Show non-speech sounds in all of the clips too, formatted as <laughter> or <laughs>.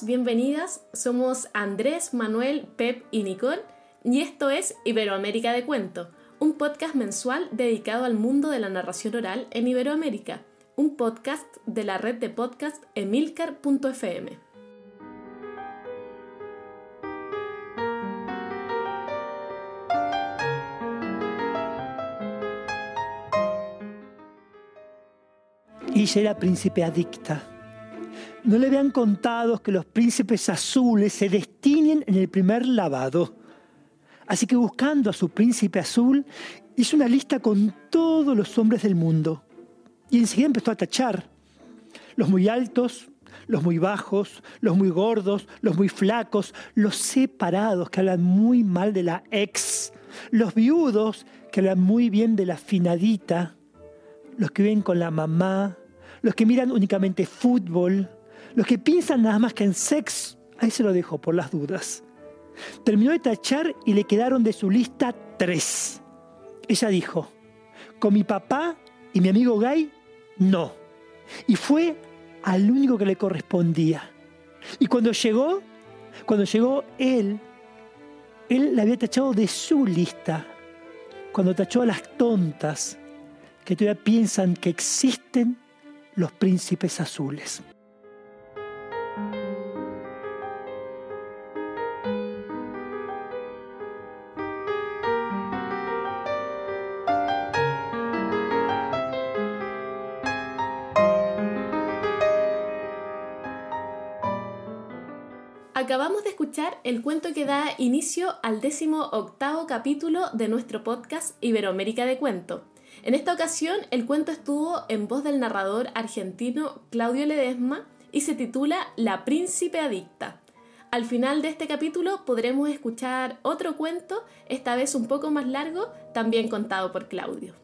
Bienvenidas. Somos Andrés, Manuel, Pep y Nicole y esto es Iberoamérica de Cuento, un podcast mensual dedicado al mundo de la narración oral en Iberoamérica, un podcast de la red de podcast emilcar.fm. Ella era príncipe adicta. No le habían contado que los príncipes azules se destiñen en el primer lavado. Así que buscando a su príncipe azul, hizo una lista con todos los hombres del mundo. Y enseguida empezó a tachar. Los muy altos, los muy bajos, los muy gordos, los muy flacos, los separados que hablan muy mal de la ex, los viudos que hablan muy bien de la finadita, los que viven con la mamá, los que miran únicamente fútbol, los que piensan nada más que en sex, ahí se lo dejo por las dudas. Terminó de tachar y le quedaron de su lista tres. Ella dijo, con mi papá y mi amigo Guy, no. Y fue al único que le correspondía. Y cuando llegó, cuando llegó él, él la había tachado de su lista. Cuando tachó a las tontas que todavía piensan que existen los príncipes azules. Acabamos de escuchar el cuento que da inicio al décimo octavo capítulo de nuestro podcast Iberoamérica de Cuento. En esta ocasión, el cuento estuvo en voz del narrador argentino Claudio Ledesma y se titula La Príncipe Adicta. Al final de este capítulo podremos escuchar otro cuento, esta vez un poco más largo, también contado por Claudio.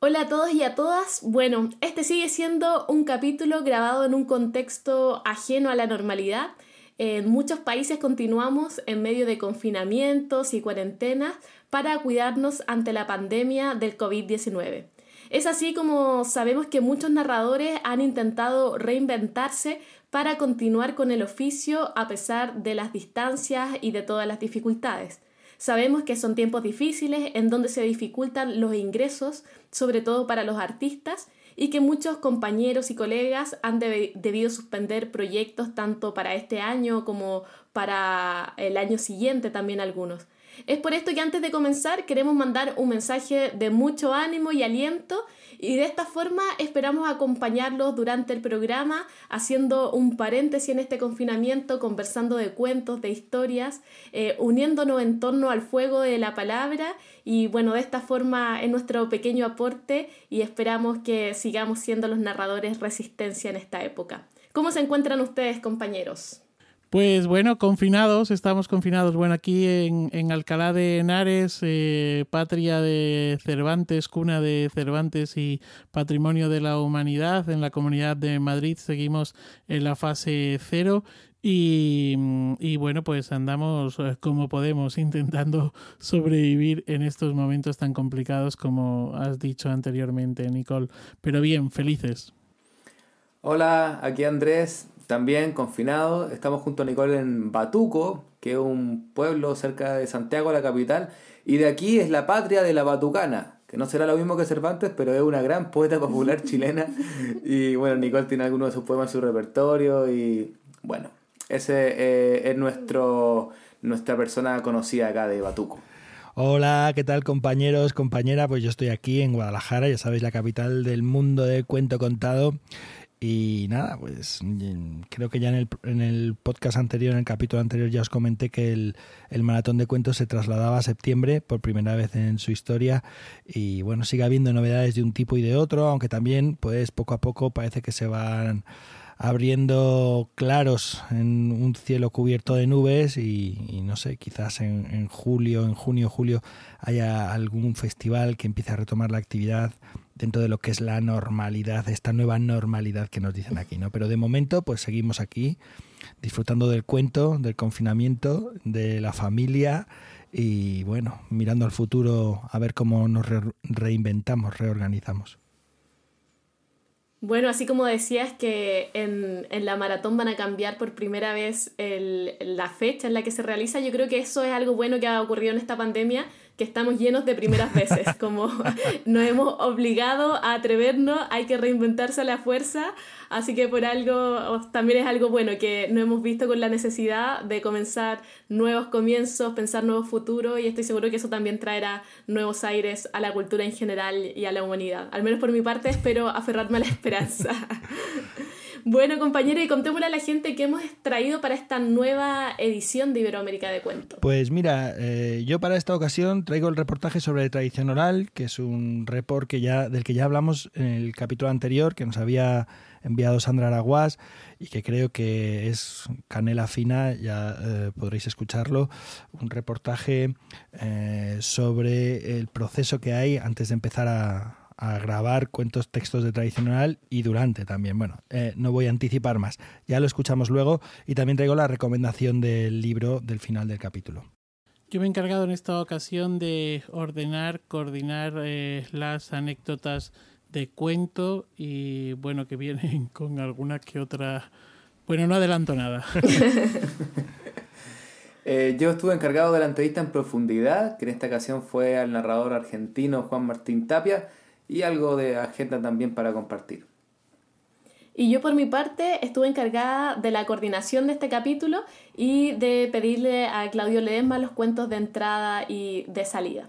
Hola a todos y a todas. Bueno, este sigue siendo un capítulo grabado en un contexto ajeno a la normalidad. En muchos países continuamos en medio de confinamientos y cuarentenas para cuidarnos ante la pandemia del COVID-19. Es así como sabemos que muchos narradores han intentado reinventarse para continuar con el oficio a pesar de las distancias y de todas las dificultades. Sabemos que son tiempos difíciles en donde se dificultan los ingresos, sobre todo para los artistas, y que muchos compañeros y colegas han debido suspender proyectos tanto para este año como para el año siguiente también algunos. Es por esto que antes de comenzar queremos mandar un mensaje de mucho ánimo y aliento y de esta forma esperamos acompañarlos durante el programa haciendo un paréntesis en este confinamiento, conversando de cuentos, de historias, eh, uniéndonos en torno al fuego de la palabra y bueno, de esta forma es nuestro pequeño aporte y esperamos que sigamos siendo los narradores resistencia en esta época. ¿Cómo se encuentran ustedes compañeros? Pues bueno, confinados, estamos confinados. Bueno, aquí en, Alcalá de Henares, eh, patria de Cervantes, cuna de Cervantes y patrimonio de la humanidad, en la Comunidad de Madrid seguimos en la fase cero. Y, y, bueno, pues andamos eh, como podemos <laughs> intentando sobrevivir en estos momentos tan complicados como has dicho anteriormente, Nicole. Pero bien, felices. Hola, aquí Andrés, también confinado. Estamos junto a Nicole en Batuco, que es un pueblo cerca de Santiago, la capital. Y de aquí es la patria de la batucana. que no será lo mismo que Cervantes, pero es una gran poeta <laughs> popular chilena. Y bueno, Nicole tiene algunos de sus poemas en su repertorio y bueno, ese eh, es nuestro, nuestra persona conocida acá de Batuco. Hola, ¿qué tal compañeros, compañera? Pues yo estoy aquí en Guadalajara, ya sabéis, la capital del mundo de cuento contado. Y nada, pues creo que ya en el, en el podcast anterior, en el capítulo anterior, ya os comenté que el, el, maratón de cuentos se trasladaba a septiembre por primera vez en su historia. Y bueno, sigue habiendo novedades de un tipo y de otro, aunque también, pues poco a poco parece que se van abriendo claros en un cielo cubierto de nubes y, no sé, quizás en, en, julio, en junio, julio haya algún festival que empiece a retomar la actividad dentro de lo que es la normalidad, esta nueva normalidad que nos dicen aquí, ¿no? Pero de momento, pues seguimos aquí disfrutando del cuento, del confinamiento, de la familia y bueno, mirando al futuro a ver cómo nos reinventamos, reorganizamos. Bueno, así como decías que en, en, la maratón van a cambiar por primera vez el, la fecha en la que se realiza, yo creo que eso es algo bueno que ha ocurrido en esta pandemia, que estamos llenos de primeras veces, <laughs> como nos hemos obligado a atrevernos, hay que reinventarse a la fuerza, así que por algo también es algo bueno que nos hemos visto con la necesidad de comenzar nuevos comienzos, pensar nuevos futuros y estoy seguro que eso también traerá nuevos aires a la cultura en general y a la humanidad. Al menos por mi parte espero aferrarme a la esperanza. <laughs> Bueno, compañero, y contémosle a la gente que hemos traído para esta nueva edición de Iberoamérica de Cuentos. Pues mira, eh, yo para esta ocasión traigo el reportaje sobre tradición oral, que es un report que ya, del que ya hablamos en el capítulo anterior, que nos había enviado Sandra Araguás y que creo que es canela fina, ya eh, podréis escucharlo, un reportaje eh, sobre el proceso que hay antes de empezar a, a grabar cuentos, textos de tradicional y durante también. Bueno, eh, no voy a anticipar más, ya lo escuchamos luego y también traigo la recomendación del libro del final del capítulo. Yo me he encargado en esta ocasión de ordenar, coordinar eh, las anécdotas de cuento y bueno, que vienen <laughs> con alguna que otra... Bueno, no adelanto nada. <laughs> eh, yo estuve encargado de la entrevista en profundidad, que en esta ocasión fue al narrador argentino Juan Martín Tapia, y algo de agenda también para compartir. Y yo por mi parte estuve encargada de la coordinación de este capítulo y de pedirle a Claudio Ledesma los cuentos de entrada y de salida.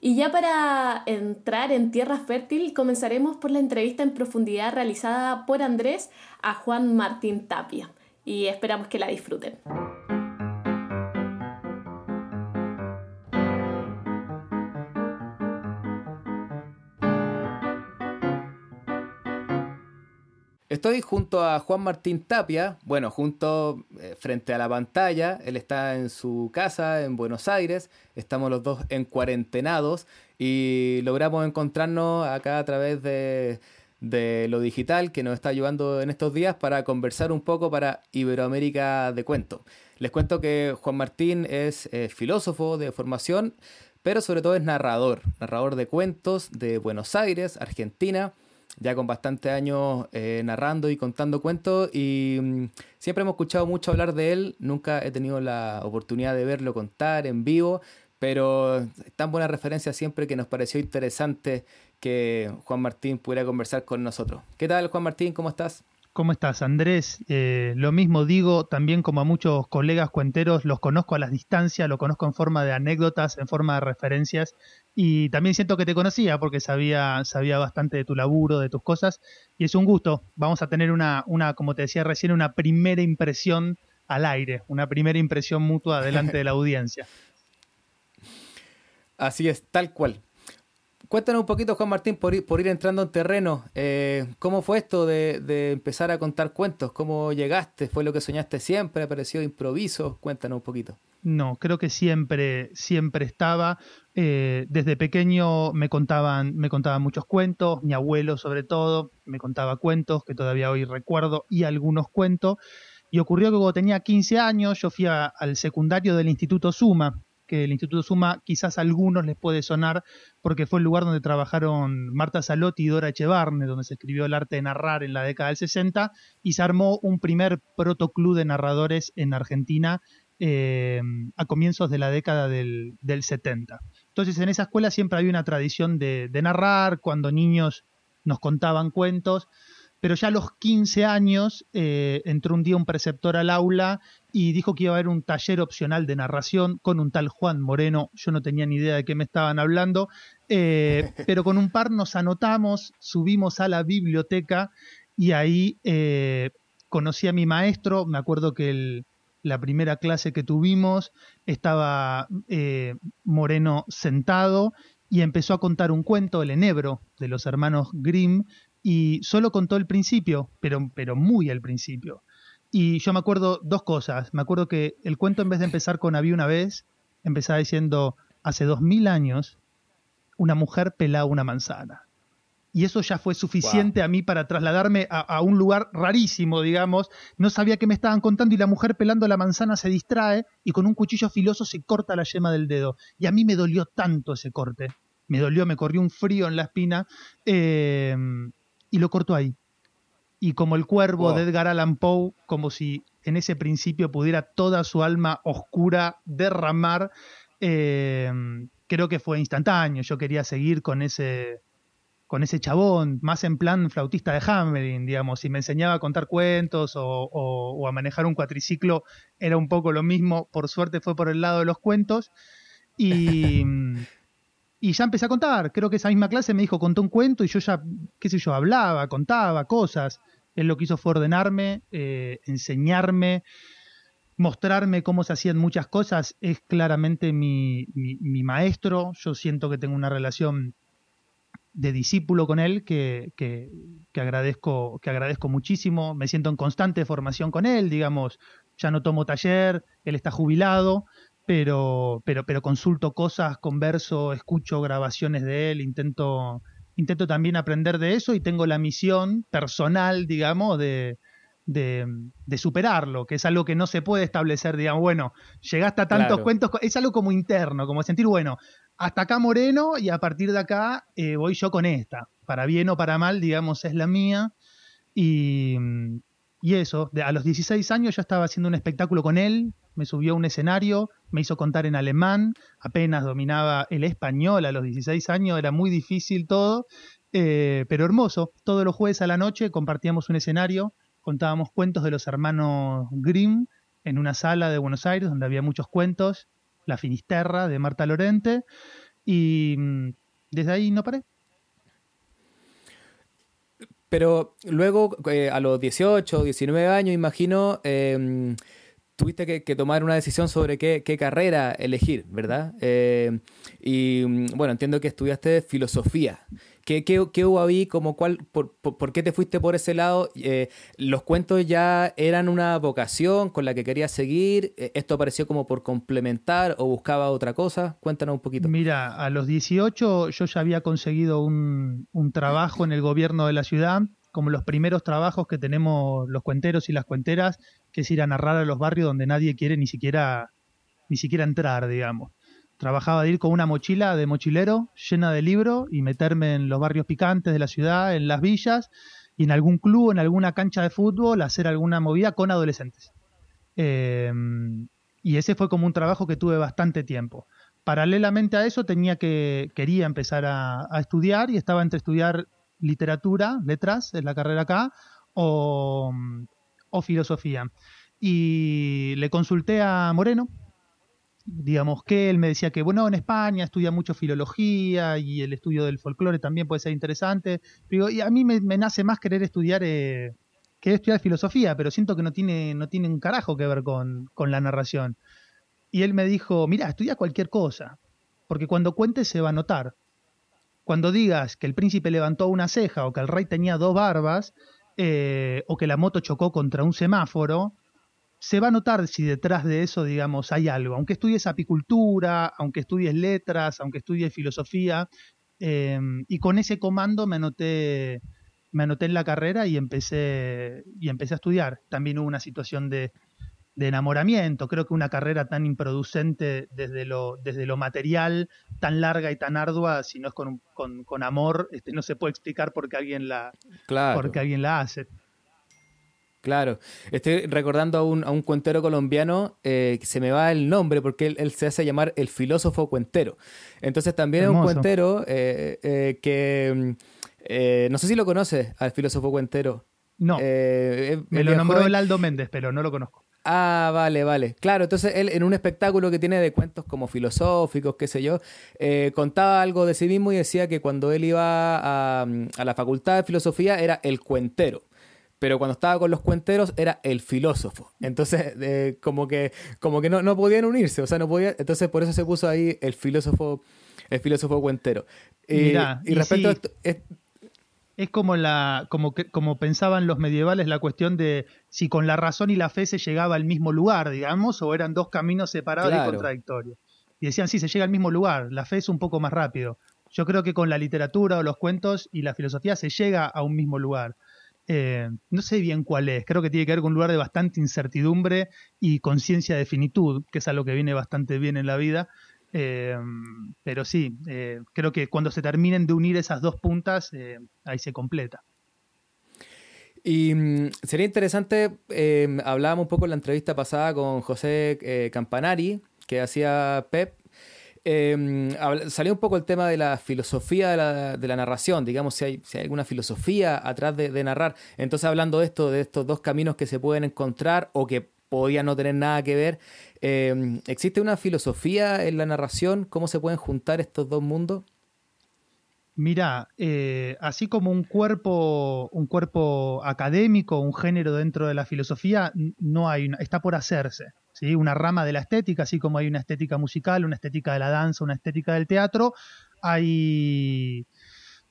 Y ya para entrar en tierra fértil comenzaremos por la entrevista en profundidad realizada por Andrés a Juan Martín Tapia y esperamos que la disfruten. Estoy junto a Juan Martín Tapia, bueno, junto eh, frente a la pantalla, él está en su casa en Buenos Aires, estamos los dos en cuarentenados y logramos encontrarnos acá a través de, lo digital que nos está ayudando en estos días para conversar un poco para Iberoamérica de Cuento. Les cuento que Juan Martín es eh, filósofo de formación, pero sobre todo es narrador, narrador de cuentos de Buenos Aires, Argentina ya con bastantes años eh, narrando y contando cuentos y mm, siempre hemos escuchado mucho hablar de él, nunca he tenido la oportunidad de verlo contar en vivo, pero tan buena referencia siempre que nos pareció interesante que Juan Martín pudiera conversar con nosotros. ¿Qué tal Juan Martín? ¿Cómo estás? ¿Cómo estás, Andrés? Eh, lo mismo digo, también como a muchos colegas cuenteros, los conozco a las distancias, lo conozco en forma de anécdotas, en forma de referencias, y también siento que te conocía porque sabía, sabía bastante de tu laburo, de tus cosas, y es un gusto. Vamos a tener una, una, como te decía recién, una primera impresión al aire, una primera impresión mutua delante de la <laughs> audiencia. Así es, tal cual. Cuéntanos un poquito, Juan Martín, por ir, por ir entrando en terreno. Eh, ¿Cómo fue esto de, empezar a contar cuentos? ¿Cómo llegaste? ¿Fue lo que soñaste siempre? ¿Apareció de improviso? Cuéntanos un poquito. No, creo que siempre, siempre estaba. Eh, desde pequeño me contaban, me contaban muchos cuentos, mi abuelo sobre todo me contaba cuentos que todavía hoy recuerdo y algunos cuentos. Y ocurrió que cuando tenía 15 años yo fui al secundario del Instituto Suma, que el Instituto Suma quizás a algunos les puede sonar porque fue el lugar donde trabajaron Marta Salotti y Dora Echevarne, donde se escribió el arte de narrar en la década del 60 y se armó un primer protoclub de narradores en Argentina eh, a comienzos de la década del, del 70. Entonces en esa escuela siempre había una tradición de narrar, cuando niños nos contaban cuentos, pero ya a los 15 años eh, entró un día un preceptor al aula y dijo que iba a haber un taller opcional de narración con un tal Juan Moreno. Yo no tenía ni idea de qué me estaban hablando, eh, <laughs> pero con un par nos anotamos, subimos a la biblioteca y ahí eh, conocí a mi maestro. Me acuerdo que el, la primera clase que tuvimos estaba Moreno sentado y empezó a contar un cuento, El Enebro, de los hermanos Grimm, y solo contó el principio, pero, pero muy al principio. Y yo me acuerdo dos cosas. Me acuerdo que el cuento, en vez de empezar con Había una vez, empezaba diciendo, hace dos mil años, una mujer pelaba una manzana. Y eso ya fue suficiente a mí para trasladarme a, a, un lugar rarísimo, digamos. No sabía qué me estaban contando y la mujer pelando la manzana se distrae y con un cuchillo filoso se corta la yema del dedo. Y a mí me dolió tanto ese corte. Me dolió, me corrió un frío en la espina. Eh, y lo cortó ahí. Y como el cuervo Wow. de Edgar Allan Poe, como si en ese principio pudiera toda su alma oscura derramar, eh, creo que fue instantáneo. Yo quería seguir con ese, con ese chabón, más en plan flautista de Hamelin, digamos. Si me enseñaba a contar cuentos o, o- o a manejar un cuatriciclo, era un poco lo mismo. Por suerte fue por el lado de los cuentos. Y, <laughs> y ya empecé a contar. Creo que esa misma clase me dijo, contó un cuento y yo ya, qué sé yo, hablaba, contaba cosas. Él lo que hizo fue ordenarme, eh, enseñarme, mostrarme cómo se hacían muchas cosas. Es claramente mi, mi- mi maestro. Yo siento que tengo una relación de discípulo con él que, que- que agradezco, que agradezco muchísimo. Me siento en constante formación con él, digamos. Ya no tomo taller, él está jubilado, pero, pero, pero consulto cosas, converso, escucho grabaciones de él, intento, intento también aprender de eso y tengo la misión personal, digamos, de, de, de superarlo, que es algo que no se puede establecer, digamos, bueno, llegaste a tantos Claro. cuentos, es algo como interno, como sentir, bueno, hasta acá Moreno y a partir de acá eh, voy yo con esta, para bien o para mal, digamos, es la mía. Y, y eso, a los 16 años ya estaba haciendo un espectáculo con él, me subió a un escenario, me hizo contar en alemán, apenas dominaba el español a los 16 años, era muy difícil todo, eh, pero hermoso. Todos los jueves a la noche compartíamos un escenario, contábamos cuentos de los hermanos Grimm en una sala de Buenos Aires donde había muchos cuentos, La Finisterra de Marta Lorente, y mm, desde ahí no paré. Pero luego, eh, a los 18 o 19 años, imagino, eh, tuviste que, tomar una decisión sobre qué, qué carrera elegir, ¿verdad? Eh, y mm, bueno, entiendo que estudiaste filosofía. ¿Qué, qué, qué hubo ahí? Como cuál, por, por, por qué te fuiste por ese lado? Eh, ¿Los cuentos ya eran una vocación con la que querías seguir? Eh, ¿Esto apareció como por complementar o buscaba otra cosa? Cuéntanos un poquito. Mira, a los 18 yo ya había conseguido un, un trabajo en el gobierno de la ciudad, como los primeros trabajos que tenemos los cuenteros y las cuenteras, que es ir a narrar a los barrios donde nadie quiere ni siquiera, ni siquiera entrar, digamos. Trabajaba de ir con una mochila de mochilero llena de libros y meterme en los barrios picantes de la ciudad, en las villas y en algún club, en alguna cancha de fútbol, hacer alguna movida con adolescentes. Eh, y ese fue como un trabajo que tuve bastante tiempo. Paralelamente a eso tenía que quería empezar a, a estudiar y estaba entre estudiar literatura, letras, en la carrera acá, o, o filosofía. Y le consulté a Moreno, digamos que él me decía que, bueno, en España estudia mucho filología y el estudio del folclore también puede ser interesante. Digo, y a mí me, me nace más querer estudiar, eh, querer estudiar filosofía, pero siento que no tiene, no tiene un carajo que ver con, con la narración. Y él me dijo, mira, estudia cualquier cosa, porque cuando cuentes se va a notar. Cuando digas que el príncipe levantó una ceja o que el rey tenía dos barbas, eh, o que la moto chocó contra un semáforo, se va a notar si detrás de eso, digamos, hay algo. Aunque estudies apicultura, aunque estudies letras, aunque estudies filosofía, eh, y con ese comando me anoté, me anoté en la carrera y empecé, y empecé a estudiar. También hubo una situación de, de enamoramiento. Creo que una carrera tan improducente desde lo, desde lo material, tan larga y tan ardua, si no es con, con, con amor, este, no se puede explicar por qué alguien la, Claro. porque alguien la hace. Claro, estoy recordando a un, a un cuentero colombiano eh, que se me va el nombre porque él, él, se hace llamar el filósofo cuentero. Entonces también Hermoso. es un cuentero eh, eh, que eh, no sé si lo conoces al filósofo cuentero. No, me lo nombró joven- el Aldo Méndez, pero no lo conozco. Ah, vale, vale. Claro, entonces él en un espectáculo que tiene de cuentos como filosóficos, qué sé yo, eh, contaba algo de sí mismo y decía que cuando él iba a, a la facultad de filosofía era el cuentero. Pero cuando estaba con los cuenteros era el filósofo. Entonces, eh, como que, como que no, no podían unirse. O sea, no podía. Entonces, por eso se puso ahí el filósofo, el filósofo cuentero. Y, Mirá, y y respecto a esto, es- como la, como que, como pensaban los medievales la cuestión de si con la razón y la fe se llegaba al mismo lugar, digamos, o eran dos caminos separados Claro. y contradictorios. Y decían, sí, se llega al mismo lugar, la fe es un poco más rápido. Yo creo que con la literatura o los cuentos y la filosofía se llega a un mismo lugar. Eh, no sé bien cuál es, creo que tiene que ver con un lugar de bastante incertidumbre y conciencia de finitud, que es algo que viene bastante bien en la vida. Eh, pero sí, eh, creo que cuando se terminen de unir esas dos puntas, eh, ahí se completa. Y mm, sería interesante, hablábamos un poco en la entrevista pasada con José Campanari, que hacía Pep. eh, habla- salió un poco el tema de la filosofía de la, de la narración, digamos, si hay, si hay alguna filosofía atrás de, de narrar. Entonces, hablando de esto, de estos dos caminos que se pueden encontrar o que podían no tener nada que ver, eh, ¿existe una filosofía en la narración? ¿Cómo se pueden juntar estos dos mundos? Mira, eh, así como un cuerpo, un cuerpo académico, un género dentro de la filosofía, no hay, una- está por hacerse. ¿sí? Una rama de la estética, así como hay una estética musical, una estética de la danza, una estética del teatro, hay,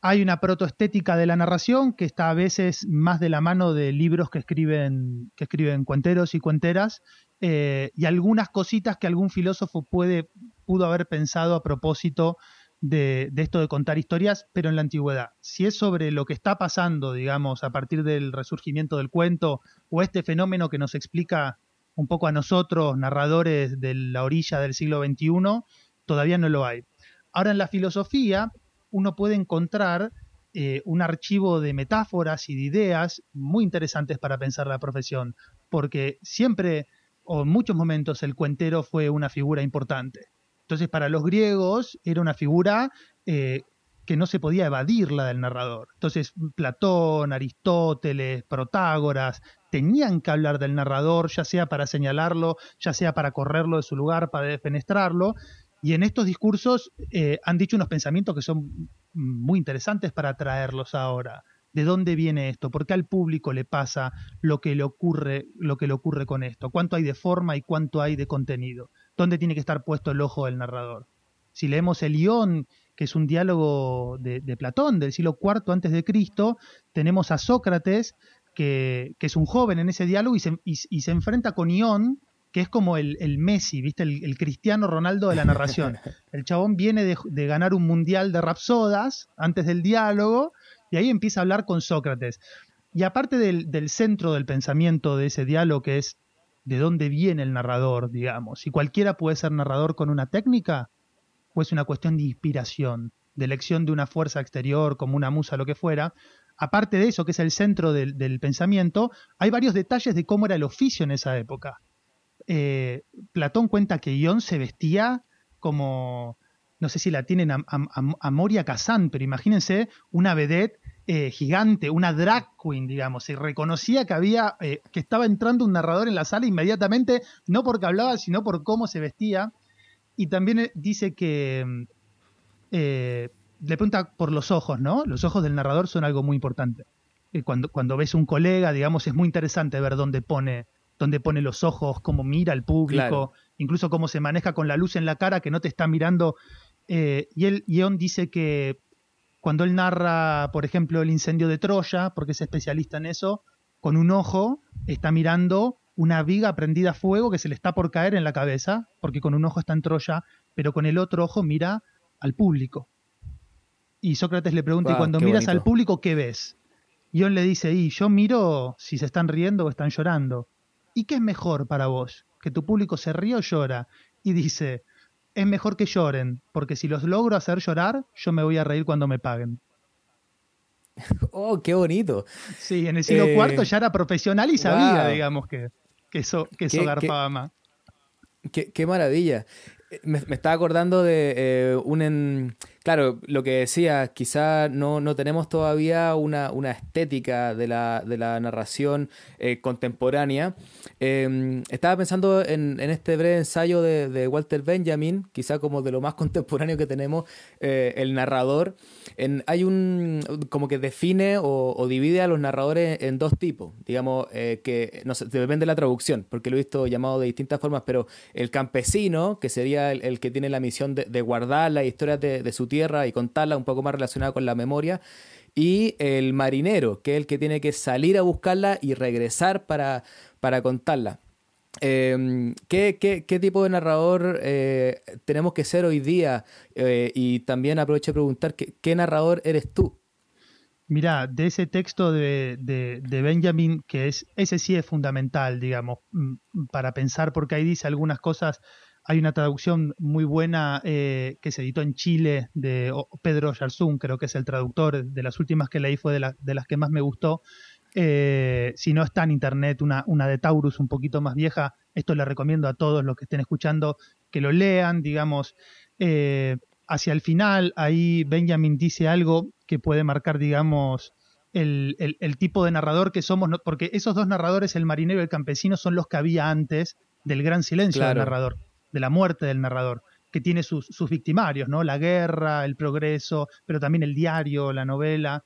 hay una protoestética de la narración que está a veces más de la mano de libros que escriben, que escriben cuenteros y cuenteras, eh, y algunas cositas que algún filósofo puede, pudo haber pensado a propósito de, de esto de contar historias, pero en la antigüedad. Si es sobre lo que está pasando, digamos, a partir del resurgimiento del cuento, o este fenómeno que nos explica un poco a nosotros, narradores de la orilla del siglo XXI, todavía no lo hay. Ahora en la filosofía uno puede encontrar eh, un archivo de metáforas y de ideas muy interesantes para pensar la profesión, porque siempre o en muchos momentos el cuentero fue una figura importante. Entonces para los griegos era una figura eh, que no se podía evadir la del narrador. Entonces Platón, Aristóteles, Protágoras tenían que hablar del narrador, ya sea para señalarlo, ya sea para correrlo de su lugar, para defenestrarlo. Y en estos discursos eh, han dicho unos pensamientos que son muy interesantes para traerlos ahora. ¿De dónde viene esto? ¿Por qué al público le pasa lo que le ocurre, lo que le ocurre con esto? ¿Cuánto hay de forma y cuánto hay de contenido? ¿Dónde tiene que estar puesto el ojo del narrador? Si leemos el Ión, que es un diálogo de, de Platón del siglo IV antes de Cristo, tenemos a Sócrates, que, que es un joven en ese diálogo y se, y, y se enfrenta con Ión, que es como el, el Messi, ¿viste? El, el, Cristiano Ronaldo de la narración. <laughs> El chabón viene de, de, ganar un mundial de rapsodas antes del diálogo y ahí empieza a hablar con Sócrates. Y aparte del, del centro del pensamiento de ese diálogo, que es de dónde viene el narrador, digamos, si cualquiera puede ser narrador con una técnica, o es una cuestión de inspiración, de elección de una fuerza exterior, como una musa, lo que fuera, aparte de eso, que es el centro del, del pensamiento, hay varios detalles de cómo era el oficio en esa época. Eh, Platón cuenta que Ión se vestía como, no sé si la tienen a, Moria Kazan, pero imagínense una vedette eh, gigante, una drag queen, digamos, se reconocía que había, eh, que estaba entrando un narrador en la sala inmediatamente, no porque hablaba, sino por cómo se vestía. Y también dice que eh, le pregunta por los ojos, ¿no? Los ojos del narrador son algo muy importante. Cuando, cuando ves un colega, digamos, es muy interesante ver dónde pone, dónde pone los ojos, cómo mira al público, claro. incluso cómo se maneja con la luz en la cara que no te está mirando. Eh, y él, Ion dice que cuando él narra, por ejemplo, el incendio de Troya, porque es especialista en eso, con un ojo está mirando una viga prendida a fuego que se le está por caer en la cabeza, porque con un ojo está en Troya, pero con el otro ojo mira al público. Y Sócrates le pregunta, wow, ¿y cuando miras bonito. al público qué ves? Él le dice, y yo miro si se están riendo o están llorando. ¿Y qué es mejor para vos? ¿Que tu público se ríe o llora? Y dice, es mejor que lloren, porque si los logro hacer llorar, yo me voy a reír cuando me paguen. <laughs> Oh, qué bonito. Sí, en el siglo Eh, IV ya era profesional y sabía, wow. digamos, que, que eso, que eso Qué- garpaba más. Qué, qué maravilla. Eh, Me, me estaba acordando de eh, un... en- Claro, lo que decía, quizá no, no tenemos todavía una, una estética de la, de la narración eh, contemporánea. Eh, estaba pensando en, en este breve ensayo de, de Walter Benjamin, quizá como de lo más <laughs> contemporáneo que tenemos, eh, el narrador. Hay un... como que define o, divide a los narradores en dos tipos. Digamos, eh, que no depende de la traducción, porque lo he visto llamado de distintas formas, pero el campesino, que sería el, que tiene la misión de, de guardar las historias de, de su tierra y contarlas un poco más relacionada con la memoria, y el marinero, que es el que tiene que salir a buscarla y regresar para, para contarla. Eh, ¿qué, qué, qué tipo de narrador eh, tenemos que ser hoy día? Eh, y también aprovecho de preguntar, ¿qué, qué narrador eres tú? Mirá, de ese texto de, de- de Benjamin, que es, ese sí es fundamental, digamos, mm, para pensar, porque ahí dice algunas cosas. Hay una traducción muy buena eh, que se editó en Chile de Pedro Yarzún, creo que es el traductor. De las últimas que leí fue de, la- de las que más me gustó. Eh, si no está en internet, una, una de Taurus un poquito más vieja, esto le recomiendo a todos los que estén escuchando que lo lean, digamos. Eh, hacia el final, ahí Benjamin dice algo que puede marcar, digamos, el, el- el tipo de narrador que somos, porque esos dos narradores, el marinero y el campesino, son los que había antes del gran silencio Claro. del narrador, de la muerte del narrador, que tiene sus, sus victimarios, ¿no? La guerra, el progreso, pero también el diario, la novela.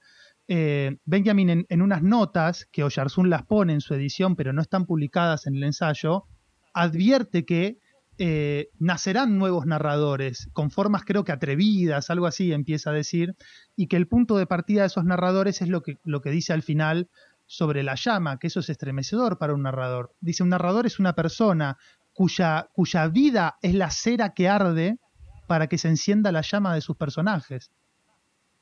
Eh, Benjamin en, unas notas, que Oyarzún las pone en su edición, pero no están publicadas en el ensayo, advierte que eh, nacerán nuevos narradores, con formas creo que atrevidas, algo así empieza a decir, y que el punto de partida de esos narradores es lo que, lo que dice al final sobre la llama, que eso es estremecedor para un narrador. Dice, un narrador es una persona cuya, vida es la cera que arde para que se encienda la llama de sus personajes.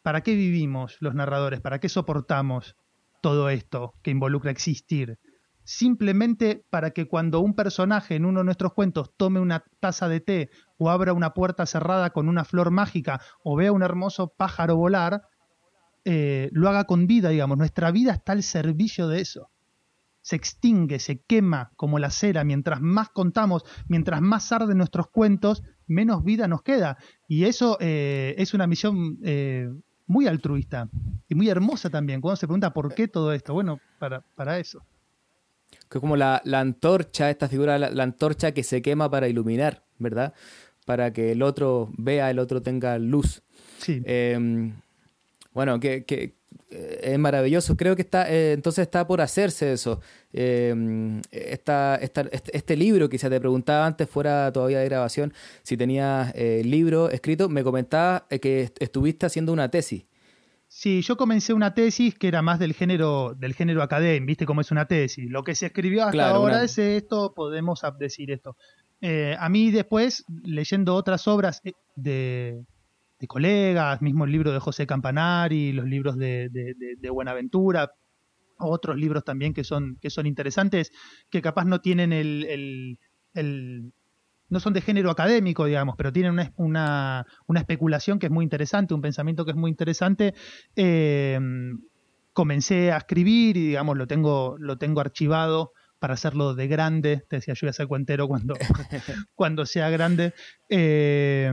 ¿Para qué vivimos los narradores? ¿Para qué soportamos todo esto que involucra existir? Simplemente para que cuando un personaje en uno de nuestros cuentos tome una taza de té o abra una puerta cerrada con una flor mágica o vea un hermoso pájaro volar, eh, lo haga con vida, digamos. Nuestra vida está al servicio de eso. Se extingue, se quema como la cera. Mientras más contamos, mientras más arden nuestros cuentos, menos vida nos queda. Y eso eh, es una misión eh, muy altruista y muy hermosa también. Cuando se pregunta por qué todo esto, bueno, para, para eso. Que es como la, la antorcha, esta figura, la, la antorcha que se quema para iluminar, ¿verdad? Para que el otro vea, el otro tenga luz. Sí. Eh, bueno, que, que, eh, es maravilloso. Creo que está, eh, entonces está por hacerse eso. Eh, esta, esta, este, este libro, quizá te preguntaba antes, fuera todavía de grabación, si tenías eh, libro escrito, me comentaba eh, que est- estuviste haciendo una tesis. Sí, yo comencé una tesis que era más del género, del género académico, ¿viste cómo es una tesis? Lo que se escribió hasta Claro, ahora una- es esto, podemos decir esto. Eh, a mí después, leyendo otras obras eh, de, de colegas, mismo el libro de José Campanari, los libros de, de- de- de Buenaventura, otros libros también que son, que son interesantes, que capaz no tienen el, el- el- no son de género académico, digamos, pero tienen una, una, una especulación que es muy interesante, un pensamiento que es muy interesante. Eh, comencé a escribir y, digamos, lo tengo, lo tengo archivado para hacerlo de grande. Te decía, yo voy a ser cuentero cuando, <laughs> cuando sea grande. Eh,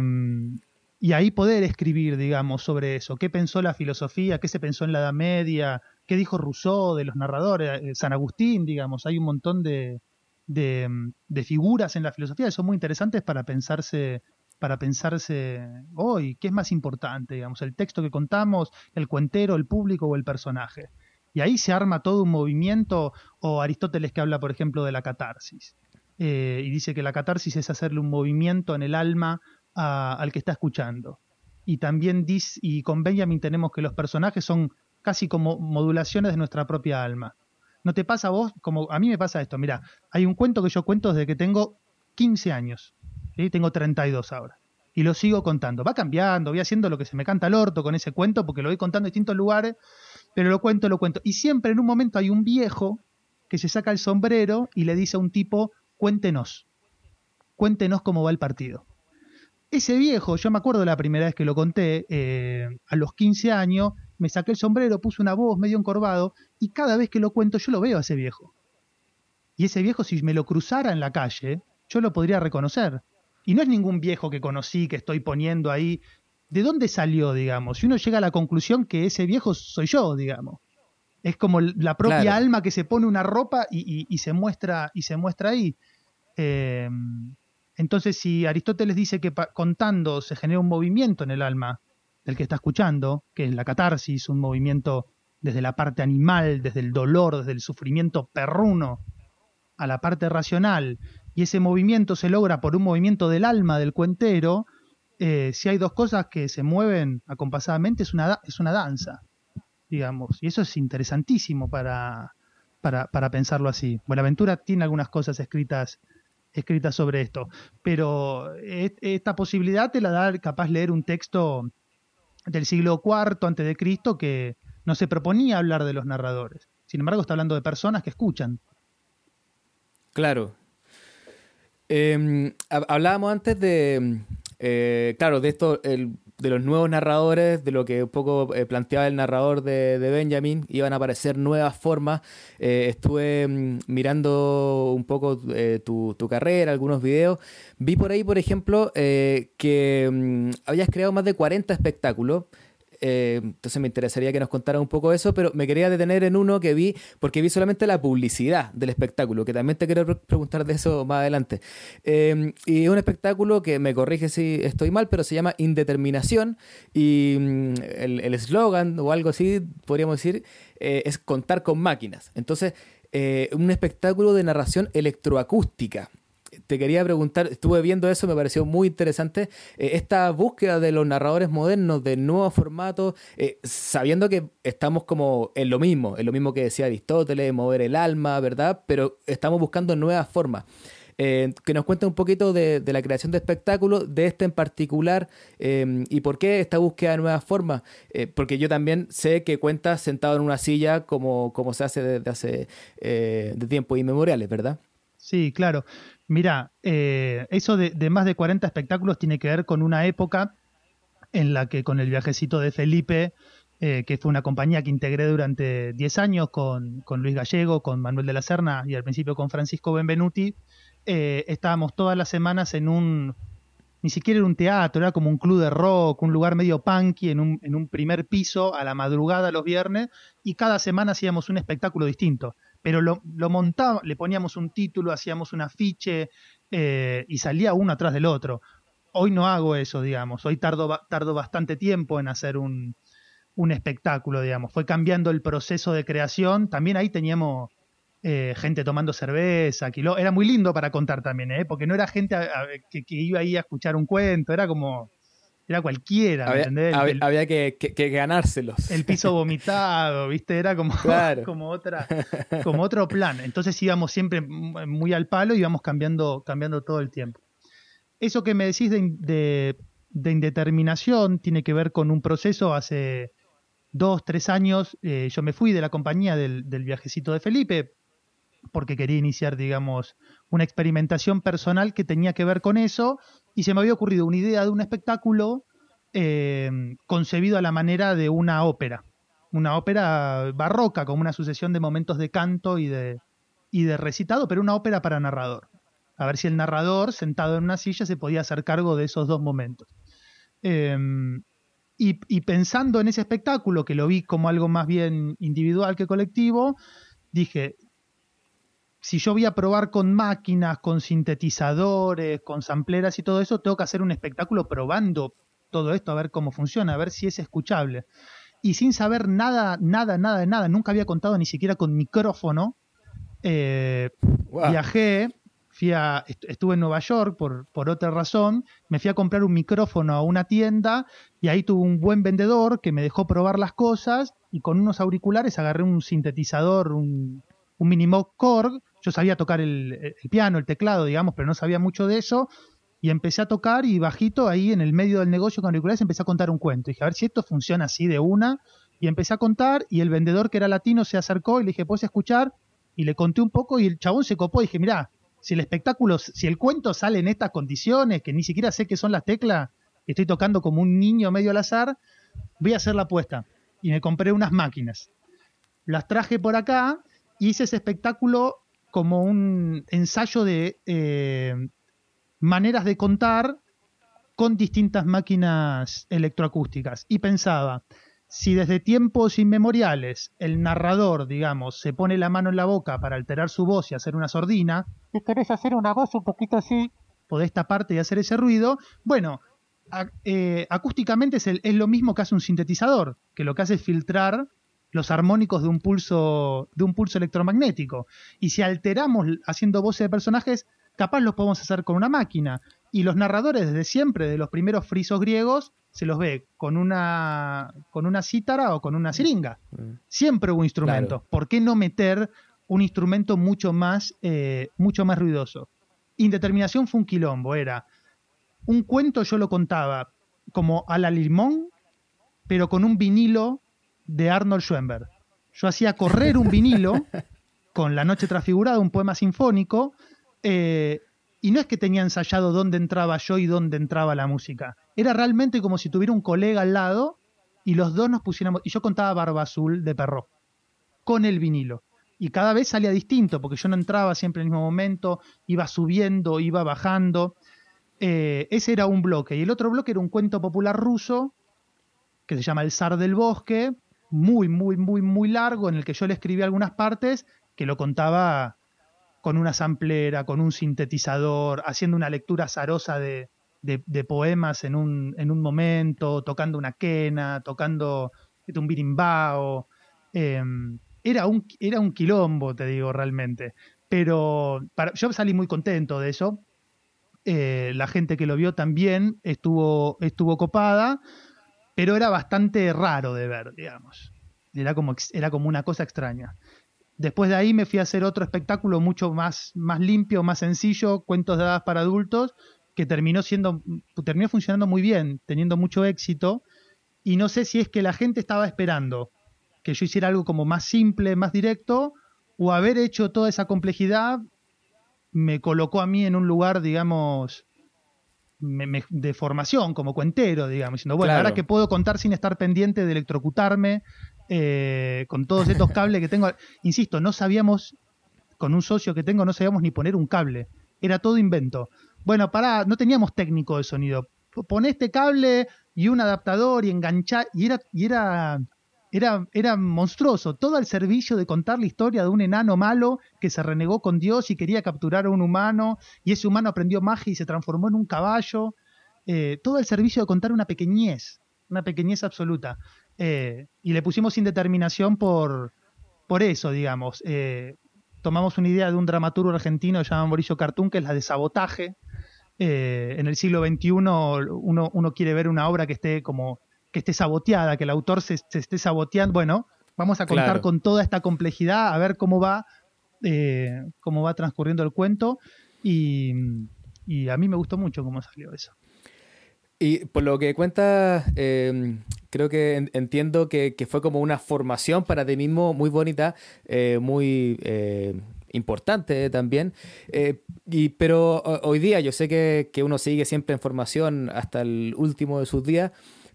y ahí poder escribir, digamos, sobre eso. ¿Qué pensó la filosofía? ¿Qué se pensó en la Edad Media? ¿Qué dijo Rousseau de los narradores? Eh, San Agustín, digamos. Hay un montón de, de, de figuras en la filosofía que son muy interesantes para pensarse para pensarse hoy, ¿qué es más importante? Digamos, el texto que contamos, el cuentero, el público o el personaje. Y ahí se arma todo un movimiento, o Aristóteles que habla, por ejemplo, de la catarsis. Eh, y dice que la catarsis es hacerle un movimiento en el alma al que está escuchando. Y también dice, y con Benjamin tenemos que los personajes son casi como modulaciones de nuestra propia alma. ¿No te pasa a vos? Como a mí me pasa esto. Mira, hay un cuento que yo cuento desde que tengo 15 años. ¿sí? Tengo 32 ahora. Y lo sigo contando. Va cambiando, voy haciendo lo que se me canta al orto con ese cuento porque lo voy contando en distintos lugares, pero lo cuento, lo cuento. Y siempre en un momento hay un viejo que se saca el sombrero y le dice a un tipo, cuéntenos, cuéntenos cómo va el partido. Ese viejo, yo me acuerdo la primera vez que lo conté, eh, a los 15 años, me saqué el sombrero, puse una voz medio encorvado, y cada vez que lo cuento yo lo veo a ese viejo. Y ese viejo, si me lo cruzara en la calle, yo lo podría reconocer. Y no es ningún viejo que conocí, que estoy poniendo ahí. ¿De dónde salió, digamos? Si uno llega a la conclusión que ese viejo soy yo, digamos. Es como la propia alma que se pone una ropa y, se, muestra, y se muestra ahí. Eh, entonces, si Aristóteles dice que contando se genera un movimiento en el alma del que está escuchando, que es la catarsis, un movimiento desde la parte animal, desde el dolor, desde el sufrimiento perruno, a la parte racional, y ese movimiento se logra por un movimiento del alma del cuentero, eh, si hay dos cosas que se mueven acompasadamente, es una, es una danza, digamos. Y eso es interesantísimo para, para, para pensarlo así. Buenaventura tiene algunas cosas escritas, escritas sobre esto, pero esta posibilidad te la da capaz leer un texto del siglo IV antes de Cristo que no se proponía hablar de los narradores. Sin embargo, está hablando de personas que escuchan. Claro. Em, hablábamos antes de, eh, claro, de esto, de los nuevos narradores, de lo que un poco eh, planteaba el narrador de, Benjamin, iban a aparecer nuevas formas. Eh, estuve mm, mirando un poco tu, tu, carrera, algunos videos. Vi por ahí, por ejemplo, que mm, habías creado más de 40 espectáculos. Eh, entonces me interesaría que nos contara un poco eso, pero me quería detener en uno que vi, porque vi solamente la publicidad del espectáculo, que también te quiero preguntar de eso más adelante. Eh, y es un espectáculo que me corrige si estoy mal, pero se llama Indeterminación y mm, el eslogan o algo así, podríamos decir, eh, es contar con máquinas. Entonces, un espectáculo de narración electroacústica te quería preguntar, estuve viendo eso, me pareció muy interesante, eh, esta búsqueda de los narradores modernos, de nuevos formatos, eh, sabiendo que estamos como en lo mismo, en lo mismo que decía Aristóteles, mover el alma, ¿verdad? Pero estamos buscando nuevas formas. Eh, que nos cuente un poquito de, la creación de espectáculos, de este en particular, y por qué esta búsqueda de nuevas formas. porque yo también sé que cuentas sentado en una silla como, se hace desde hace de tiempos inmemoriales, ¿verdad? Sí, claro. Mira, eh, eso de, más de 40 espectáculos tiene que ver con una época en la que con el viajecito de Felipe, eh, que fue una compañía que integré durante 10 años con, Luis Gallego, con Manuel de la Serna y al principio con Francisco Benvenuti, eh, estábamos todas las semanas en un, ni siquiera era un teatro, era como un club de rock, un lugar medio punky en un, en un primer piso a la madrugada los viernes y cada semana hacíamos un espectáculo distinto pero lo, lo montábamos, le poníamos un título, hacíamos un afiche eh, y salía uno atrás del otro. Hoy no hago eso, digamos. Hoy tardo, tardo bastante tiempo en hacer un, un espectáculo, digamos. Fue cambiando el proceso de creación. También ahí teníamos eh, gente tomando cerveza, era muy lindo para contar también, ¿eh? porque no era gente que, que, iba ahí a escuchar un cuento, era como era cualquiera, había, ¿entendés? Había, que, ganárselos. El piso <laughs> vomitado, ¿viste? Era como, <laughs> como, otra, <laughs> como otro plan. Entonces íbamos siempre muy al palo y íbamos cambiando, cambiando todo el tiempo. Eso que me decís de, indeterminación tiene que ver con un proceso hace dos, tres años. Eh, yo me fui de la compañía del, del viajecito de Felipe porque quería iniciar, digamos, una experimentación personal que tenía que ver con eso y se me había ocurrido una idea de un espectáculo eh, concebido a la manera de una ópera, una ópera barroca, como una sucesión de momentos de canto y de, y de recitado, pero una ópera para narrador. A ver si el narrador, sentado en una silla, se podía hacer cargo de esos dos momentos. Em, y, y, pensando en ese espectáculo, que lo vi como algo más bien individual que colectivo, dije, si yo voy a probar con máquinas, con sintetizadores, con sampleras y todo eso, tengo que hacer un espectáculo probando todo esto, a ver cómo funciona, a ver si es escuchable. Y sin saber nada, nada, nada de nada, nunca había contado ni siquiera con micrófono, eh, viajé, fui a, estuve en Nueva York por, por otra razón, me fui a comprar un micrófono a una tienda y ahí tuve un buen vendedor que me dejó probar las cosas y con unos auriculares agarré un sintetizador, un, un Minimoog Korg yo sabía tocar el, piano, el teclado, digamos, pero no sabía mucho de eso. Y empecé a tocar y bajito ahí en el medio del negocio con auriculares empecé a contar un cuento. dije, a ver si esto funciona así de una. Y empecé a contar y el vendedor que era latino se acercó y le dije, ¿puedes escuchar? Y le conté un poco y el chabón se copó y dije, mira, si el espectáculo, si el cuento sale en estas condiciones, que ni siquiera sé qué son las teclas, que estoy tocando como un niño medio al azar, voy a hacer la apuesta. y me compré unas máquinas. Las traje por acá y hice ese espectáculo como un ensayo de eh, maneras de contar con distintas máquinas electroacústicas. Y pensaba, si desde tiempos inmemoriales el narrador, digamos, se pone la mano en la boca para alterar su voz y hacer una sordina, y querés hacer una voz un poquito así, podés taparte y hacer ese ruido, bueno, eh, acústicamente es, es, lo mismo que hace un sintetizador, que lo que hace es filtrar los armónicos de un pulso, de un pulso electromagnético. Y si alteramos haciendo voces de personajes, capaz lo podemos hacer con una máquina. Y los narradores desde siempre, de los primeros frisos griegos, se los ve con una, con una cítara o con una siringa. Mm. Siempre hubo instrumentos. ¿Por qué no meter un instrumento mucho más, eh, mucho más ruidoso? Indeterminación fue un quilombo, era un cuento yo lo contaba como a la limón, pero con un vinilo de Arnold Schoenberg. Yo hacía correr un vinilo con La Noche Transfigurada, un poema sinfónico, eh, y no es que tenía ensayado dónde entraba yo y dónde entraba la música. Era realmente como si tuviera un colega al lado y los dos nos pusiéramos. Y yo contaba Barba Azul de Perro con el vinilo. Y cada vez salía distinto, porque yo no entraba siempre en el mismo momento, iba subiendo, iba bajando. Eh, ese era un bloque. Y el otro bloque era un cuento popular ruso que se llama El zar del bosque, muy, muy, muy, muy largo, en el que yo le escribí algunas partes que lo contaba con una samplera, con un sintetizador, haciendo una lectura azarosa de, poemas en un, en un, momento, tocando una quena, tocando un birimbao. Em, era, un, era un quilombo, te digo, realmente. Pero yo salí muy contento de eso. Eh, la gente que lo vio también estuvo, estuvo copada, pero era bastante raro de ver, digamos. Era como, era como una cosa extraña. Después de ahí me fui a hacer otro espectáculo mucho más, más limpio, más sencillo, cuentos de hadas para adultos, que terminó siendo, terminó funcionando muy bien, teniendo mucho éxito. Y no sé si es que la gente estaba esperando que yo hiciera algo como más simple, más directo, o haber hecho toda esa complejidad me colocó a mí en un lugar, digamos, de formación, como cuentero, digamos, diciendo, bueno, ahora que puedo contar sin estar pendiente de electrocutarme, eh, con todos estos cables que tengo. Insisto, no sabíamos, con un socio que tengo, no sabíamos ni poner un cable. Era todo invento. Bueno, para no teníamos técnico de sonido. Pon este cable y un adaptador y enganchar. Y era, y era, era, era monstruoso. Todo el servicio de contar la historia de un enano malo que se renegó con Dios y quería capturar a un humano. Y ese humano aprendió magia y se transformó en un caballo. Eh, todo el servicio de contar una pequeñez, una pequeñez absoluta. Eh, y le pusimos indeterminación por, por eso, digamos. Eh, tomamos una idea de un dramaturgo argentino llamado Mauricio Cartún, que es la de sabotaje. En el siglo XXI uno, uno, quiere ver una obra que esté como que esté saboteada, que el autor se, esté saboteando. Bueno, vamos a contar con toda esta complejidad, a ver cómo va, cómo va transcurriendo el cuento. Y, y a mí me gustó mucho cómo salió eso. Y por lo que cuentas, em, creo que entiendo que, fue como una formación para ti mismo muy bonita, eh, muy eh, importante también. Eh, y, pero hoy día yo sé que, que, uno sigue siempre en formación hasta el último de sus días.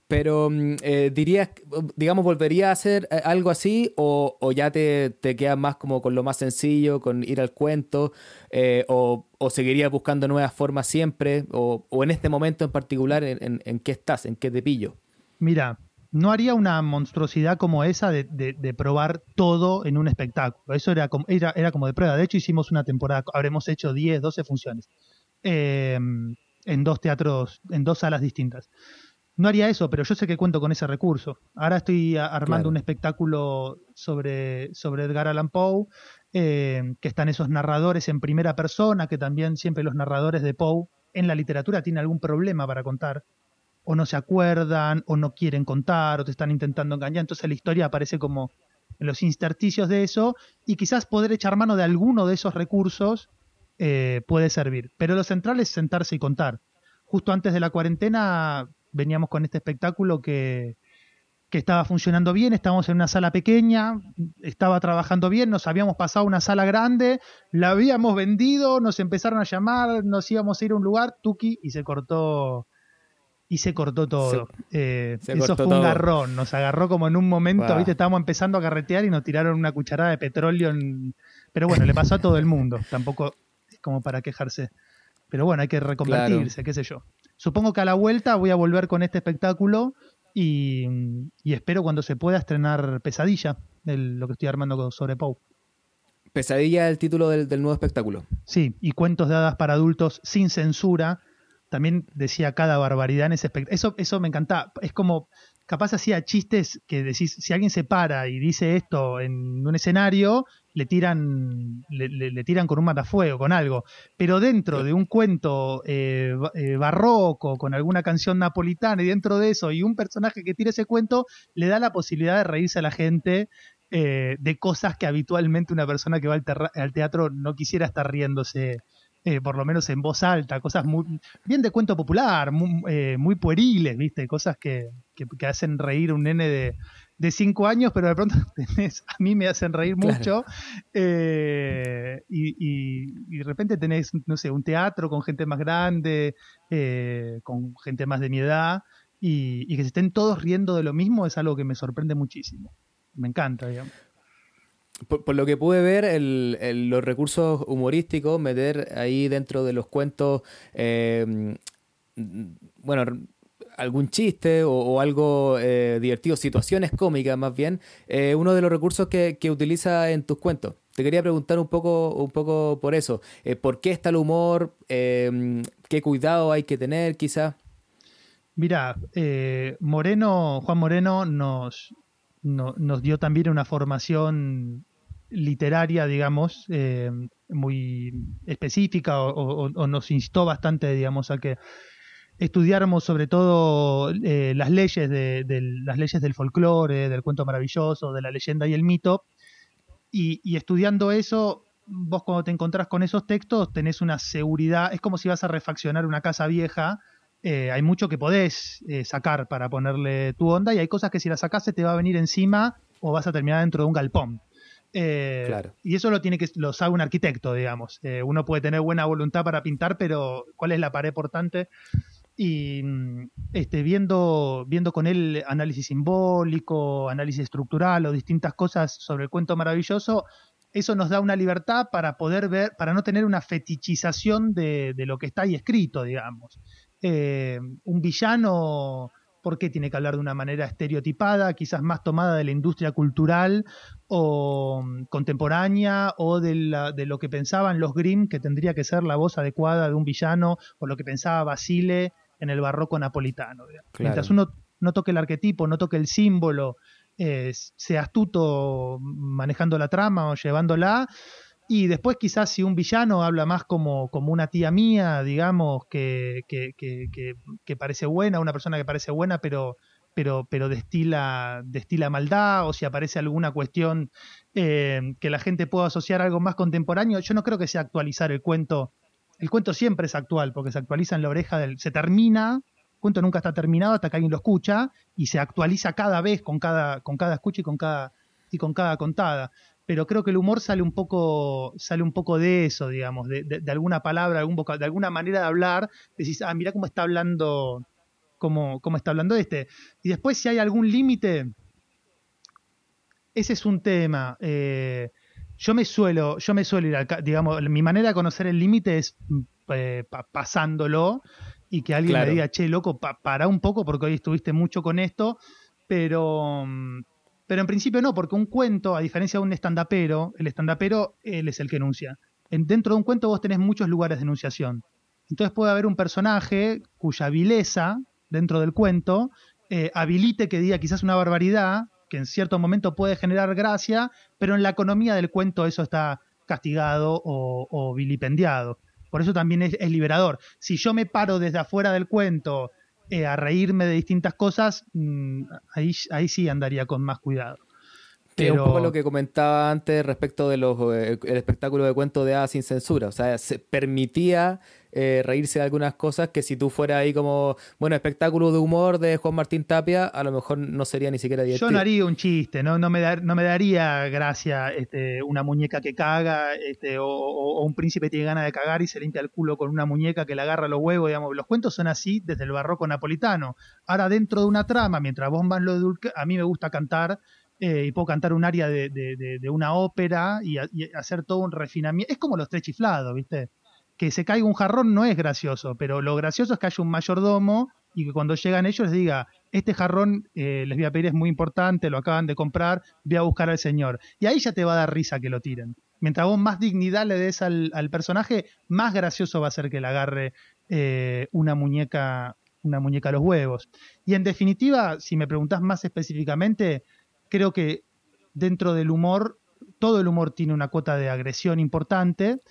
Pero mm, eh, dirías, digamos, ¿volvería a hacer eh, algo así o, ya te, te quedas más como con lo más sencillo, con ir al cuento? Eh, o, o, seguirías buscando nuevas formas siempre? O, en este momento en particular, en, qué estás? ¿En qué te pillo? Mira, no haría una monstruosidad como esa de, de, probar todo en un espectáculo. Eso era como, era, era como de prueba. De hecho, hicimos una temporada, habremos hecho 10, 12 funciones en dos teatros, en dos salas distintas. No haría eso, pero yo sé que cuento con ese recurso. Ahora estoy armando un espectáculo sobre, sobre Edgar Allan Poe, eh, que están esos narradores en primera persona, que también siempre los narradores de Poe en la literatura tienen algún problema para contar. O no se acuerdan, o no quieren contar, o te están intentando engañar. Entonces la historia aparece como en los intersticios de eso, y quizás poder echar mano de alguno de esos recursos eh, puede servir. Pero lo central es sentarse y contar. Justo antes de la cuarentena veníamos con este espectáculo que, estaba funcionando bien, estábamos en una sala pequeña, estaba trabajando bien, nos habíamos pasado a una sala grande, la habíamos vendido, nos empezaron a llamar, nos íbamos a ir a un lugar, Tuki, y se cortó y se cortó todo. Se, eso fue un garrón, nos agarró como en un momento, ¿viste? Estábamos empezando a carretear y nos tiraron una cucharada de petróleo. Pero bueno, le pasó a todo el mundo, tampoco es como para quejarse. Pero bueno, hay que reconvertirse, qué sé yo. Supongo que a la vuelta voy a volver con este espectáculo y, espero cuando se pueda estrenar Pesadilla, lo que estoy armando sobre Poe. Pesadilla el título del, nuevo espectáculo. Sí, y cuentos de hadas para adultos sin censura. También decía cada barbaridad en ese espectáculo. Eso, eso me encanta. Es como, capaz hacía chistes que decís, si alguien se para y dice esto en un escenario, le tiran, le, tiran con un matafuego, con algo. Pero dentro de un cuento eh, eh, barroco, con alguna canción napolitana, y dentro de eso, y un personaje que tira ese cuento, le da la posibilidad de reírse a la gente eh, de cosas que habitualmente una persona que va al, teatro no quisiera estar riéndose. Por lo menos en voz alta, cosas muy bien de cuento popular, muy, pueriles, ¿viste? Cosas que, que, hacen reír un nene de, de cinco años, pero de pronto <laughs> tenés, a mí me hacen reír mucho. Eh, y, de repente tenés, no sé, un teatro con gente más grande, eh, con gente más de mi edad, y, que se estén todos riendo de lo mismo es algo que me sorprende muchísimo. Me encanta, digamos. Por, lo que pude ver, los recursos humorísticos, meter ahí dentro de los cuentos, eh, bueno, algún chiste o, algo eh, divertido, situaciones cómicas más bien, eh, uno de los recursos que, que utiliza en tus cuentos. Te quería preguntar un poco, un poco por eso. Eh, ¿Por qué está el humor? ¿Qué cuidado hay que tener quizás? Mira, Moreno, Juan Moreno nos, nos dio también una formación literaria, digamos, muy específica o, nos instó bastante, digamos, a que estudiáramos sobre todo eh, las leyes de, las leyes del folclore, del cuento maravilloso, de la leyenda y el mito, y, estudiando eso, vos cuando te encontrás con esos textos tenés una seguridad, es como si vas a refaccionar una casa vieja, eh, hay mucho que podés eh, sacar para ponerle tu onda y hay cosas que si las sacás se te va a venir encima o vas a terminar dentro de un galpón. Claro. Y eso lo tiene que lo sabe un arquitecto, digamos. uno puede tener buena voluntad para pintar, pero ¿cuál es la pared portante? y mm, este, viendo, viendo con él análisis simbólico, análisis estructural o distintas cosas sobre el cuento maravilloso, eso nos da una libertad para poder ver, para no tener una fetichización de, lo que está ahí escrito, digamos. Eh, un villano, ¿por qué tiene que hablar de una manera estereotipada, quizás más tomada de la industria cultural o mm, contemporánea o de, de lo que pensaban los Grimm, que tendría que ser la voz adecuada de un villano, o lo que pensaba Basile en el barroco napolitano. Mientras uno no toque el arquetipo, no toque el símbolo, eh, sea astuto manejando la trama o llevándola, y después quizás si un villano habla más como, como una tía mía, digamos, que, que, que, parece buena, una persona que parece buena, pero, pero, pero destila, destila maldad, o si aparece alguna cuestión eh, que la gente pueda asociar a algo más contemporáneo, yo no creo que sea actualizar el cuento el cuento siempre es actual, porque se actualiza en la oreja del. Se termina, el cuento nunca está terminado hasta que alguien lo escucha, y se actualiza cada vez con cada, con cada escucha y con cada, y con cada contada. Pero creo que el humor sale un poco, sale un poco de eso, digamos, de, de, alguna palabra, algún de alguna manera de hablar. Decís, ah, mira cómo está hablando, cómo, cómo está hablando este. Y después, si hay algún límite, ese es un tema. Eh, yo me suelo, yo me suelo ir al, digamos, mi manera de conocer el límite es eh, pasándolo y que alguien me diga, che, loco, para un poco porque hoy estuviste mucho con esto, dentro del cuento eh, habilite que diga quizás una barbaridad que en cierto momento puede generar gracia, pero en la economía del cuento eso está castigado o, vilipendiado. Por eso también es, liberador. Si yo me paro desde afuera del cuento eh, a reírme de distintas cosas, mm, ahí, ahí sí andaría con más cuidado. Pero... un poco lo que comentaba antes respecto del eh, espectáculo de cuento de A sin censura. O sea, se permitía eh, reírse de algunas cosas que si tú fueras ahí como, bueno, espectáculo de humor de Juan Martín Tapia, a lo mejor no sería ni siquiera divertido. Yo no haría un chiste, no, no, me, no me daría gracia este, una muñeca que caga este, o, un príncipe tiene ganas de cagar y se limpia el culo con una muñeca que le agarra los huevos, digamos. Los cuentos son así desde el barroco napolitano. Ahora, dentro de una trama, mientras vos vas lo edulca, a mí me gusta cantar eh, y puedo cantar un área de, de, una ópera y, hacer todo un refinamiento. Es como los tres chiflados, ¿viste? Que se caiga un jarrón no es gracioso, pero lo gracioso es que haya un mayordomo y que cuando llegan ellos les diga, este jarrón eh, les voy a pedir es muy importante, lo acaban de comprar, voy a buscar al señor. Y ahí ya te va a dar risa que lo tiren. Mientras vos más dignidad le des al, personaje, más gracioso va a ser que le agarre eh, una muñeca una muñeca a los huevos. Y en definitiva, si me preguntás más específicamente, creo que dentro del humor, todo el humor tiene una cuota de agresión importante,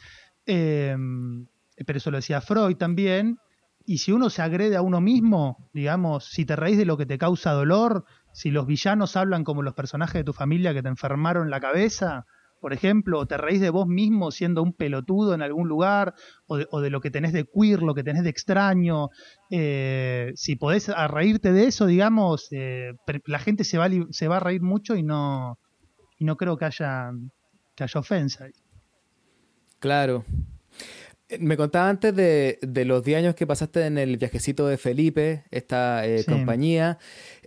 em, pero eso lo decía Freud también, y si uno se agrede a uno mismo, digamos, si te reís de lo que te causa dolor, si los villanos hablan como los personajes de tu familia que te enfermaron la cabeza, por ejemplo, o te reís de vos mismo siendo un pelotudo en algún lugar, o de, lo que tenés de queer, lo que tenés de extraño, eh, si podés a reírte de eso, digamos, eh, la gente se va, se va a reír mucho y no, y no creo que haya, que haya ofensa. Claro, me contaba antes de, los 10 años que pasaste en el viajecito de Felipe, esta eh, compañía.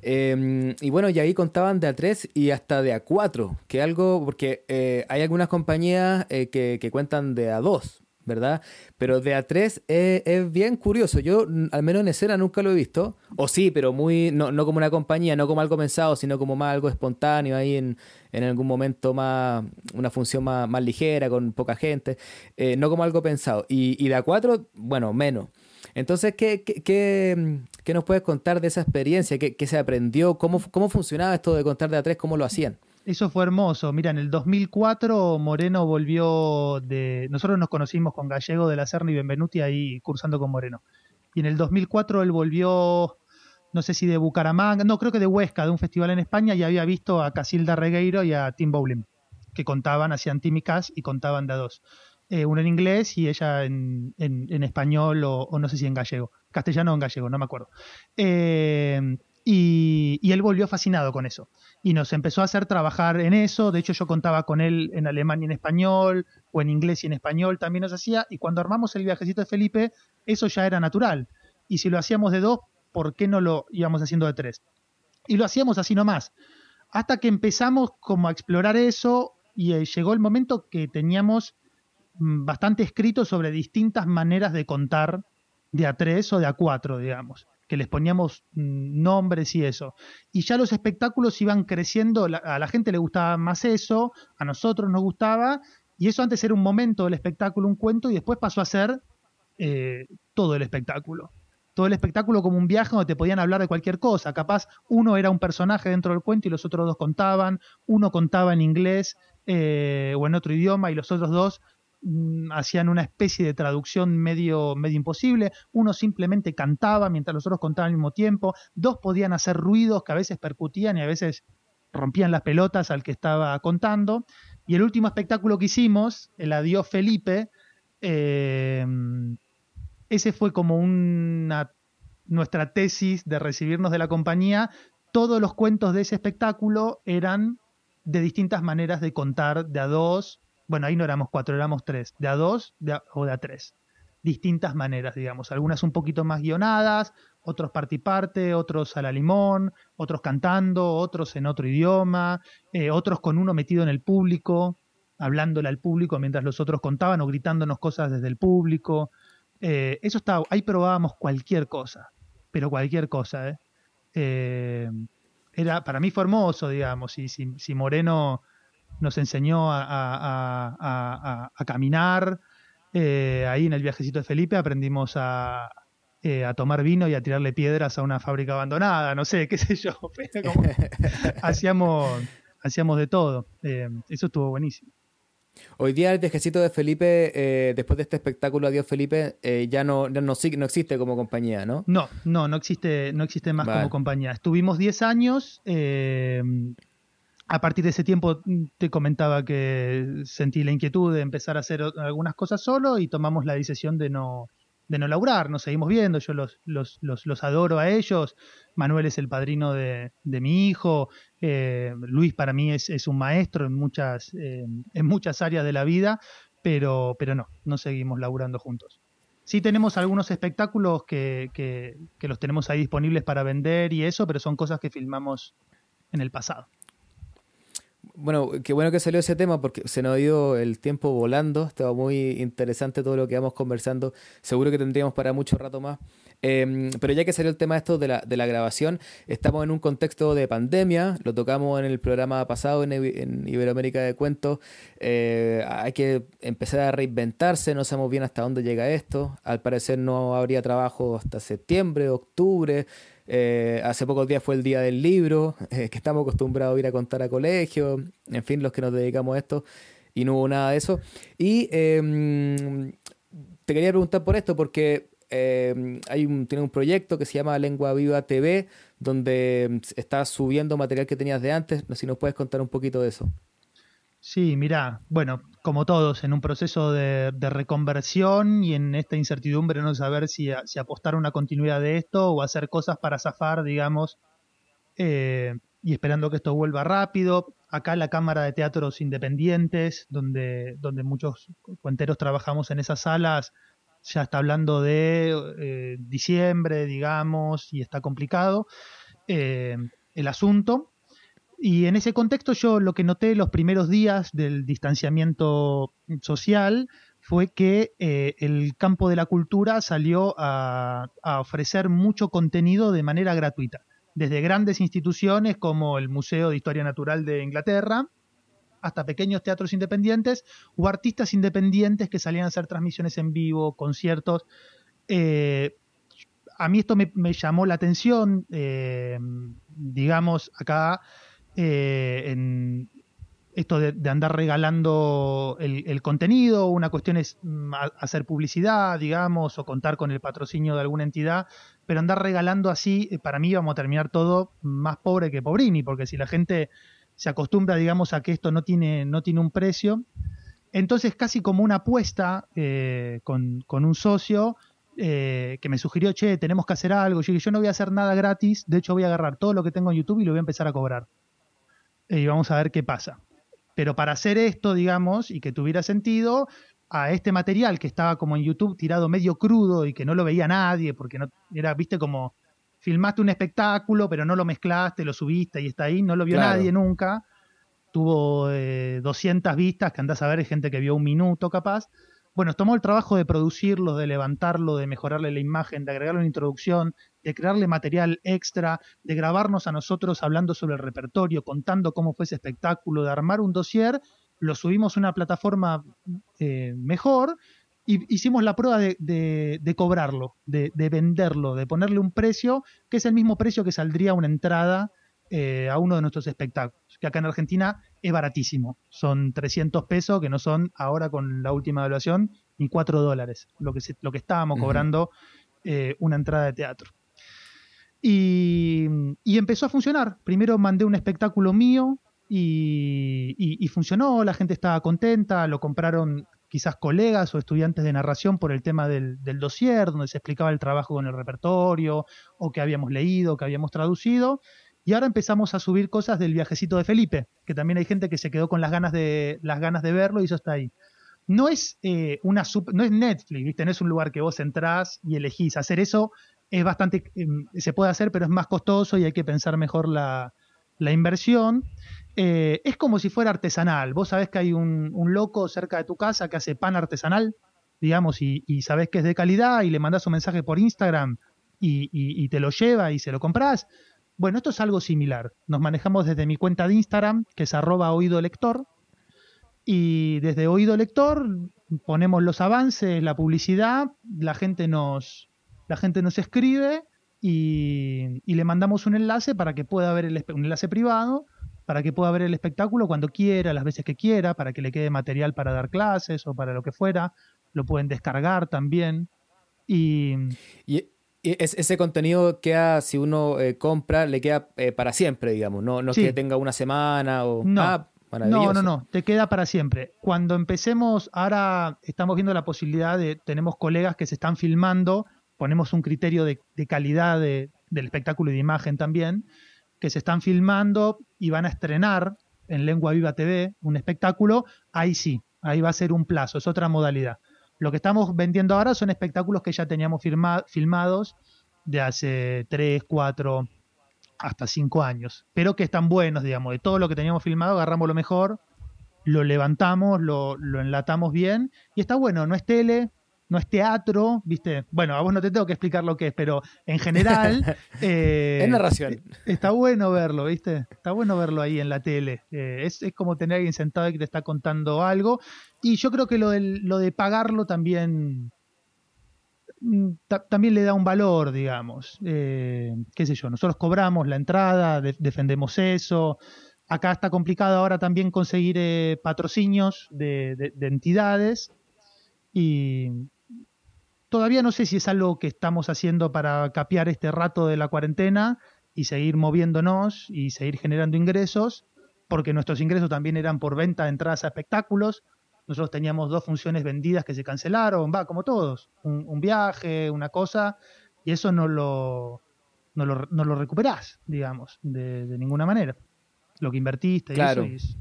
Em, y bueno, y ahí contaban de A3 y hasta de A4, que algo, porque eh, hay algunas compañías eh, que, que, cuentan de A2, ¿verdad? Pero de A3 es, bien curioso. Yo, al menos en escena, nunca lo he visto. O sí, pero muy, no, no como una compañía, no como algo pensado, sino como más algo espontáneo ahí en, en algún momento más, una función más, más ligera, con poca gente. Eh, no como algo pensado. Y, y de A4, bueno, menos. Entonces, ¿qué, qué, qué, nos puedes contar de esa experiencia? ¿Qué, qué se aprendió? ¿Cómo, ¿Cómo funcionaba esto de contar de A3? ¿Cómo lo hacían? Eso fue hermoso. Mira, en el 2004 Moreno volvió de... Nosotros nos conocimos con Gallego de la Serna y Benvenuti ahí cursando con Moreno. Y en el 2004 él volvió, no sé si de Bucaramanga, no, creo que de Huesca, de un festival en España, y había visto a Casilda Regueiro y a Tim Bowling, que contaban, hacían Timicas y contaban de a dos. Eh, uno en inglés y ella en, en, español o, o, no sé si en gallego. Castellano o en gallego, no me acuerdo. Eh, y, él volvió fascinado con eso. Y nos empezó a hacer trabajar en eso. De hecho, yo contaba con él en alemán y en español, o en inglés y en español también nos hacía. Y cuando armamos el viajecito de Felipe, eso ya era natural. Y si lo hacíamos de dos, ¿por qué no lo íbamos haciendo de tres? Y lo hacíamos así nomás. Hasta que empezamos como a explorar eso y eh, llegó el momento que teníamos mm, bastante escrito sobre distintas maneras de contar de a tres o de a cuatro, digamos que les poníamos mm, nombres y eso. Y ya los espectáculos iban creciendo, a la gente le gustaba más eso, a nosotros nos gustaba, y eso antes era un momento del espectáculo, un cuento, y después pasó a ser eh, todo el espectáculo. Todo el espectáculo como un viaje donde te podían hablar de cualquier cosa. Capaz uno era un personaje dentro del cuento y los otros dos contaban, uno contaba en inglés eh, o en otro idioma y los otros dos Mm, hacían una especie de traducción medio, medio imposible, uno simplemente cantaba mientras los otros contaban al mismo tiempo, dos podían hacer ruidos que a veces percutían y a veces rompían las pelotas al que estaba contando, y el último espectáculo que hicimos, el Adiós Felipe, eh, ese fue como una nuestra tesis de recibirnos de la compañía, todos los cuentos de ese espectáculo eran de distintas maneras de contar de a dos bueno, ahí no éramos cuatro, éramos tres, de a dos o de a tres. Distintas maneras, digamos, algunas un poquito más guionadas, otros parte y parte, otros a la limón, otros cantando, otros en otro idioma, eh, otros con uno metido en el público, hablándole al público mientras los otros contaban o gritándonos cosas desde el público. Eh, eso está, ahí probábamos cualquier cosa, pero cualquier cosa. ¿eh? eh era, para mí fue hermoso, digamos, y si, si Moreno nos enseñó a, caminar. Eh, ahí en el viajecito de Felipe aprendimos eh, a, tomar vino y a tirarle piedras a una fábrica abandonada, no sé, qué sé yo. <laughs> <laughs> hacíamos, hacíamos de todo. Eh, eso estuvo buenísimo. Hoy día el viajecito de Felipe, después de este espectáculo Adiós Felipe, ya no, no, no, existe como compañía, ¿no? No, no, no existe, no existe más como compañía. Estuvimos 10 años, a partir de ese tiempo te comentaba que sentí la inquietud de empezar a hacer algunas cosas solo y tomamos la decisión de no, de no laburar, nos seguimos viendo, yo los, los, los, adoro a ellos, Manuel es el padrino de, de mi hijo, eh, Luis para mí es, un maestro en muchas, eh, en muchas áreas de la vida, pero, pero no, no seguimos laburando juntos. Sí tenemos algunos espectáculos que, que, que los tenemos ahí disponibles para vender y eso, pero son cosas que filmamos en el pasado. Bueno, qué bueno que salió ese tema porque se nos ha ido el tiempo volando. Estaba muy interesante todo lo que vamos conversando. Seguro que tendríamos para mucho rato más. Em, pero ya que salió el tema esto de la, de la grabación, estamos en un contexto de pandemia. Lo tocamos en el programa pasado en, Iberoamérica de Cuentos. Eh, hay que empezar a reinventarse. No sabemos bien hasta dónde llega esto. Al parecer no habría trabajo hasta septiembre, octubre. Eh, hace pocos días fue el día del libro, <laughs> eh, que estamos acostumbrados a ir a contar a colegio, en fin, los que nos dedicamos a esto, y no hubo nada de eso. Y em, te quería preguntar por esto, porque em, hay un, tiene un proyecto que se llama Lengua Viva TV, donde em, estás subiendo material que tenías de antes. Si nos puedes contar un poquito de eso. Sí, mira, bueno, como todos, en un proceso de, reconversión y en esta incertidumbre no saber si, si, apostar a una continuidad de esto o hacer cosas para zafar, digamos, eh, y esperando que esto vuelva rápido. Acá la Cámara de Teatros Independientes, donde, donde muchos cuenteros trabajamos en esas salas, ya está hablando de eh, diciembre, digamos, y está complicado eh, el asunto. Y en ese contexto yo lo que noté los primeros días del distanciamiento social fue que eh, el campo de la cultura salió a, ofrecer mucho contenido de manera gratuita, desde grandes instituciones como el Museo de Historia Natural de Inglaterra, hasta pequeños teatros independientes o artistas independientes que salían a hacer transmisiones en vivo, conciertos. Eh, a mí esto me, llamó la atención, eh, digamos, acá eh, en esto de, andar regalando el, contenido, una cuestión es mm, hacer publicidad, digamos, o contar con el patrocinio de alguna entidad, pero andar regalando así, eh, para mí vamos a terminar todo más pobre que pobrini, porque si la gente se acostumbra, digamos, a que esto no tiene, no tiene un precio, entonces casi como una apuesta eh, con, un socio, que me sugirió, che, tenemos que hacer algo. Yo yo no voy a hacer nada gratis, de hecho voy a agarrar todo lo que tengo en YouTube y lo voy a empezar a cobrar y vamos a ver qué pasa. Pero para hacer esto, digamos, y que tuviera sentido, a este material que estaba como en YouTube tirado medio crudo y que no lo veía nadie, porque no era, viste, como filmaste un espectáculo, pero no lo mezclaste, lo subiste y está ahí, no lo vio nadie nunca. Tuvo 200 eh, vistas, que andás a ver, gente que vio un minuto capaz. Bueno, tomó el trabajo de producirlo, de levantarlo, de mejorarle la imagen, de agregarle una introducción, de crearle material extra, de grabarnos a nosotros hablando sobre el repertorio, contando cómo fue ese espectáculo, de armar un dossier, lo subimos a una plataforma eh, mejor y hicimos la prueba de, cobrarlo, de, venderlo, de ponerle un precio que es el mismo precio que saldría una entrada eh, a uno de nuestros espectáculos, que acá en Argentina es baratísimo, son 300 pesos que no son ahora con la última evaluación ni 4 dólares, lo que, lo que estábamos cobrando eh, una entrada de teatro. Y, empezó a funcionar. Primero mandé un espectáculo mío y, funcionó, la gente estaba contenta, lo compraron quizás colegas o estudiantes de narración por el tema del, del dossier, donde se explicaba el trabajo con el repertorio, o que habíamos leído, que habíamos traducido. Y ahora empezamos a subir cosas del viajecito de Felipe, que también hay gente que se quedó con las ganas de, las ganas de verlo y eso está ahí. No es, eh, una no es Netflix, no es un lugar que vos entrás y elegís. Hacer eso es bastante, em, se puede hacer, pero es más costoso y hay que pensar mejor la, inversión. Eh, es como si fuera artesanal. Vos sabés que hay un, loco cerca de tu casa que hace pan artesanal, digamos, y, y sabés que es de calidad y le mandás un mensaje por Instagram y, te lo lleva y se lo compras. Bueno, esto es algo similar. Nos manejamos desde mi cuenta de Instagram, que es arroba oído lector, y desde oído lector ponemos los avances, la publicidad, la gente nos, la gente nos escribe y, le mandamos un enlace para que pueda ver el, un enlace privado para que pueda ver el espectáculo cuando quiera, las veces que quiera, para que le quede material para dar clases o para lo que fuera. Lo pueden descargar también. Y, ese contenido queda, si uno eh, compra, le queda eh, para siempre, digamos. No, no que tenga una semana o. No. Ah, No, no, no, te queda para siempre. Cuando empecemos, ahora estamos viendo la posibilidad de, tenemos colegas que se están filmando, ponemos un criterio de, calidad del espectáculo y de imagen también, que se están filmando y van a estrenar en Lengua Viva TV un espectáculo, ahí sí, ahí va a ser un plazo, es otra modalidad. Lo que estamos vendiendo ahora son espectáculos que ya teníamos filmados de hace 3, 4, hasta 5 años, pero que están buenos, digamos, de todo lo que teníamos filmado, agarramos lo mejor, lo levantamos, lo, lo enlatamos bien y está bueno, no es tele, no es teatro, ¿viste? Bueno, a vos no te tengo que explicar lo que es, pero en general... <laughs> Eh, es narración. Está bueno verlo, ¿viste? Está bueno verlo ahí en la tele. Eh, es, como tener a alguien sentado y que te está contando algo. Y yo creo que lo, lo de pagarlo también... Mm, también le da un valor, digamos. Eh, qué sé yo, nosotros cobramos la entrada, defendemos eso. Acá está complicado ahora también conseguir patrocinios de entidades. Y, Todavía no sé si es algo que estamos haciendo para capear este rato de la cuarentena y seguir moviéndonos y seguir generando ingresos, porque nuestros ingresos también eran por venta de entradas a espectáculos. Nosotros teníamos dos funciones vendidas que se cancelaron, va, como todos, un, viaje, una cosa, y eso no lo, no lo, no lo recuperás, digamos, de, ninguna manera. Lo que invertiste claro. y eso.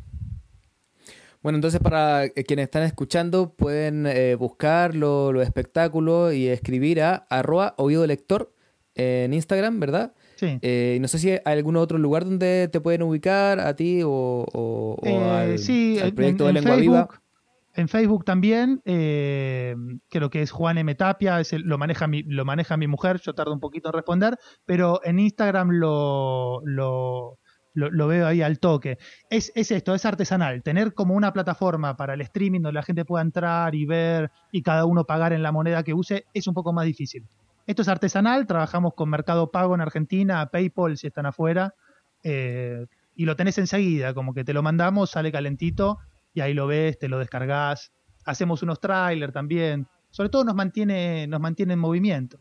Bueno, entonces para eh, quienes están escuchando pueden eh, buscar los espectáculos y escribir a arroba oído lector en Instagram, ¿verdad? Sí. Eh, y no sé si hay algún otro lugar donde te pueden ubicar a ti o, al, sí, proyecto de Lengua Facebook, Viva. En Facebook también, creo que es Juan M. Tapia, lo, maneja mi, lo maneja mi mujer, yo tardo un poquito en responder, pero en Instagram lo, lo lo, veo ahí al toque. Es, esto, es artesanal. Tener como una plataforma para el streaming donde la gente pueda entrar y ver y cada uno pagar en la moneda que use es un poco más difícil. Esto es artesanal, trabajamos con Mercado Pago en Argentina, PayPal si están afuera, eh, y lo tenés enseguida, como que te lo mandamos, sale calentito y ahí lo ves, te lo descargas. Hacemos unos trailers también. Sobre todo nos mantiene, nos mantiene en movimiento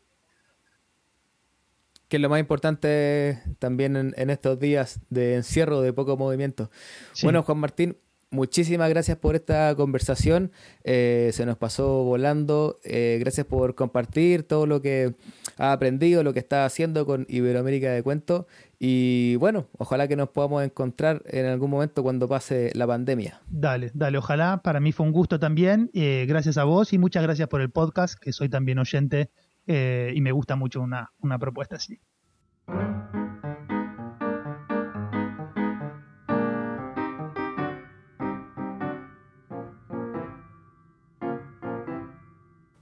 que es lo más importante también en, estos días de encierro, de poco movimiento. Bueno, Juan Martín, muchísimas gracias por esta conversación. Eh, se nos pasó volando. Eh, gracias por compartir todo lo que ha aprendido, lo que está haciendo con Iberoamérica de Cuento. Y bueno, ojalá que nos podamos encontrar en algún momento cuando pase la pandemia. Dale, dale, ojalá. Para mí fue un gusto también. Eh, gracias a vos y muchas gracias por el podcast, que soy también oyente eh, y me gusta mucho una, una propuesta así.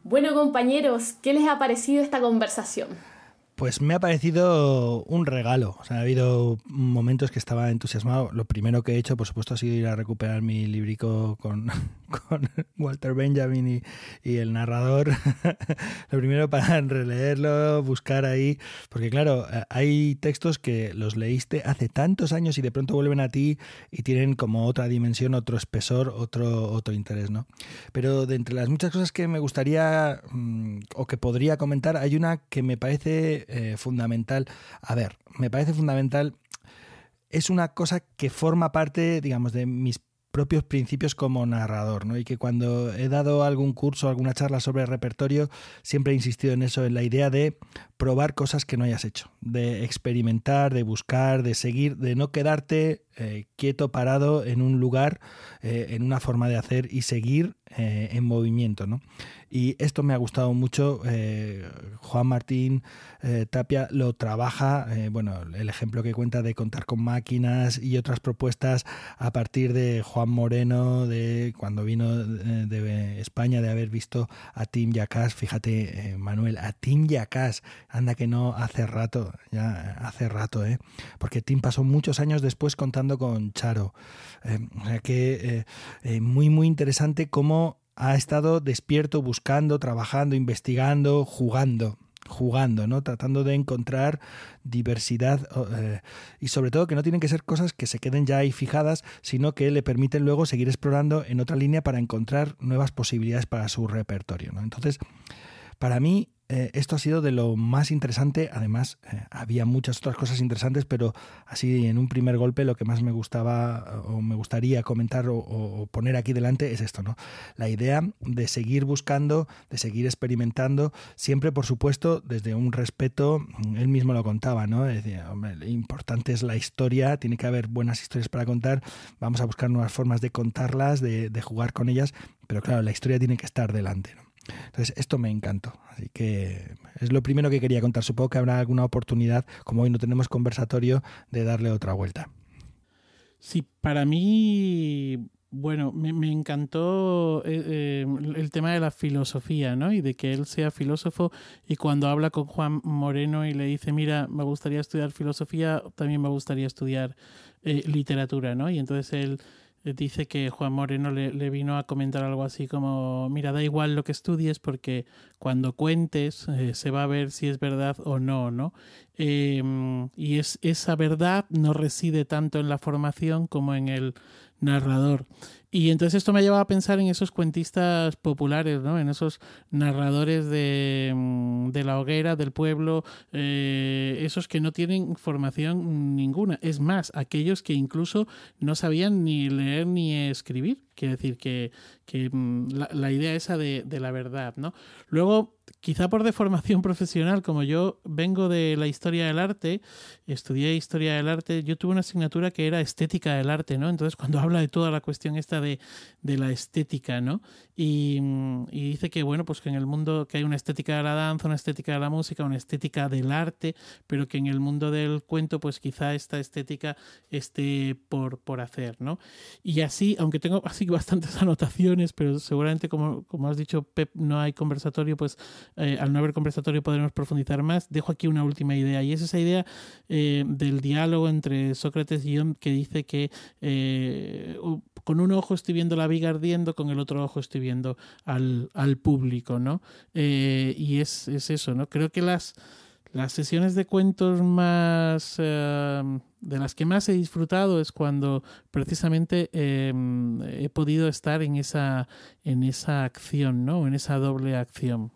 Bueno compañeros, ¿qué les ha parecido esta conversación? Pues me ha parecido un regalo. O sea, ha habido momentos que estaba entusiasmado. Lo primero que he hecho, por supuesto, ha sido ir a recuperar mi librico con, <laughs> con Walter Benjamin y, el narrador. <laughs> Lo primero para releerlo, buscar ahí. Porque, claro, eh, hay textos que los leíste hace tantos años y de pronto vuelven a ti y tienen como otra dimensión, otro espesor, otro, otro interés, ¿no? Pero de entre las muchas cosas que me gustaría mm, o que podría comentar, hay una que me parece eh, fundamental. A ver, me parece fundamental. Es una cosa que forma parte, digamos, de mis propios principios como narrador, ¿no? Y que cuando he dado algún curso, alguna charla sobre repertorio, siempre he insistido en eso, en la idea de probar cosas que no hayas hecho, de experimentar, de buscar, de seguir, de no quedarte eh, quieto, parado en un lugar, eh, en una forma de hacer y seguir en movimiento, ¿no? Y esto me ha gustado mucho. Eh, Juan Martín eh, Tapia lo trabaja, eh, bueno, el ejemplo que cuenta de contar con máquinas y otras propuestas a partir de Juan Moreno, de cuando vino de, España, de haber visto a Tim Yacas. Fíjate, Manuel, a Tim Yacas, anda que no hace rato, ya hace rato, ¿eh? Porque Tim pasó muchos años después contando con Charo. O sea que muy, muy interesante cómo ha estado despierto, buscando, trabajando, investigando, jugando jugando, ¿no? Tratando de encontrar diversidad eh, y sobre todo que no tienen que ser cosas que se queden ya ahí fijadas, sino que le permiten luego seguir explorando en otra línea para encontrar nuevas posibilidades para su repertorio. Entonces, para mí eh, esto ha sido de lo más interesante. Además, eh, había muchas otras cosas interesantes, pero así en un primer golpe lo que más me gustaba o me gustaría comentar o, poner aquí delante es esto, ¿no? La idea de seguir buscando, de seguir experimentando, siempre, por supuesto, desde un respeto, él mismo lo contaba, ¿no? Decía, hombre, lo importante es la historia, tiene que haber buenas historias para contar, vamos a buscar nuevas formas de contarlas, de, de jugar con ellas, pero claro, la historia tiene que estar delante, ¿no? Entonces, esto me encantó. Así que es lo primero que quería contar. Supongo que habrá alguna oportunidad, como hoy no tenemos conversatorio, de darle otra vuelta. Sí, para mí, bueno, me, encantó eh, eh, el tema de la filosofía, ¿no? Y de que él sea filósofo y cuando habla con Juan Moreno y le dice, mira, me gustaría estudiar filosofía, también me gustaría estudiar eh, literatura, ¿no? Y entonces él dice que Juan Moreno le, vino a comentar algo así como, mira, da igual lo que estudies porque cuando cuentes eh, se va a ver si es verdad o no, ¿no? Em, y es, esa verdad no reside tanto en la formación como en el narrador. Y entonces esto me ha llevado a pensar en esos cuentistas populares, ¿no? En esos narradores de, mm, de la hoguera, del pueblo, eh, esos que no tienen formación ninguna. Es más, aquellos que incluso no sabían ni leer ni escribir. Quiere decir que, que mm, la, la, idea esa de, de la verdad, ¿no? Luego, quizá por deformación <laughs> profesional, como yo vengo de la historia del arte, estudié historia del arte, yo tuve una asignatura que era estética del arte, ¿no? Entonces, cuando habla de toda la cuestión esta de, de la estética, ¿no? Y, y, dice que, bueno, pues que en el mundo que hay una estética de la danza, una estética de la música, una estética del arte, pero que en el mundo del cuento, pues quizá esta estética esté por, por hacer, ¿no? Y así, aunque tengo así <laughs> bastantes anotaciones, pero seguramente, como, como has dicho, Pep, no hay conversatorio, pues eh, al no haber conversatorio podremos profundizar más. Dejo aquí una última idea y es esa idea eh, del diálogo entre Sócrates y John que dice que eh, con un ojo estoy viendo la viga ardiendo, con el otro ojo estoy viendo al, al público, ¿no? y es, es, eso, ¿no? Creo que las, las sesiones de cuentos más de las que más he disfrutado es cuando precisamente em, he podido estar en esa en esa acción, ¿no? En esa doble acción.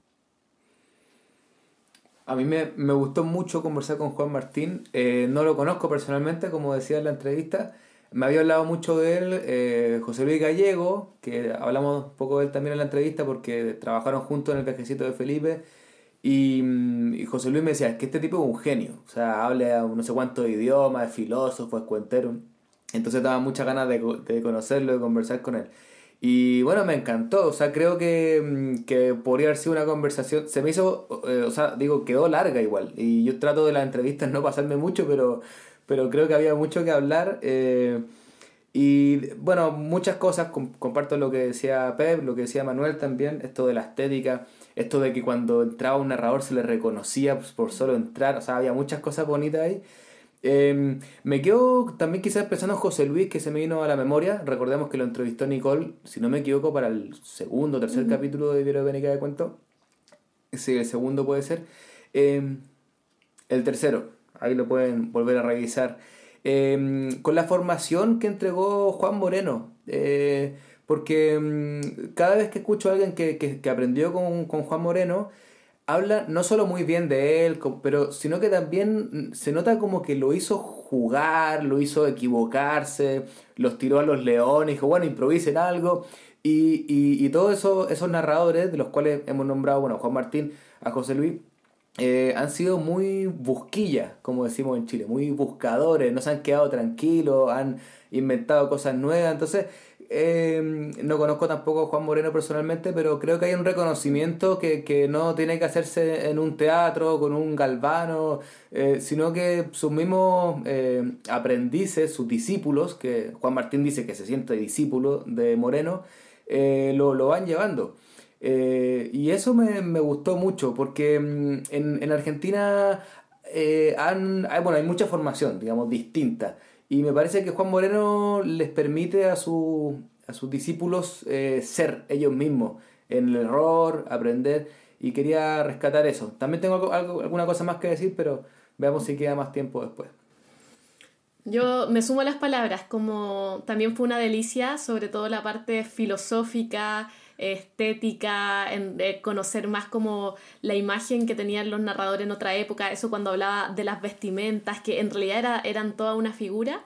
A mí me, me, gustó mucho conversar con Juan Martín. Eh, no lo conozco personalmente, como decía en la entrevista. Me había hablado mucho de él eh, José Luis Gallego, que hablamos un poco de él también en la entrevista porque trabajaron juntos en el viajecito de Felipe. Y, y, José Luis me decía, es que este tipo es un genio. O sea, habla no sé cuántos idiomas, es filósofo, es cuentero. Entonces daba muchas ganas de, de conocerlo, de conversar con él. Y bueno, me encantó, o sea, creo que, mm, que podría haber sido una conversación, se me hizo, eh, o sea, digo, quedó larga igual. Y yo trato de las entrevistas no pasarme mucho, pero, pero creo que había mucho que hablar. Eh, y bueno, muchas cosas, comparto lo que decía Pep, lo que decía Manuel también, esto de la estética, esto de que cuando entraba un narrador se le reconocía por solo entrar, o sea, había muchas cosas bonitas ahí. Em, me quedo también quizás pensando en José Luis, que se me vino a la memoria. Recordemos que lo entrevistó Nicole, si no me equivoco, para el segundo o tercer capítulo de Diario de de Cuento. Sí, el segundo puede ser. Em, el tercero, ahí lo pueden volver a revisar. Em, con la formación que entregó Juan Moreno. Eh, porque cada vez que escucho a alguien que, que, aprendió con, con Juan Moreno, habla no solo muy bien de él, pero sino que también se nota como que lo hizo jugar, lo hizo equivocarse, los tiró a los leones, dijo, bueno, improvisen algo. Y, y, y todos eso, esos narradores, de los cuales hemos nombrado, bueno, Juan Martín, a José Luis, eh, han sido muy busquillas, como decimos en Chile, muy buscadores, no se han quedado tranquilos, han inventado cosas nuevas. Entonces, eh, no conozco tampoco a Juan Moreno personalmente, pero creo que hay un reconocimiento que, no tiene que hacerse en un teatro, con un galvano, eh, sino que sus mismos eh, aprendices, sus discípulos, que Juan Martín dice que se siente discípulo de Moreno, lo, van llevando. Y eso me, gustó mucho, porque mm, en, en Argentina han, hay, bueno, hay mucha formación, digamos, distinta. Y me parece que Juan Moreno les permite a, su, a sus discípulos eh, ser ellos mismos, en el error, aprender, y quería rescatar eso. También tengo algo, alguna cosa más que decir, pero veamos si queda más tiempo después. Yo me sumo a las palabras, como también fue una delicia, sobre todo la parte filosófica, estética, en conocer más como la imagen que tenían los narradores en otra época, eso cuando hablaba de las vestimentas, que en realidad era, eran toda una figura.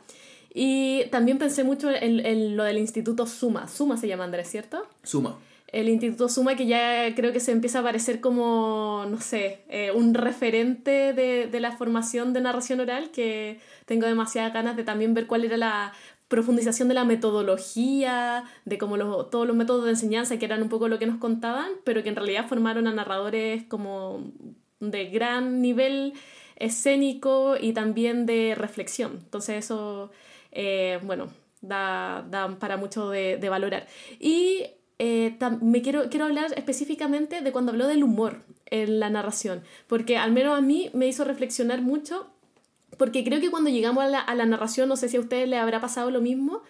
Y también pensé mucho en, en, lo del Instituto Suma. Suma se llama Andrés, ¿cierto? Suma. El Instituto Suma que ya creo que se empieza a parecer como, no sé, eh, un referente de, de, la formación de narración oral que tengo demasiadas ganas de también ver cuál era la profundización de la metodología, de como todos los métodos de enseñanza que eran un poco lo que nos contaban, pero que en realidad formaron a narradores como de gran nivel escénico y también de reflexión. Entonces eso eh, bueno, da, para mucho de, de valorar. Y eh, me quiero, quiero hablar específicamente de cuando habló del humor en la narración, porque al menos a mí me hizo reflexionar mucho, porque creo que cuando llegamos a la, narración, no sé si a ustedes les habrá pasado lo mismo,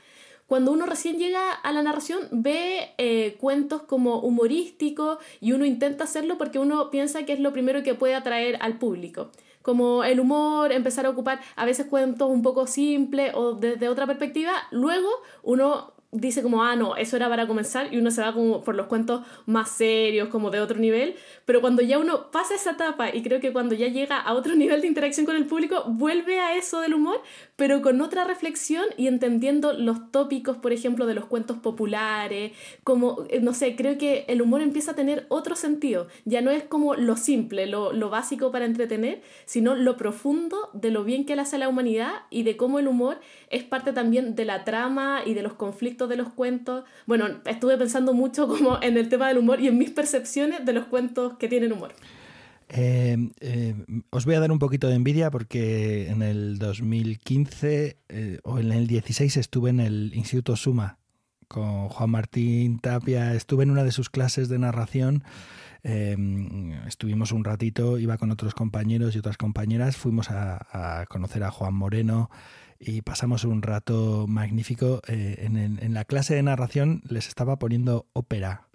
cuando uno recién llega a la narración ve eh, cuentos como humorísticos y uno intenta hacerlo porque uno piensa que es lo primero que puede atraer al público. Como el humor, empezar a ocupar a veces cuentos un poco simples o desde otra perspectiva, luego uno dice como, ah, no, eso era para comenzar y uno se va como por los cuentos más serios, como de otro nivel, pero cuando ya uno pasa esa etapa y creo que cuando ya llega a otro <laughs> nivel de interacción con el público, vuelve a eso del humor, pero con otra reflexión y entendiendo los tópicos, por ejemplo, de los cuentos populares, como, eh, no sé, creo que el humor empieza a tener otro sentido, ya no es como lo simple, lo, lo básico para entretener, sino lo profundo de lo bien que le hace a la humanidad y de cómo el humor es parte también de la trama y de los conflictos de los cuentos. Bueno, estuve pensando mucho como en el tema del humor y en mis percepciones de los cuentos que tienen humor. Eh, eh, os voy a dar un poquito de envidia porque en el 2015 eh, o en el 16 estuve en el Instituto Suma con Juan Martín Tapia, estuve en una de sus clases de narración. estuvimos un ratito, iba con otros compañeros y otras compañeras, fuimos a, conocer a Juan Moreno, y pasamos un rato magnífico. Eh, en, la clase de narración les estaba poniendo ópera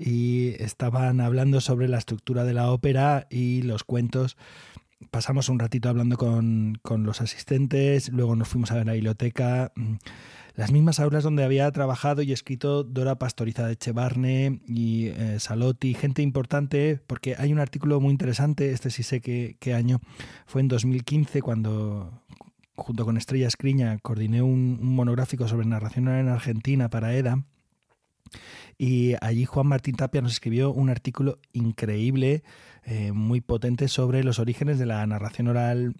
y estaban hablando sobre la estructura de la ópera y los cuentos. Pasamos un ratito hablando con, con los asistentes, luego nos fuimos a ver la biblioteca. Mm, las mismas aulas donde había trabajado y escrito Dora Pastoriza de Chevarne y eh, Salotti, gente importante, porque hay un artículo muy interesante, este sí sé qué, qué año, fue en 2015 cuando, junto con Estrella Escriña, coordiné un, monográfico sobre narración en Argentina para EDA. Y allí Juan Martín Tapia nos escribió un artículo increíble, eh, muy potente, sobre los orígenes de la narración oral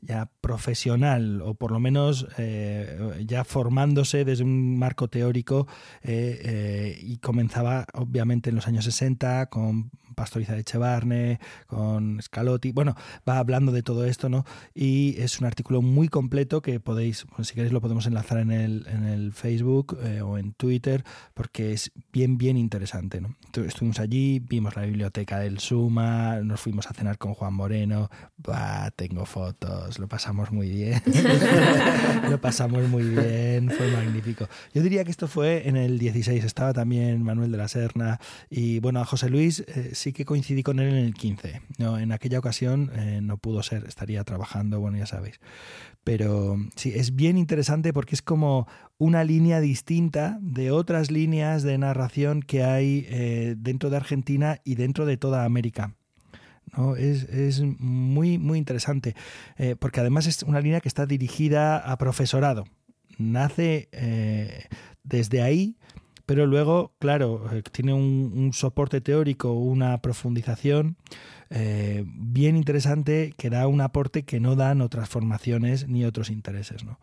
ya profesional o por lo menos eh, ya formándose desde un marco teórico eh, y comenzaba obviamente en los años 60 con Pastoriza de Chevarne, con Scalotti, bueno, va hablando de todo esto, ¿no? Y es un artículo muy completo que podéis, si queréis lo podemos enlazar en el, en el Facebook eh, o en Twitter, porque es bien, bien interesante, ¿no? Estuvimos allí, vimos la biblioteca del Suma, nos fuimos a cenar con Juan Moreno, bah, tengo fotos, lo pasamos muy bien, <laughs> lo pasamos muy bien, fue magnífico. Yo diría que esto fue en el 16, estaba también Manuel de la Serna y bueno, a José Luis eh, sí que coincidí con él en el 15. No, en aquella ocasión eh, no pudo ser, estaría trabajando, bueno, ya sabéis. Pero sí, es bien interesante porque es como una línea distinta de otras líneas de narración que hay eh, dentro de Argentina y dentro de toda América. ¿no? Es, muy, muy interesante, eh, porque además es una línea que está dirigida a profesorado. Nace desde ahí pero luego, claro, eh, tiene un, soporte teórico, una profundización eh, bien interesante que da un aporte que no dan otras formaciones ni otros intereses. ¿no?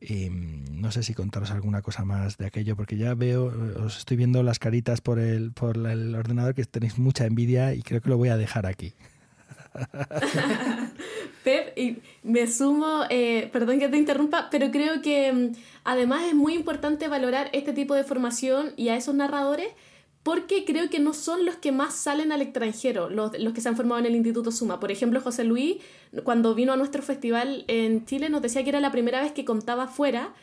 Mm, no sé si contaros alguna cosa más de aquello, porque ya veo, eh, os estoy viendo las caritas por el, por el ordenador que tenéis mucha envidia y creo que lo voy a dejar aquí. <laughs> Pep, y me sumo, eh, perdón que te interrumpa, pero creo que mm, además es muy importante valorar este tipo de formación y a esos narradores porque creo que no son los que más salen al extranjero, los, los, que se han formado en el Instituto Suma. Por ejemplo, José Luis, cuando vino a nuestro festival en Chile, nos decía que era la primera vez que contaba fuera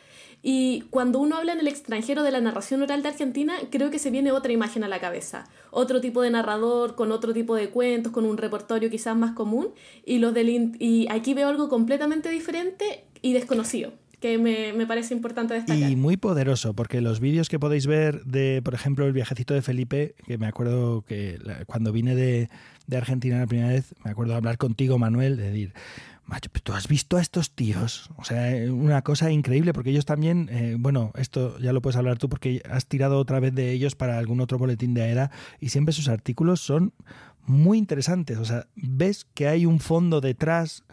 y cuando uno habla en el extranjero de la narración oral de Argentina, creo que se viene otra imagen a la cabeza. Otro tipo de narrador, con otro tipo de cuentos, con un repertorio quizás más común. Y, los del y aquí veo algo completamente diferente y desconocido que me, me, parece importante destacar. Y muy poderoso, porque los vídeos que podéis ver de, por ejemplo, el viajecito de Felipe, que me acuerdo que cuando vine de, de Argentina la primera vez, me acuerdo de hablar contigo, Manuel, de decir, macho, ¿tú has visto a estos tíos? O sea, una cosa increíble, porque ellos también, eh, bueno, esto ya lo puedes hablar tú, porque has tirado otra vez de ellos para algún otro boletín de AERA, y siempre sus artículos son muy interesantes. O sea, ves que hay un fondo detrás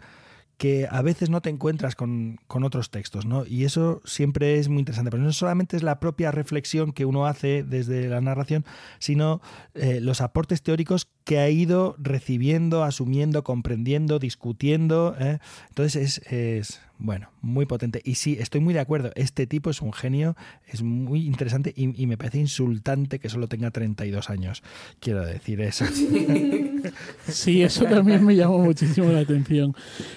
que a veces no te encuentras con, con, otros textos, ¿no? Y eso siempre es muy interesante, pero no solamente es la propia reflexión que uno hace desde la narración, sino eh, los aportes teóricos que ha ido recibiendo, asumiendo, comprendiendo, discutiendo. ¿eh? Entonces es, es, bueno, muy potente. Y sí, estoy muy de acuerdo. Este tipo es un genio, es muy interesante y, me parece insultante que solo tenga 32 años. Quiero decir eso. <laughs> Sí, eso también me llamó muchísimo la atención.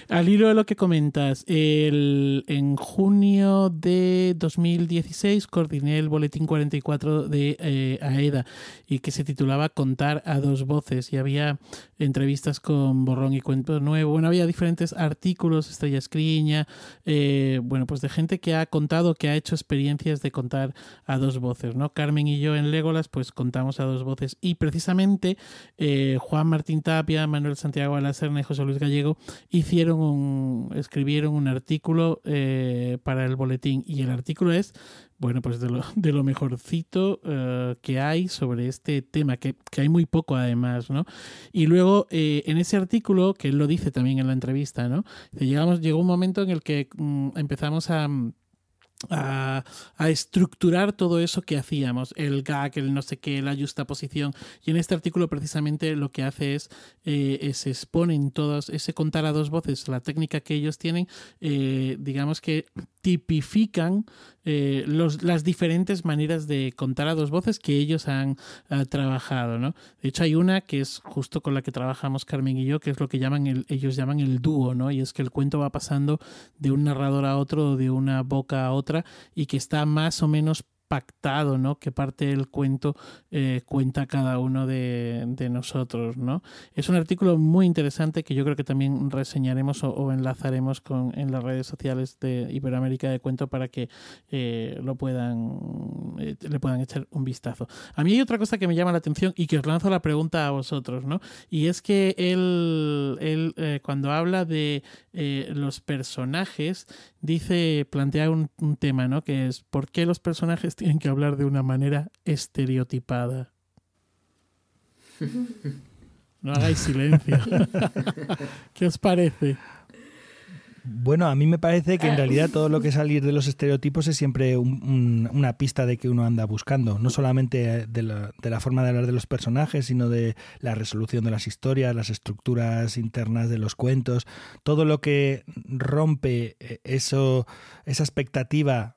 Al hilo de lo que comentas, el, en junio de 2016 coordiné el boletín 44 de eh, AEDA y que se titulaba Contar a dos voces y había entrevistas con Borrón y Cuento Nuevo. Bueno, había diferentes artículos, Estrella Escriña, eh, bueno, pues de gente que ha contado, que ha hecho experiencias de contar a dos voces, ¿no? Carmen y yo en Legolas, pues contamos a dos voces y precisamente eh, Juan Martín Tapia, Manuel Santiago Alacerna y José Luis Gallego hicieron un, escribieron un artículo eh, para el boletín y el artículo es bueno, pues de lo, <laughs> mejorcito uh, que hay sobre este tema, que, hay muy poco además, ¿no? Y luego, eh, en ese artículo, que él lo dice también en la entrevista, ¿no? Llegamos, llegó un momento en el que mm, empezamos a, estructurar todo eso que hacíamos, el gag, el no sé qué, la justa posición. Y en este artículo precisamente lo que hace es, eh, se exponen todos, ese contar a dos voces, la técnica que ellos tienen, eh, digamos que tipifican eh, los, las diferentes maneras de contar a dos voces que ellos han uh, trabajado. ¿no? De hecho, hay una que es justo con la que trabajamos Carmen y yo, que es lo que llaman el, ellos llaman el dúo, ¿no? y es que el cuento va pasando de un narrador a otro, de una boca a otra, y que está más o menos pactado, ¿no? Qué parte del cuento eh, cuenta cada uno de, nosotros, ¿no? Es un artículo muy interesante que yo creo que también reseñaremos o, enlazaremos con, en las redes sociales de Iberoamérica de Cuento para que eh, lo puedan eh, le puedan echar un vistazo. A mí hay otra cosa que me llama la atención y que os lanzo la pregunta a vosotros, ¿no? Y es que él, él cuando habla de los personajes dice, plantea un, un tema, ¿no? Que es ¿por qué los personajes tienen que hablar de una manera estereotipada. No hagáis silencio. <laughs> ¿Qué os parece? Bueno, a mí me parece que en realidad todo lo que salir de los estereotipos es siempre un, un, una pista de que uno anda buscando, no solamente de la, de la, forma de hablar de los personajes, sino de la resolución de las historias, las estructuras internas de los cuentos, todo lo que rompe eso, esa expectativa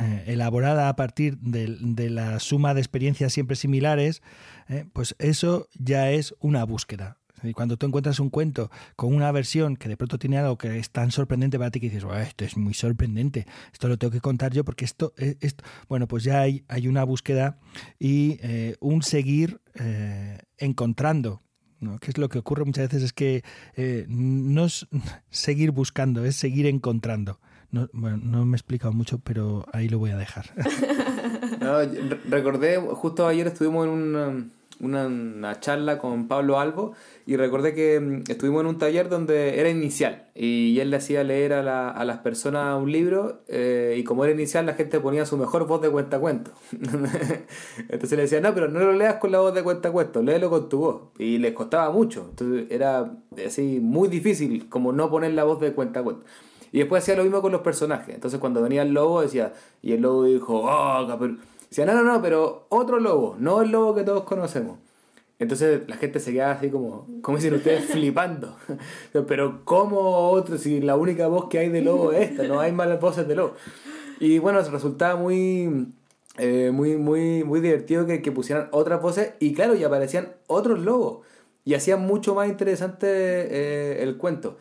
eh, elaborada a partir de, de, la suma de experiencias siempre similares, eh, pues eso ya es una búsqueda. Y cuando tú encuentras un cuento con una versión que de pronto tiene algo que es tan sorprendente para ti que dices, esto es muy sorprendente, esto lo tengo que contar yo porque esto, esto bueno, pues ya hay, hay una búsqueda y eh, un seguir eh, encontrando. ¿no? Que es lo que ocurre muchas veces es que eh, no es <laughs> seguir buscando, es seguir encontrando. No, bueno, no me he explicado mucho, pero ahí lo voy a dejar. <laughs> no, recordé, justo ayer estuvimos en una, una, una, charla con Pablo Albo y recordé que estuvimos en un taller donde era inicial y él le hacía leer a, la, a las personas un libro eh, y como era inicial la gente ponía su mejor voz de cuenta cuento. <laughs> Entonces le decía, no, pero no lo leas con la voz de cuenta cuento, léelo con tu voz. Y les costaba mucho. Entonces era así muy difícil como no poner la voz de cuenta cuento. Y después hacía lo mismo con los personajes. Entonces cuando venía el lobo decía, y el lobo dijo, oh, pero... decía, no, no, no, pero otro lobo, no el lobo que todos conocemos. Entonces la gente se quedaba así como, como dicen ustedes, <laughs> flipando. <laughs> pero ¿cómo otro si la única voz que hay de lobo es esta? No hay malas voces de lobo. Y bueno, resultaba muy, eh, muy, muy, muy divertido que, que pusieran otras voces y claro, y aparecían otros lobos. Y hacían mucho más interesante eh, el cuento.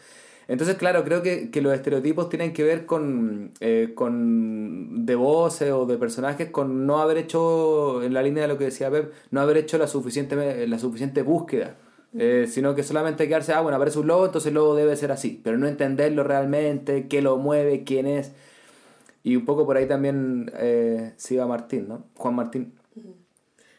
Entonces, claro, creo que, que, los estereotipos tienen que ver con, eh, con de voces o de personajes, con no haber hecho, en la línea de lo que decía Pep, no haber hecho la suficiente, la suficiente búsqueda. Eh, sino que solamente quedarse, ah, bueno, aparece un lobo, entonces el lobo debe ser así, pero no entenderlo realmente, qué lo mueve, quién es. Y un poco por ahí también eh, se iba Martín, ¿no? Juan Martín.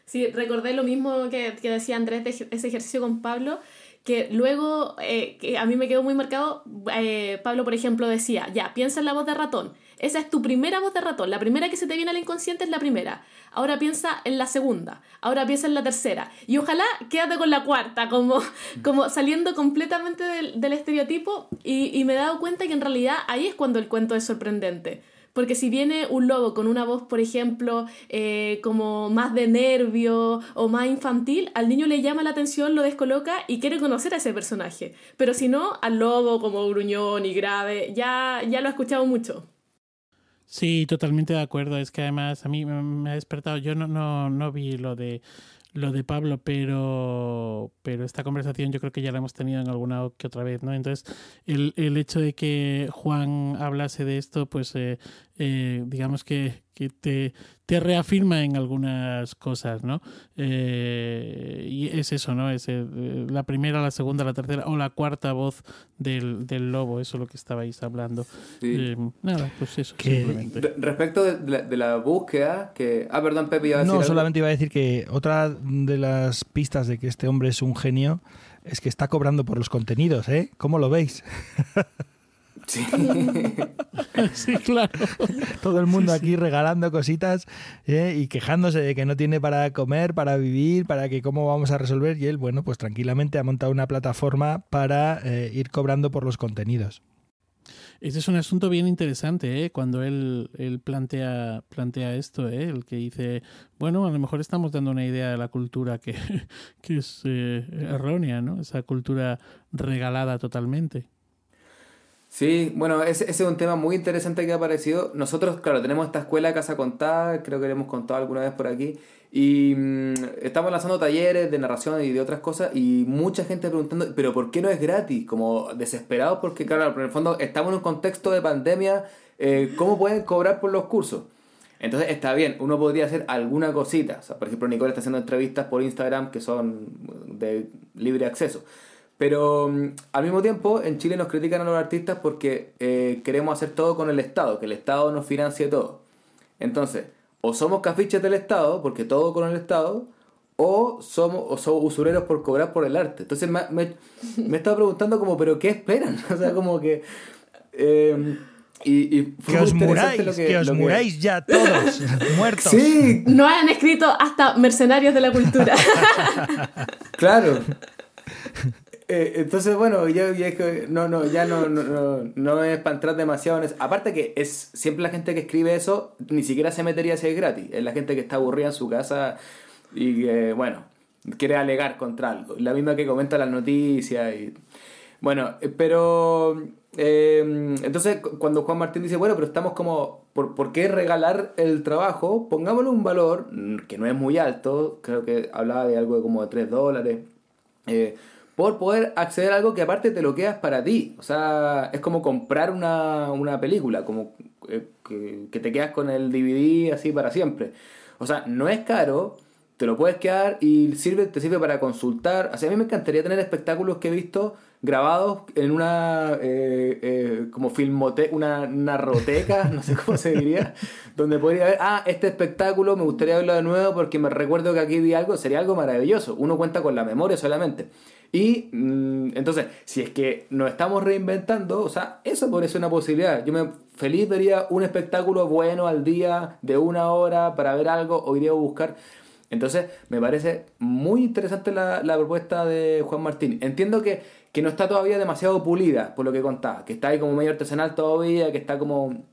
Sí, recordé lo mismo que, que decía Andrés de ese ejercicio con Pablo, que luego, eh, que a mí me quedó muy marcado, eh, Pablo, por ejemplo, decía, ya, piensa en la voz de ratón. Esa es tu primera voz de ratón. La primera que se te viene al inconsciente es la primera. Ahora piensa en la segunda. Ahora piensa en la tercera. Y ojalá quédate con la cuarta, como, como saliendo completamente del, del estereotipo. Y, y me he dado cuenta que en realidad ahí es cuando el cuento es sorprendente. Porque si viene un lobo con una voz, por ejemplo, eh, como más de nervio o más infantil, al niño le llama la atención, lo descoloca y quiere conocer a ese personaje. Pero si no, al lobo como gruñón y grave, ya, ya lo he escuchado mucho. Sí, totalmente de acuerdo. Es que además a mí me ha despertado. Yo no, no, no vi lo de lo de Pablo, pero, pero esta conversación yo creo que ya la hemos tenido en alguna que otra vez, ¿no? Entonces, el, el hecho de que Juan hablase de esto, pues eh, eh, digamos que, que te, te, reafirma en algunas cosas, ¿no? Eh, y es eso, ¿no? Es eh, la primera, la segunda, la tercera o la cuarta voz del, del lobo, eso es lo que estabais hablando. Sí. Eh, nada, pues eso, Que- simplemente. Re- Respecto de, de la, de la búsqueda, que... Ah, perdón, Pepe, iba a decir No, algo. solamente iba a decir que otra de las pistas de que este hombre es un genio es que está cobrando por los contenidos, ¿eh? ¿Cómo lo veis? <laughs> Sí. <laughs> sí, claro. Todo el mundo aquí regalando cositas ¿eh? y quejándose de que no tiene para comer, para vivir, para que cómo vamos a resolver. Y él, bueno, pues tranquilamente ha montado una plataforma para eh, ir cobrando por los contenidos. Ese es un asunto bien interesante, ¿eh? Cuando él, él plantea, plantea esto, ¿eh? El que dice, bueno, a lo mejor estamos dando una idea de la cultura que, <laughs> que es eh, errónea, ¿no? Esa cultura regalada totalmente. Sí, bueno, ese, ese es un tema muy interesante que ha aparecido. Nosotros, claro, tenemos esta escuela Casa Contada, creo que lo hemos contado alguna vez por aquí, y mm, estamos lanzando talleres de narración y de otras cosas, y mucha gente preguntando, pero ¿por qué no es gratis? Como desesperados porque, claro, en el fondo estamos en un contexto de pandemia, eh, ¿cómo pueden cobrar por los cursos? Entonces está bien, uno podría hacer alguna cosita. O sea, por ejemplo, Nicole está haciendo entrevistas por Instagram que son de libre acceso. Pero mm, al mismo tiempo, en Chile nos critican a los artistas porque eh, queremos hacer todo con el Estado, que el Estado nos financie todo. Entonces, o somos cafiches del Estado, porque todo con el Estado, o somos, o somos usureros por cobrar por el arte. Entonces me, me, me he estado preguntando como, ¿pero qué esperan? <laughs> O sea, como que... eh, y, y fue Que os muráis, lo que, os lo muráis ya todos, <laughs> muertos. Sí, No han escrito hasta mercenarios de la cultura. <laughs> Claro. Eh, entonces, bueno, ya, ya no, no, ya no, no, no, no es para entrar demasiado en eso. Aparte que es siempre la gente que escribe eso, ni siquiera se metería si es gratis. Es la gente que está aburrida en su casa y que, bueno, quiere alegar contra algo. La misma que comenta las noticias y... Bueno, eh, pero... eh, entonces, cu- cuando Juan Martín dice, bueno, pero estamos como... ¿por, ¿Por qué regalar el trabajo? Pongámosle un valor que no es muy alto. Creo que hablaba de algo de como de 3 dólares. eh, por poder acceder a algo que aparte te lo quedas para ti. O sea, es como comprar una, una película, como eh, que, te quedas con el DVD así para siempre. O sea, no es caro, te lo puedes quedar y sirve, te sirve para consultar. O sea, a mí me encantaría tener espectáculos que he visto grabados en una eh, eh, como filmoteca, una narroteca, <laughs> no sé cómo se diría, donde podría ver, ah, este espectáculo me gustaría verlo de nuevo porque me recuerdo que aquí vi algo, sería algo maravilloso. Uno cuenta con la memoria solamente. Y mm, entonces, si es que nos estamos reinventando, o sea, eso podría ser una posibilidad. Yo me feliz vería un espectáculo bueno al día de una hora para ver algo o iría a buscar. Entonces, me parece muy interesante la, la propuesta de Juan Martín. Entiendo que, que no está todavía demasiado pulida, por lo que contaba, que está ahí como medio artesanal todavía, que está como...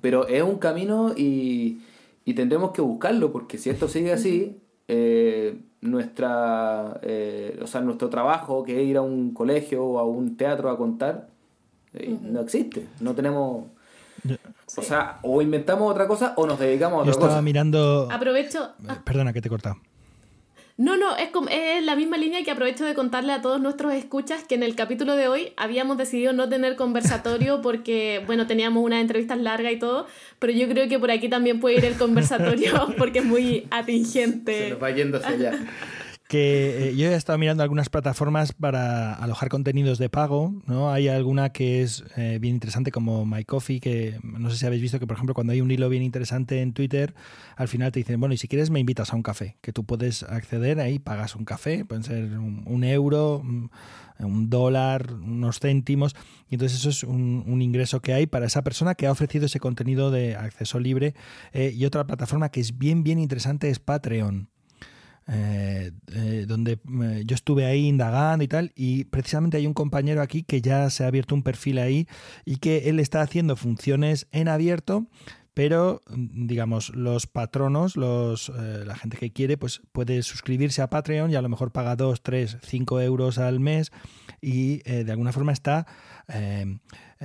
Pero es un camino y, y tendremos que buscarlo, porque si esto sigue así, eh, nuestra, eh, o sea, nuestro trabajo, que es ir a un colegio o a un teatro a contar, eh, no existe. No tenemos... O sea, o inventamos otra cosa o nos dedicamos a Yo otra estaba cosa. mirando... Aprovecho. ah, Perdona que te he cortado. No, no, es, es la misma línea que aprovecho de contarle a todos nuestros escuchas que en el capítulo de hoy habíamos decidido no tener conversatorio <laughs> porque, bueno, teníamos unas entrevistas largas y todo, pero yo creo que por aquí también puede ir el conversatorio <laughs> porque es muy Se atingente. nos va yendo hacia allá. <laughs> que eh, yo he estado mirando algunas plataformas para alojar contenidos de pago, ¿no? Hay alguna que es eh, bien interesante como MyCoffee, que no sé si habéis visto que, por ejemplo, cuando hay un hilo bien interesante en Twitter, al final te dicen, bueno, y si quieres me invitas a un café, que tú puedes acceder ahí, pagas un café, pueden ser un, euro, un, dólar, unos céntimos, y entonces eso es un, ingreso que hay para esa persona que ha ofrecido ese contenido de acceso libre. Eh, y otra plataforma que es bien, bien interesante es Patreon. Eh, eh, donde eh, yo estuve ahí indagando y tal, y precisamente hay un compañero aquí que ya se ha abierto un perfil ahí y que él está haciendo funciones en abierto, pero digamos los patronos, los, la gente que quiere, pues puede suscribirse a Patreon y a lo mejor paga 2, 3, 5 euros al mes y de alguna forma está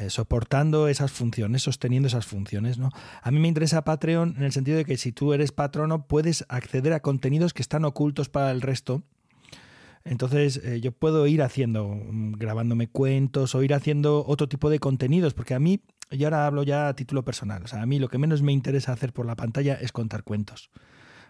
soportando esas funciones, sosteniendo esas funciones. ¿no? A mí me interesa Patreon en el sentido de que si tú eres patrono puedes acceder a contenidos que están ocultos para el resto. Entonces eh, yo puedo ir haciendo, mm, grabándome cuentos o ir haciendo otro tipo de contenidos, porque a mí, y ahora hablo ya a título personal, o sea, a mí lo que menos me interesa hacer por la pantalla es contar cuentos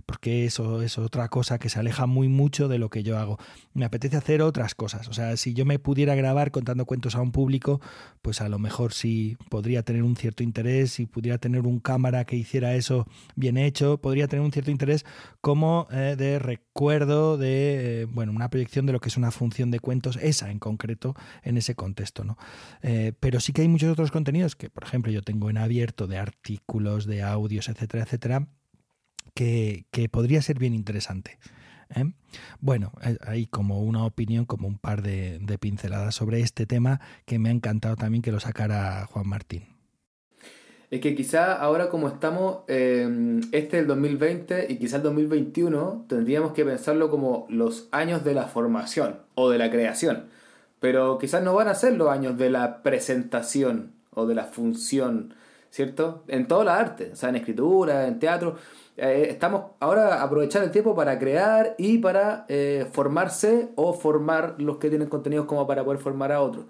porque eso es otra cosa que se aleja muy mucho de lo que yo hago. Me apetece hacer otras cosas. O sea, si yo me pudiera grabar contando cuentos a un público, pues a lo mejor sí podría tener un cierto interés, si pudiera tener un cámara que hiciera eso bien hecho, podría tener un cierto interés como eh, de recuerdo de, eh, bueno, una proyección de lo que es una función de cuentos, esa en concreto, en ese contexto, ¿no? Eh, pero sí que hay muchos otros contenidos que, por ejemplo, yo tengo en abierto de artículos, de audios, etcétera, etcétera, que, podría ser bien interesante. ¿eh? Bueno, hay como una opinión, como un par de, pinceladas sobre este tema que me ha encantado también que lo sacara Juan Martín. Es que quizá ahora como estamos, eh, este es el 2020 y quizá el 2021, tendríamos que pensarlo como los años de la formación o de la creación. Pero quizás no van a ser los años de la presentación o de la función, ¿cierto? En toda la arte, o sea, en escritura, en teatro. Eh, estamos ahora aprovechar el tiempo para crear y para eh, formarse o formar los que tienen contenidos como para poder formar a otros.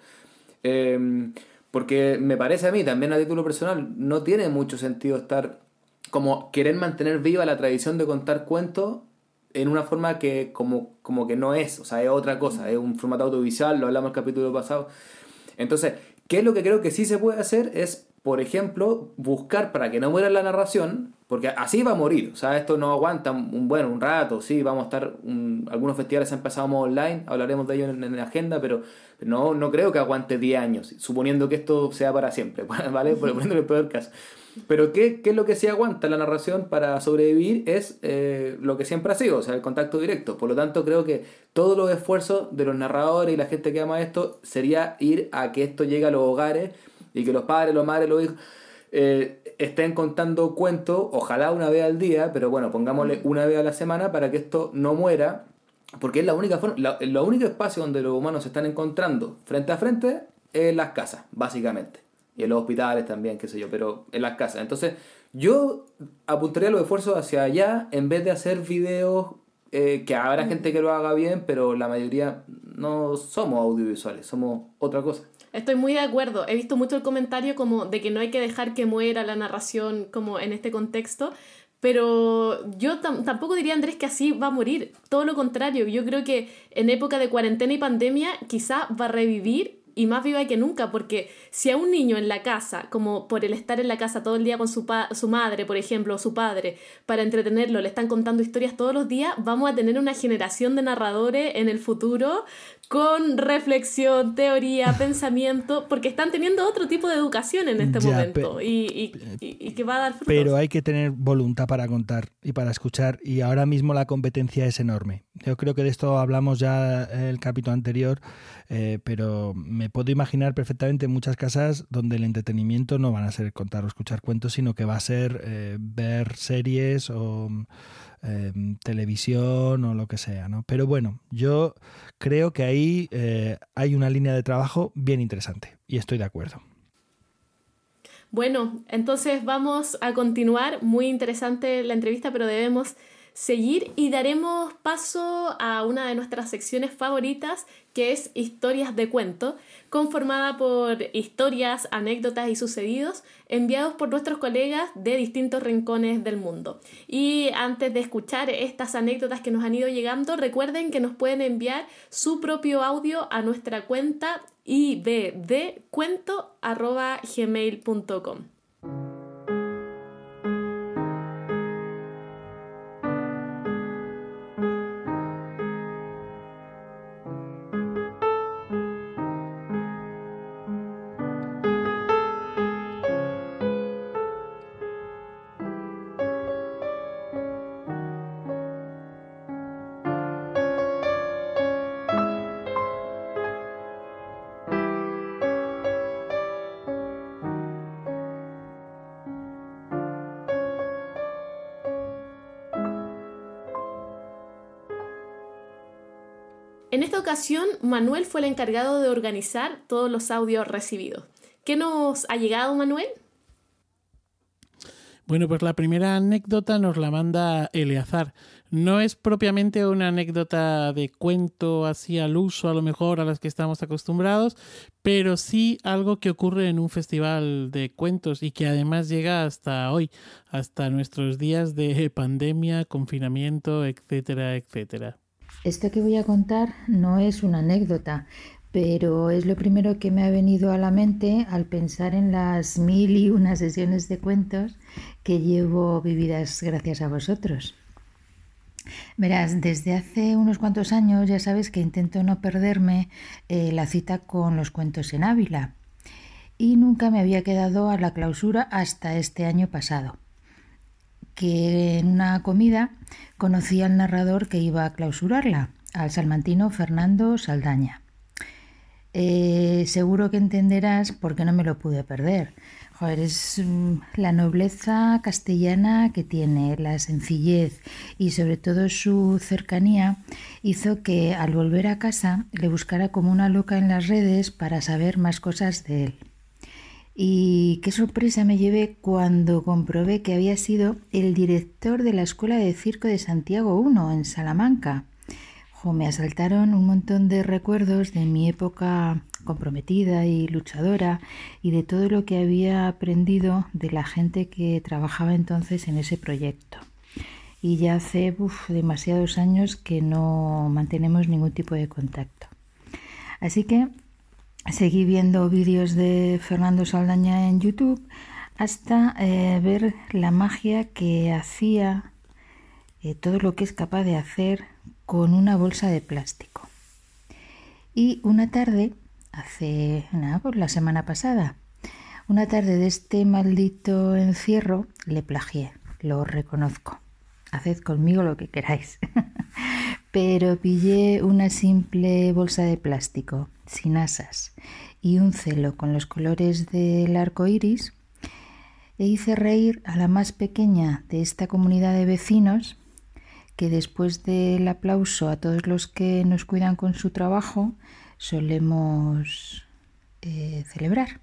Em, porque me parece a mí, también a título personal, no tiene mucho sentido estar como querer mantener viva la tradición de contar cuentos en una forma que como, como que no es, o sea, es otra cosa, es un formato audiovisual, lo hablamos el capítulo pasado. Entonces, ¿qué es lo que creo que sí se puede hacer? Es, por ejemplo, buscar para que no muera la narración, porque así va a morir, o sea, esto no aguanta un, bueno, un rato, sí, vamos a estar, algunos festivales han empezado online, hablaremos de ello en, la agenda, pero no, no creo que aguante 10 años, suponiendo que esto sea para siempre, <laughs> ¿vale? Por el peor caso. Pero ¿qué, ¿qué, es lo que sí aguanta la narración para sobrevivir? Es eh, lo que siempre ha sido, o sea, el contacto directo. Por lo tanto, creo que todos los esfuerzos de los narradores y la gente que ama esto sería ir a que esto llegue a los hogares y que los padres, los madres, los hijos eh, estén contando cuentos, ojalá una vez al día, pero bueno, pongámosle una vez a la semana para que esto no muera, porque es la única forma, la, el único espacio donde los humanos se están encontrando frente a frente es en las casas, básicamente. Y en los hospitales también, qué sé yo, pero en las casas. Entonces, yo apuntaría los esfuerzos hacia allá en vez de hacer videos eh, que habrá gente que lo haga bien, pero la mayoría no somos audiovisuales, somos otra cosa. Estoy muy de acuerdo. He visto mucho el comentario como de que no hay que dejar que muera la narración como en este contexto, pero yo tampoco diría, Andrés, que así va a morir. Todo lo contrario, yo creo que en época de cuarentena y pandemia quizá va a revivir y más viva que nunca, porque si a un niño en la casa, como por el estar en la casa todo el día con su, su madre, por ejemplo, o su padre, para entretenerlo, le están contando historias todos los días, vamos a tener una generación de narradores en el futuro con reflexión, teoría, <laughs> pensamiento, porque están teniendo otro tipo de educación en este momento y, que va a dar frutos. Pero hay que tener voluntad para contar y para escuchar y ahora mismo la competencia es enorme. Yo creo que de esto hablamos ya en el capítulo anterior, eh, pero me puedo imaginar perfectamente muchas casas donde el entretenimiento no van a ser contar o escuchar cuentos, sino que va a ser eh, ver series o Em, televisión o lo que sea, ¿no? Pero bueno, yo creo que ahí eh, hay una línea de trabajo bien interesante y estoy de acuerdo. Bueno, entonces vamos a continuar. Muy interesante la entrevista, pero debemos seguir y daremos paso a una de nuestras secciones favoritas, que es Historias de Cuento, conformada por historias, anécdotas y sucedidos enviados por nuestros colegas de distintos rincones del mundo. Y antes de escuchar estas anécdotas que nos han ido llegando, recuerden que nos pueden enviar su propio audio a nuestra cuenta ibdcuento.gmail.com. En esta ocasión, Manuel fue el encargado de organizar todos los audios recibidos. ¿Qué nos ha llegado, Manuel? Bueno, pues la primera anécdota nos la manda Eleazar. No es propiamente una anécdota de cuento así al uso, a lo mejor a las que estamos acostumbrados, pero sí algo que ocurre en un festival de cuentos y que además llega hasta hoy, hasta nuestros días de pandemia, confinamiento, etcétera, etcétera. Esto que voy a contar no es una anécdota, pero es lo primero que me ha venido a la mente al pensar en las mil y una sesiones de cuentos que llevo vividas gracias a vosotros. Verás, desde hace unos cuantos años ya sabes que intento no perderme eh, la cita con los cuentos en Ávila y nunca me había quedado a la clausura hasta este año pasado que en una comida conocí al narrador que iba a clausurarla, al salmantino Fernando Saldaña. Eh, seguro que entenderás por qué no me lo pude perder. Joder, es mm, la nobleza castellana que tiene, la sencillez y sobre todo su cercanía hizo que al volver a casa le buscara como una loca en las redes para saber más cosas de él. Y qué sorpresa me llevé cuando comprobé que había sido el director de la Escuela de Circo de Santiago I en Salamanca. me asaltaron un montón de recuerdos de mi época comprometida y luchadora y de todo lo que había aprendido de la gente que trabajaba entonces en ese proyecto. Y ya hace demasiados años que no mantenemos ningún tipo de contacto. Así que seguí viendo vídeos de Fernando Saldaña en YouTube hasta eh, ver la magia que hacía, eh, todo lo que es capaz de hacer con una bolsa de plástico. Y una tarde, hace nada, pues la semana pasada, una tarde de este maldito encierro, le plagié, lo reconozco. Haced conmigo lo que queráis. <laughs> Pero pillé una simple bolsa de plástico sin asas y un celo con los colores del arco iris, e hice reír a la más pequeña de esta comunidad de vecinos que después del aplauso a todos los que nos cuidan con su trabajo solemos eh, celebrar.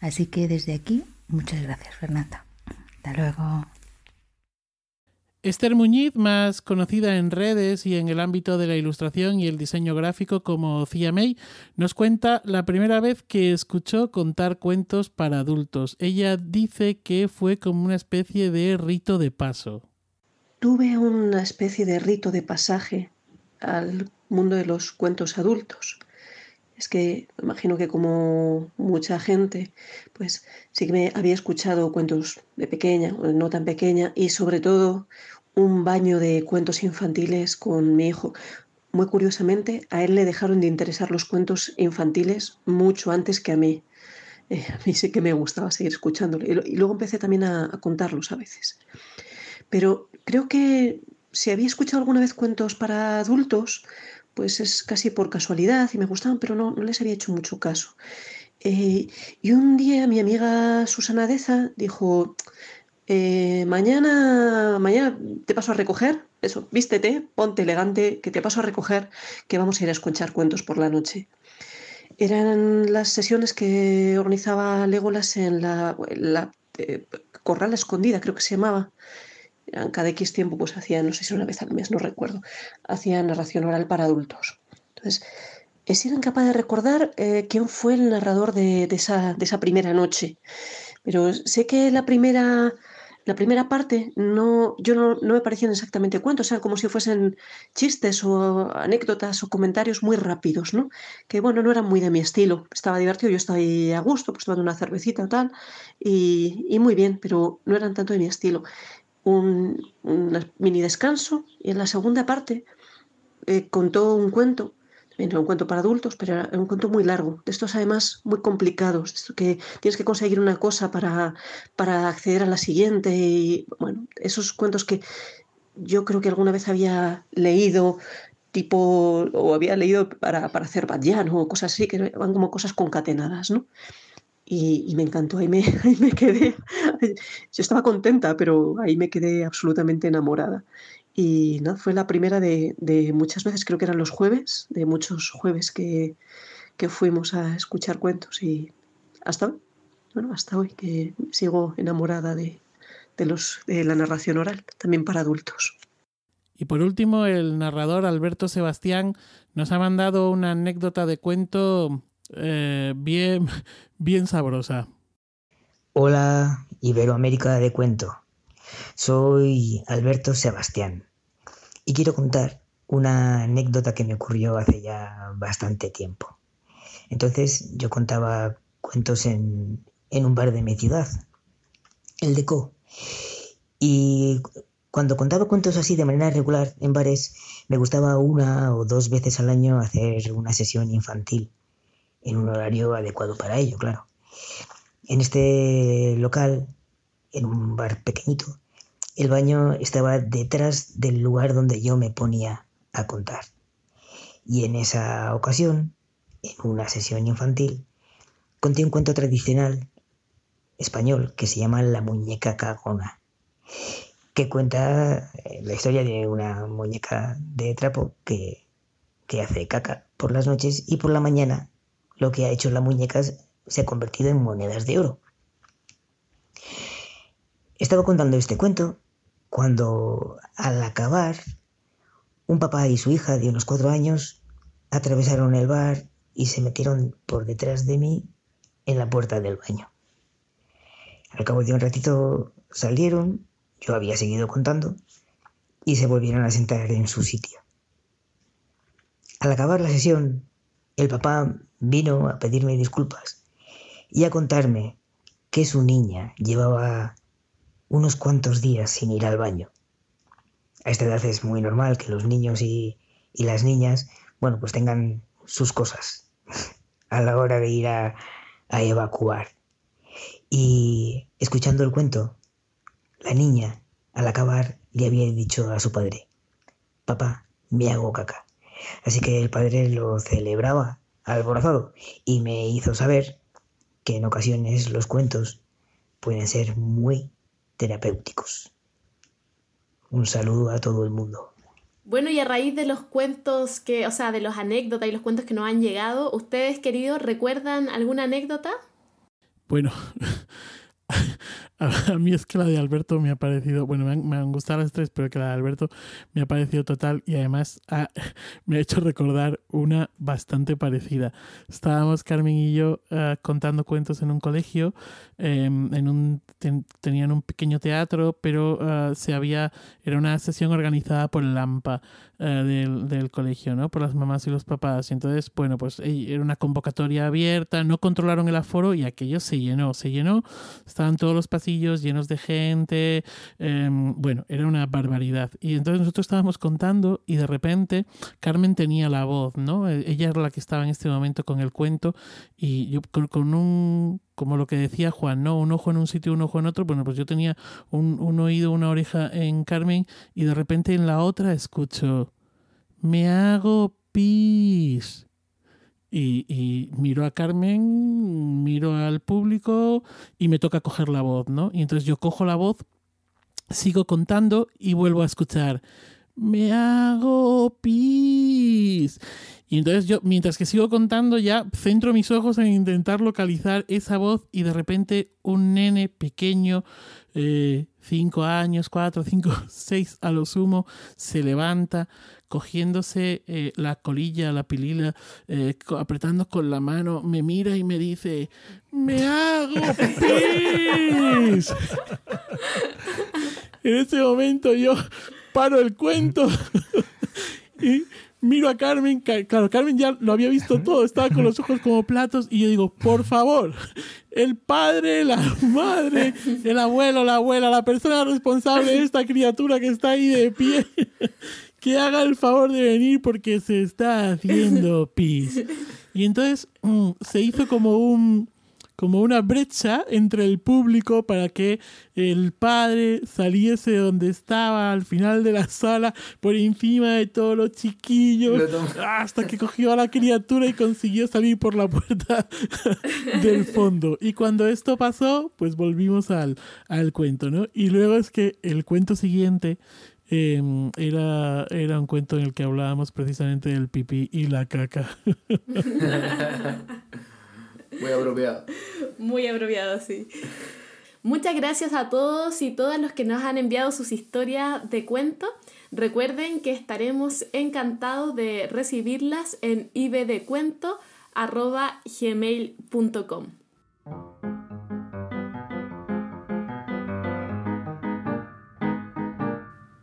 Así que desde aquí, muchas gracias Fernanda. Hasta luego. Esther Muñiz, más conocida en redes y en el ámbito de la ilustración y el diseño gráfico como Cia May, nos cuenta la primera vez que escuchó contar cuentos para adultos. Ella dice que fue como una especie de rito de paso. Tuve una especie de rito de pasaje al mundo de los cuentos adultos. Es que imagino que como mucha gente, pues sí que me había escuchado cuentos de pequeña o no tan pequeña y sobre todo un baño de cuentos infantiles con mi hijo. Muy curiosamente, a él le dejaron de interesar los cuentos infantiles mucho antes que a mí. Eh, a mí sí que me gustaba seguir escuchándolo. Y, luego empecé también a, contarlos a veces. Pero creo que si había escuchado alguna vez cuentos para adultos, pues es casi por casualidad y me gustaban, pero no, no les había hecho mucho caso. Eh, y un día mi amiga Susana Deza dijo, eh, mañana, mañana te paso a recoger, eso, vístete, ponte elegante, que te paso a recoger, que vamos a ir a escuchar cuentos por la noche. Eran las sesiones que organizaba Legolas en la, eh, Corral Escondida, creo que se llamaba. Cada X tiempo pues hacía, no sé si una vez al mes, no recuerdo, hacía narración oral para adultos. Entonces, he sido incapaz de recordar eh, quién fue el narrador de, esa, de esa primera noche, pero sé que la primera la primera parte no, yo no, me parecían exactamente cuentos, o sea, como si fuesen chistes o anécdotas o comentarios muy rápidos, ¿no? Que bueno, no eran muy de mi estilo. Estaba divertido, yo estaba ahí a gusto, pues tomando una cervecita o tal, y, muy bien, pero no eran tanto de mi estilo. Un, mini descanso y en la segunda parte eh, contó un cuento era un cuento para adultos, pero era un cuento muy largo, de estos además muy complicados, que tienes que conseguir una cosa para, para acceder a la siguiente, y bueno, esos cuentos que yo creo que alguna vez había leído tipo, o había leído para, para hacer Badyan o cosas así, que van como cosas concatenadas, ¿no? Y, me encantó, ahí me, <laughs> ahí me quedé, yo estaba contenta, pero ahí me quedé absolutamente enamorada. Y no, fue la primera de, muchas veces, creo que eran los jueves, de muchos jueves que, fuimos a escuchar cuentos y hasta hoy, bueno, hasta hoy que sigo enamorada de, los, de la narración oral, también para adultos. Y por último, el narrador Alberto Sebastián nos ha mandado una anécdota de cuento eh, bien, <laughs> bien sabrosa. Hola, Iberoamérica de Cuento. Soy Alberto Sebastián y quiero contar una anécdota que me ocurrió hace ya bastante tiempo. Entonces yo contaba cuentos en, un bar de mi ciudad, el de Co. Y cuando contaba cuentos así de manera regular en bares, me gustaba una o dos veces al año hacer una sesión infantil, en un horario adecuado para ello, claro. En este local, en un bar pequeñito, el baño estaba detrás del lugar donde yo me ponía a contar. Y en esa ocasión, en una sesión infantil, conté un cuento tradicional español que se llama La muñeca cagona, que cuenta eh, la historia de una muñeca de trapo que, que hace caca por las noches y por la mañana lo que ha hecho la muñeca se ha convertido en monedas de oro. Estaba contando este cuento cuando al acabar, un papá y su hija de unos cuatro años atravesaron el bar y se metieron por detrás de mí en la puerta del baño. Al cabo de un ratito salieron, yo había seguido contando, y se volvieron a sentar en su sitio. Al acabar la sesión, el papá vino a pedirme disculpas y a contarme que su niña llevaba unos cuantos días sin ir al baño. A esta edad es muy normal que los niños y, las niñas, bueno, pues tengan sus cosas <laughs> a la hora de ir a, a evacuar. Y escuchando el cuento, la niña, al acabar, le había dicho a su padre, papá, me hago caca. Así que el padre lo celebraba alborozado y me hizo saber que en ocasiones los cuentos pueden ser muy terapéuticos. Un saludo a todo el mundo. Bueno, y a raíz de los cuentos que, o sea, de los anécdotas y los cuentos que nos han llegado, ¿ustedes, queridos, recuerdan alguna anécdota? Bueno, <laughs> a, mí es que la de Alberto me ha parecido, bueno, me han, gustado las tres, pero que la de Alberto me ha parecido total y además <laughs> me ha hecho recordar una bastante parecida. Estábamos Carmen y yo eh, contando cuentos en un colegio, em, en un, tenían un pequeño teatro, pero eh, se había, era una sesión organizada por el AMPA eh, del, del, colegio, ¿no? Por las mamás y los papás. Y entonces, bueno, pues era una convocatoria abierta, no controlaron el aforo y aquello se llenó, se llenó, estaban todos los pasillos llenos de gente. Em, bueno, era una barbaridad. Y entonces nosotros estábamos contando y de repente Carmen tenía la voz, ¿no? E, ella era la que estaba en este momento con el cuento y yo con, un como lo que decía Juan, ¿no? Un ojo en un sitio, un ojo en otro. Bueno, pues yo tenía un, un oído, una oreja en Carmen y de repente en la otra escucho, me hago pis. Y, miro a Carmen, miro al público y me toca coger la voz, ¿no? Y entonces yo cojo la voz, sigo contando y vuelvo a escuchar. Me hago pis. Y entonces yo, mientras que sigo contando, ya centro mis ojos en intentar localizar esa voz y de repente un nene pequeño, eh, cinco años, cuatro, cinco, <laughs> seis a lo sumo, se levanta cogiéndose eh, la colilla, la pilila, eh, apretando con la mano, me mira y me dice, me hago pis. <laughs> en ese momento yo paro el cuento <laughs> y miro a Carmen, claro, Carmen ya lo había visto todo, estaba con los ojos como platos y yo digo, por favor, el padre, la madre, el abuelo, la abuela, la persona responsable de esta criatura que está ahí de pie, que haga el favor de venir porque se está haciendo pis. Y entonces mm, se hizo como un como una brecha entre el público para que el padre saliese donde estaba al final de la sala por encima de todos los chiquillos hasta que cogió a la criatura y consiguió salir por la puerta <laughs> del fondo. Y cuando esto pasó, pues volvimos al, al cuento, ¿no? Y luego es que el cuento siguiente em, era, era un cuento en el que hablábamos precisamente del pipí y la caca. <laughs> Muy apropiado. Muy apropiado, sí. Muchas gracias a todos y todas los que nos han enviado sus historias de cuento. Recuerden que estaremos encantados de recibirlas en ibdecuento.gmail.com.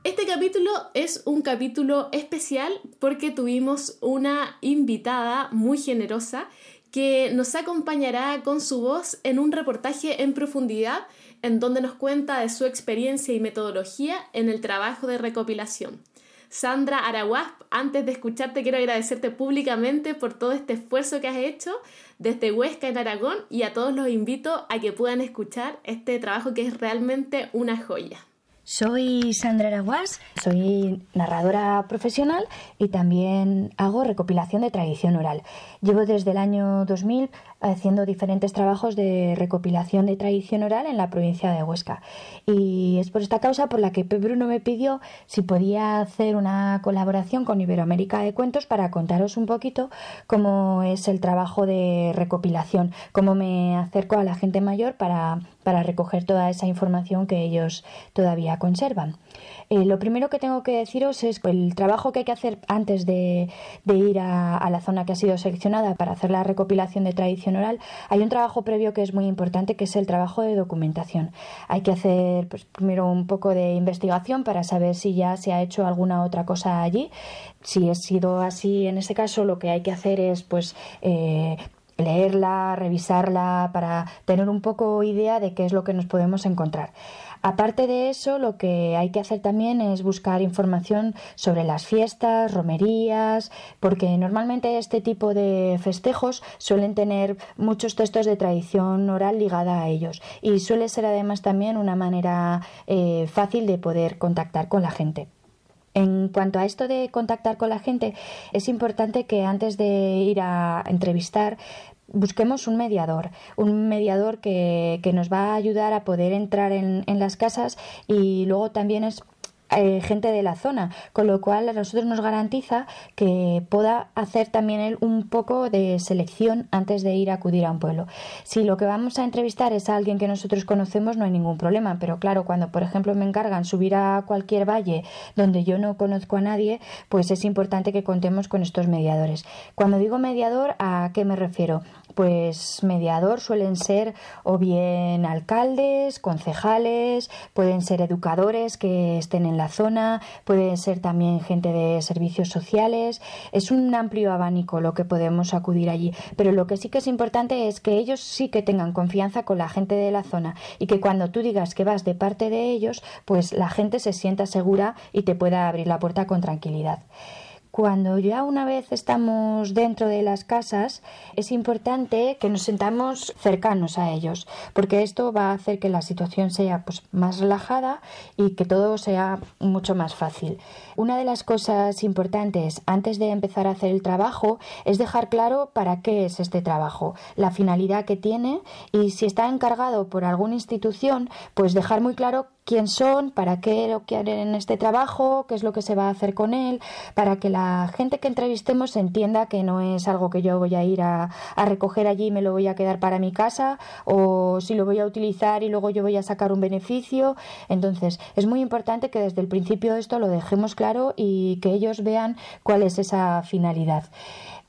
Este capítulo es un capítulo especial porque tuvimos una invitada muy generosa que nos acompañará con su voz en un reportaje en profundidad en donde nos cuenta de su experiencia y metodología en el trabajo de recopilación. Sandra Araguasp, antes de escucharte quiero agradecerte públicamente por todo este esfuerzo que has hecho desde Huesca en Aragón y a todos los invito a que puedan escuchar este trabajo que es realmente una joya. Soy Sandra Araguas, soy narradora profesional y también hago recopilación de tradición oral. Llevo desde el año 2000 haciendo diferentes trabajos de recopilación de tradición oral en la provincia de Huesca. Y es por esta causa por la que Bruno me pidió si podía hacer una colaboración con Iberoamérica de Cuentos para contaros un poquito cómo es el trabajo de recopilación, cómo me acerco a la gente mayor para, para recoger toda esa información que ellos todavía conservan. Eh, lo primero que tengo que deciros es el trabajo que hay que hacer antes de, ir a, la zona que ha sido seleccionada para hacer la recopilación de tradición oral. Hay un trabajo previo que es muy importante, que es el trabajo de documentación. Hay que hacer pues, primero un poco de investigación para saber si ya se ha hecho alguna otra cosa allí. Si ha sido así en ese caso, lo que hay que hacer es pues eh, leerla, revisarla para tener un poco idea de qué es lo que nos podemos encontrar. Aparte de eso, lo que hay que hacer también es buscar información sobre las fiestas, romerías, porque normalmente este tipo de festejos suelen tener muchos textos de tradición oral ligada a ellos y suele ser además también una manera eh, fácil de poder contactar con la gente. En cuanto a esto de contactar con la gente, es importante que antes de ir a entrevistar busquemos un mediador, un mediador que, que, nos va a ayudar a poder entrar en, en las casas y luego también es eh, gente de la zona, con lo cual a nosotros nos garantiza que pueda hacer también él un poco de selección antes de ir a acudir a un pueblo. Si lo que vamos a entrevistar es a alguien que nosotros conocemos, no hay ningún problema, pero claro, cuando por ejemplo me encargan subir a cualquier valle donde yo no conozco a nadie, pues es importante que contemos con estos mediadores. Cuando digo mediador, ¿a qué me refiero? Pues mediador suelen ser o bien alcaldes, concejales, pueden ser educadores que estén en la zona, pueden ser también gente de servicios sociales. Es un amplio abanico lo que podemos acudir allí, pero lo que sí que es importante es que ellos sí que tengan confianza con la gente de la zona y que cuando tú digas que vas de parte de ellos, pues la gente se sienta segura y te pueda abrir la puerta con tranquilidad. Cuando ya una vez estamos dentro de las casas, es importante que nos sentamos cercanos a ellos, porque esto va a hacer que la situación sea pues, más relajada y que todo sea mucho más fácil. Una de las cosas importantes antes de empezar a hacer el trabajo es dejar claro para qué es este trabajo, la finalidad que tiene y si está encargado por alguna institución, pues dejar muy claro quién son, para qué lo quieren en este trabajo, qué es lo que se va a hacer con él, para que la gente que entrevistemos entienda que no es algo que yo voy a ir a, a recoger allí y me lo voy a quedar para mi casa o si lo voy a utilizar y luego yo voy a sacar un beneficio. Entonces, es muy importante que desde el principio esto lo dejemos claro y que ellos vean cuál es esa finalidad.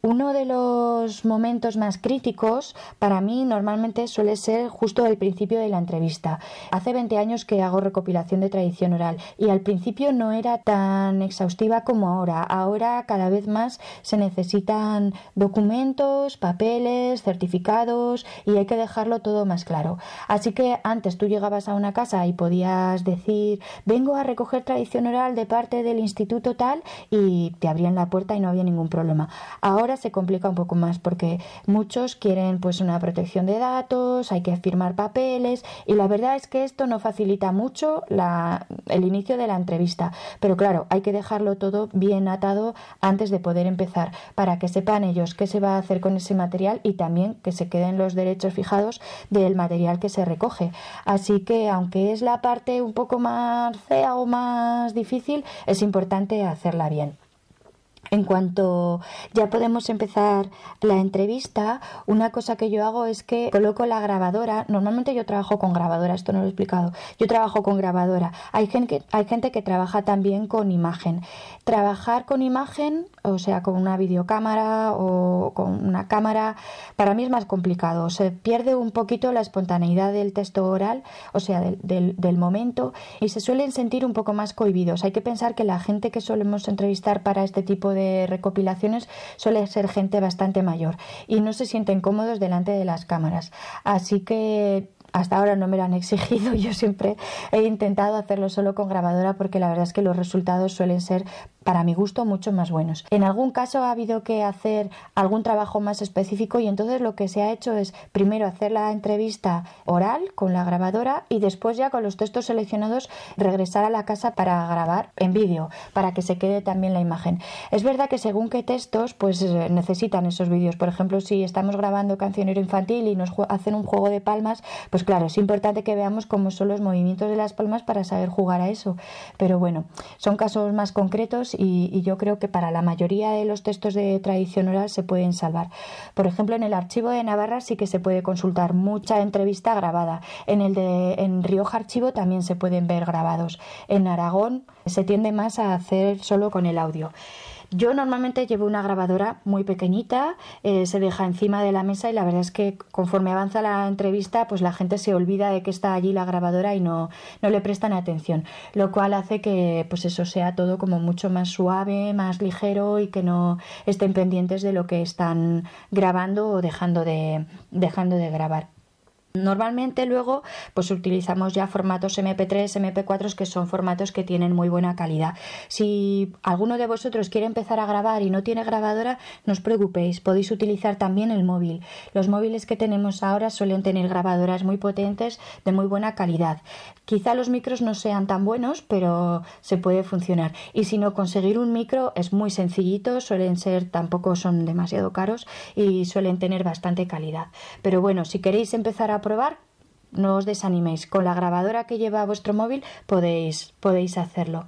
Uno de los momentos más críticos para mí normalmente suele ser justo el principio de la entrevista. Hace 20 años que hago recopilación de tradición oral y al principio no era tan exhaustiva como ahora. Ahora cada vez más se necesitan documentos, papeles, certificados y hay que dejarlo todo más claro. Así que antes tú llegabas a una casa y podías decir vengo a recoger tradición oral de parte del instituto tal y te abrían la puerta y no había ningún problema. Ahora se complica un poco más porque muchos quieren pues una protección de datos, hay que firmar papeles y la verdad es que esto no facilita mucho la, el inicio de la entrevista. Pero claro, hay que dejarlo todo bien atado antes de poder empezar para que sepan ellos qué se va a hacer con ese material y también que se queden los derechos fijados del material que se recoge. Así que aunque es la parte un poco más fea o más difícil, es importante hacerla bien. En cuanto ya podemos empezar la entrevista, una cosa que yo hago es que coloco la grabadora. Normalmente yo trabajo con grabadora, esto no lo he explicado. Yo trabajo con grabadora. Hay gente, hay gente que trabaja también con imagen. Trabajar con imagen, o sea, con una videocámara o con una cámara, para mí es más complicado. Se pierde un poquito la espontaneidad del texto oral, o sea, del, del momento, y se suelen sentir un poco más cohibidos. Hay que pensar que la gente que solemos entrevistar para este tipo de recopilaciones suele ser gente bastante mayor y no se sienten cómodos delante de las cámaras. Así que hasta ahora no me lo han <laughs> exigido, yo siempre he intentado hacerlo solo con grabadora porque la verdad es que los resultados suelen ser para mi gusto mucho más buenos. En algún caso ha habido que hacer algún trabajo más específico y entonces lo que se ha hecho es primero hacer la entrevista oral con la grabadora y después ya con los textos seleccionados regresar a la casa para grabar en vídeo, para que se quede también la imagen. Es verdad que según qué textos pues eh, necesitan esos vídeos. Por ejemplo, si estamos grabando cancionero infantil y nos hacen un juego de palmas, pues claro, es importante que veamos cómo son los movimientos de las palmas para saber jugar a eso. Pero bueno, son casos más concretos y, yo creo que para la mayoría de los textos de tradición oral se pueden salvar. Por ejemplo, en el archivo de Navarra sí que se puede consultar mucha entrevista grabada. En el de en Rioja Archivo también se pueden ver grabados. En Aragón se tiende más a hacer solo con el audio. Yo normalmente llevo una grabadora muy pequeñita, eh, se deja encima de la mesa y la verdad es que conforme avanza la entrevista, pues la gente se olvida de que está allí la grabadora y no, no le prestan atención, lo cual hace que pues eso sea todo como mucho más suave, más ligero y que no estén pendientes de lo que están grabando o dejando de, dejando de grabar. Normalmente luego pues utilizamos ya formatos MP3, MP4 que son formatos que tienen muy buena calidad. Si alguno de vosotros quiere empezar a grabar y no tiene grabadora, no os preocupéis, podéis utilizar también el móvil. Los móviles que tenemos ahora suelen tener grabadoras muy potentes de muy buena calidad. Quizá los micros no sean tan buenos, pero se puede funcionar. Y si no, conseguir un micro es muy sencillito, suelen ser, tampoco son demasiado caros y suelen tener bastante calidad. Pero bueno, si queréis empezar a probar, no os desaniméis. Con la grabadora que lleva vuestro móvil podéis, podéis hacerlo.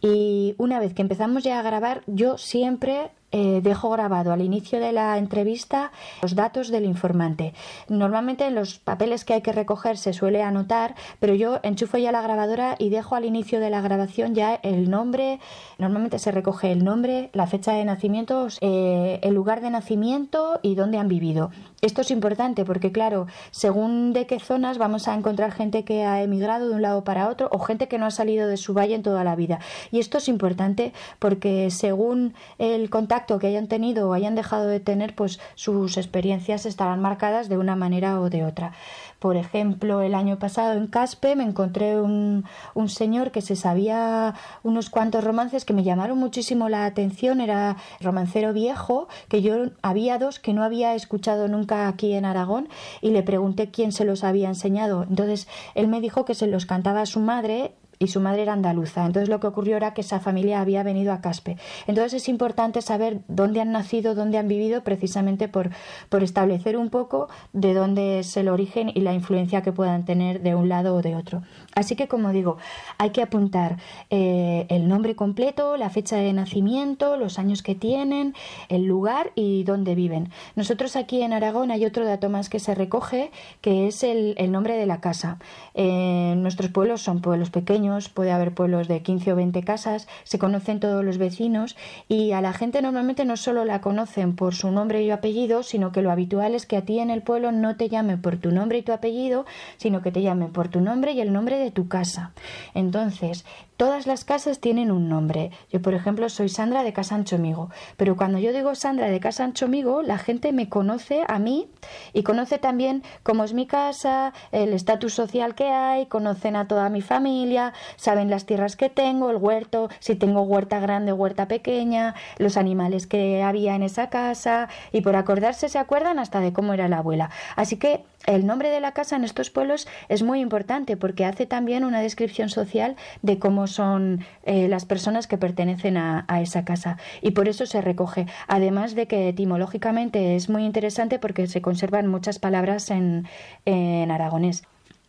Y una vez que empezamos ya a grabar, yo siempre eh, dejo grabado al inicio de la entrevista los datos del informante. Normalmente en los papeles que hay que recoger se suele anotar, pero yo enchufo ya la grabadora y dejo al inicio de la grabación ya el nombre. Normalmente se recoge el nombre, la fecha de nacimiento, eh, el lugar de nacimiento y dónde han vivido. Esto es importante porque, claro, según de qué zonas vamos a encontrar gente que ha emigrado de un lado para otro o gente que no ha salido de su valle en toda la vida. Y esto es importante porque según el contacto que hayan tenido o hayan dejado de tener, pues sus experiencias estarán marcadas de una manera o de otra. Por ejemplo, el año pasado en Caspe me encontré un, un señor que se sabía unos cuantos romances que me llamaron muchísimo la atención. Era romancero viejo, que yo había dos que no había escuchado nunca aquí en Aragón y le pregunté quién se los había enseñado. Entonces él me dijo que se los cantaba a su madre y su madre era andaluza. Entonces lo que ocurrió era que esa familia había venido a Caspe. Entonces es importante saber dónde han nacido, dónde han vivido, precisamente por, por establecer un poco de dónde es el origen y la influencia que puedan tener de un lado o de otro. Así que, como digo, hay que apuntar eh, el nombre completo, la fecha de nacimiento, los años que tienen, el lugar y dónde viven. Nosotros aquí en Aragón hay otro dato más que se recoge, que es el, nombre de la casa. Eh, nuestros pueblos son pueblos pequeños, puede haber pueblos de 15 o 20 casas, se conocen todos los vecinos y a la gente normalmente no solo la conocen por su nombre y apellido, sino que lo habitual es que a ti en el pueblo no te llame por tu nombre y tu apellido, sino que te llame por tu nombre y el nombre de tu casa. Entonces, Todas las casas tienen un nombre. Yo, por ejemplo, soy Sandra de Casa Anchomigo. Pero cuando yo digo Sandra de Casa Anchomigo, la gente me conoce a mí y conoce también cómo es mi casa, el estatus social que hay, conocen a toda mi familia, saben las tierras que tengo, el huerto, si tengo huerta grande o huerta pequeña, los animales que había en esa casa y por acordarse se acuerdan hasta de cómo era la abuela. Así que el nombre de la casa en estos pueblos es muy importante porque hace también una descripción social de cómo son eh, las personas que pertenecen a, esa casa y por eso se recoge. Además de que etimológicamente es muy interesante porque se conservan muchas palabras en, en aragonés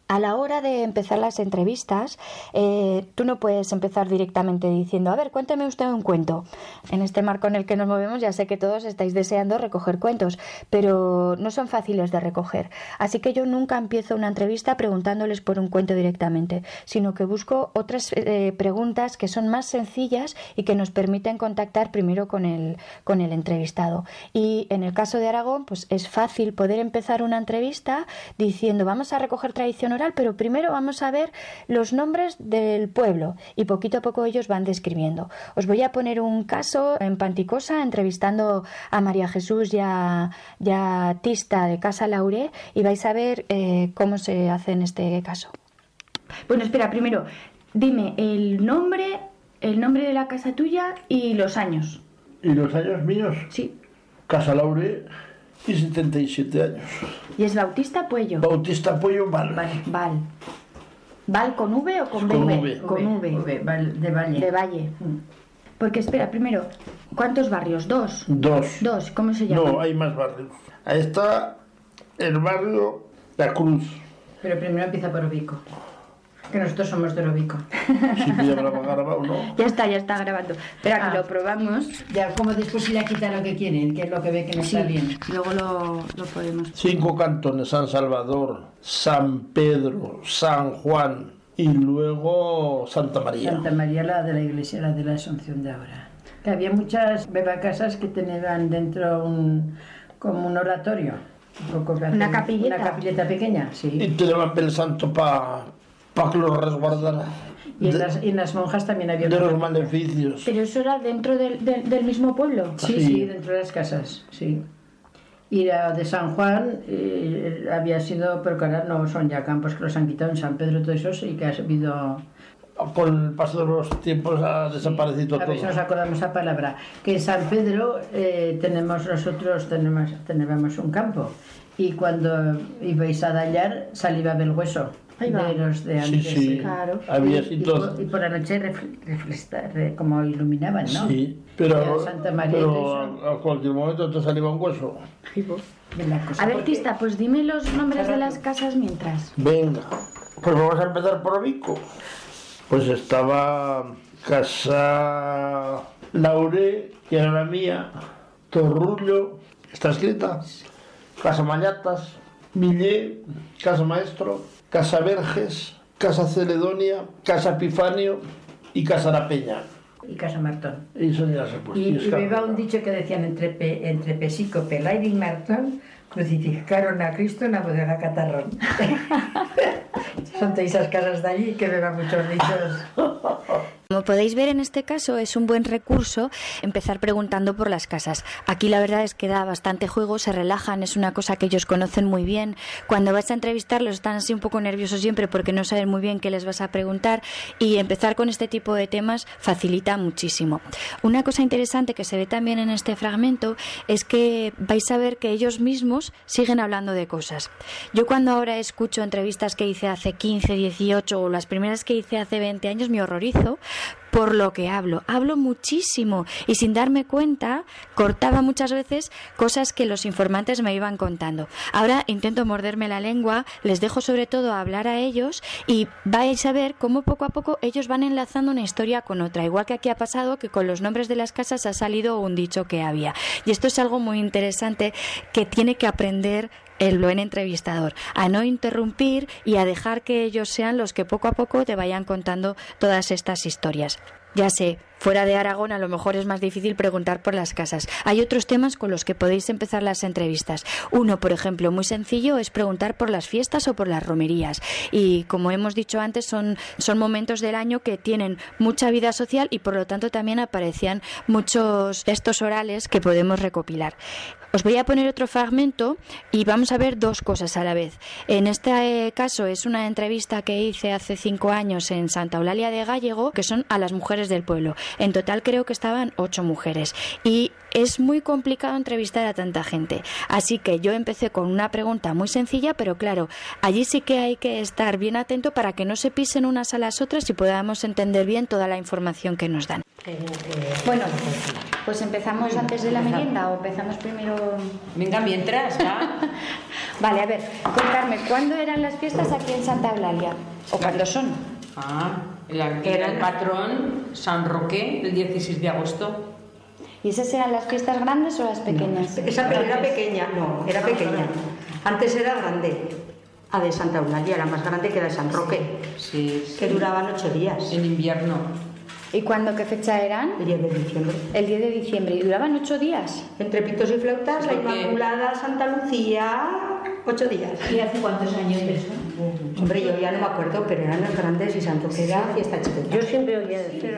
a la hora de empezar las entrevistas, eh, tú no puedes empezar directamente diciendo, a ver, cuénteme usted un cuento. En este marco en el que nos movemos ya sé que todos estáis deseando recoger cuentos, pero no son fáciles de recoger. Así que yo nunca empiezo una entrevista preguntándoles por un cuento directamente, sino que busco otras eh, preguntas que son más sencillas y que nos permiten contactar primero con el, con el entrevistado. Y en el caso de Aragón, pues es fácil poder empezar una entrevista diciendo, vamos a recoger tradición pero primero vamos a ver los nombres del pueblo y poquito a poco ellos van describiendo. Os voy a poner un caso en Panticosa entrevistando a María Jesús ya, ya Tista de Casa Laure y vais a ver eh, cómo se hace en este caso. Bueno, espera, primero, dime el nombre, el nombre de la casa tuya y los años. ¿Y los años míos? Sí. Casa Laure y 77 años. ¿Y es Bautista Puello? Bautista Puello Val. Val. Val. con V o con, con v? Con V. de Valle. De Valle. Mm. Porque espera, primero, ¿cuántos barrios? ¿Dos? Dos. Dos, ¿cómo se llama? No, hay más barrios. Ahí está el barrio La Cruz. Pero primero empieza por Ubico. Que nosotros somos de Robico. Sí, ya grabado, ¿no? Ya está, ya está grabando. Espera, que ah. lo probamos. Ya, como después se le quita lo que quieren, que es lo que ve que no está bien. Luego lo, lo podemos. Cinco cantones: San Salvador, San Pedro, San Juan y luego Santa María. Santa María, la de la iglesia, la de la Asunción de ahora. Que había muchas bebacasas que tenían dentro un, como un oratorio. una capilleta. Una capilleta pequeña, sí. Y te el santo para para que lo resguardara. Y en, las, las, monjas también había... De los maleficios. ¿Pero eso era dentro del, del, mismo pueblo? Sí, sí, dentro de las casas, sí. Y la de San Juan eh, había sido, pero que ahora no son ya campos que los han quitado en San Pedro, todo eso, y que ha habido... Con el paso de los tiempos ha desaparecido todo. A ver si nos acordamos esa palabra. Que en San Pedro eh, tenemos nosotros tenemos, tenemos un campo y cuando ibais a dallar salía del hueso de los de antes. Sí, sí. Claro. Había y, por, y, por, la noche refle, como iluminaban, ¿no? Sí, pero, Santa María pero a, cualquier momento te salía un hueso. A ver, Tista, pues dime los nombres de las casas mientras. Venga, pues vamos a empezar por Abico. Pues estaba Casa Laure, que era la mía, Torrullo, está escrita, Casa Mallatas, Millé, Casa Maestro, Casa Verges, Casa Celedonia, Casa Epifanio y Casa La Peña. Y Casa Martón. Y eso ya se puede. Y, y me un dicho que decían entre, entre Pesico, Pelaire y Martón, crucificaron a Cristo en la bodega Catarrón. <laughs> <laughs> Son de esas casas de allí que me muchos dichos. <laughs> Como podéis ver en este caso es un buen recurso empezar preguntando por las casas. Aquí la verdad es que da bastante juego, se relajan, es una cosa que ellos conocen muy bien. Cuando vas a entrevistarlos están así un poco nerviosos siempre porque no saben muy bien qué les vas a preguntar y empezar con este tipo de temas facilita muchísimo. Una cosa interesante que se ve también en este fragmento es que vais a ver que ellos mismos siguen hablando de cosas. Yo cuando ahora escucho entrevistas que hice hace 15, 18 o las primeras que hice hace 20 años me horrorizo por lo que hablo. Hablo muchísimo y sin darme cuenta cortaba muchas veces cosas que los informantes me iban contando. Ahora intento morderme la lengua, les dejo sobre todo hablar a ellos y vais a ver cómo poco a poco ellos van enlazando una historia con otra. Igual que aquí ha pasado que con los nombres de las casas ha salido un dicho que había. Y esto es algo muy interesante que tiene que aprender el buen entrevistador, a no interrumpir y a dejar que ellos sean los que poco a poco te vayan contando todas estas historias. Ya sé, fuera de Aragón a lo mejor es más difícil preguntar por las casas. Hay otros temas con los que podéis empezar las entrevistas. Uno, por ejemplo, muy sencillo es preguntar por las fiestas o por las romerías. Y como hemos dicho antes, son, son momentos del año que tienen mucha vida social y por lo tanto también aparecían muchos textos orales que podemos recopilar. Os voy a poner otro fragmento y vamos a ver dos cosas a la vez. En este caso es una entrevista que hice hace cinco años en Santa Eulalia de Gallego, que son a las mujeres del pueblo. En total creo que estaban ocho mujeres. Y es muy complicado entrevistar a tanta gente. Así que yo empecé con una pregunta muy sencilla, pero claro, allí sí que hay que estar bien atento para que no se pisen unas a las otras y podamos entender bien toda la información que nos dan. Bueno, pues empezamos antes de la merienda o empezamos primero. Venga, mientras, ¿va? <laughs> vale, a ver, contarme, ¿cuándo eran las fiestas aquí en Santa Eulalia? ¿O cuándo son? Ah, la, era el patrón San Roque el 16 de agosto. ¿Y esas eran las fiestas grandes o las pequeñas? esa era pequeña, no, era pequeña. Antes era grande. La de Santa Eulalia era más grande que la de San Roque. Sí, Que duraban ocho días. En invierno. ¿Y cuándo, qué fecha eran? El 10 de diciembre. El 10 de diciembre. ¿Y duraban ocho días? Entre pitos y flautas, la Inmaculada, Santa Lucía, ocho días. ¿Y hace cuántos años de eso? Hombre, yo ya no me acuerdo, pero eran los grandes y Santo que era fiesta chiquita. Yo siempre oía decir.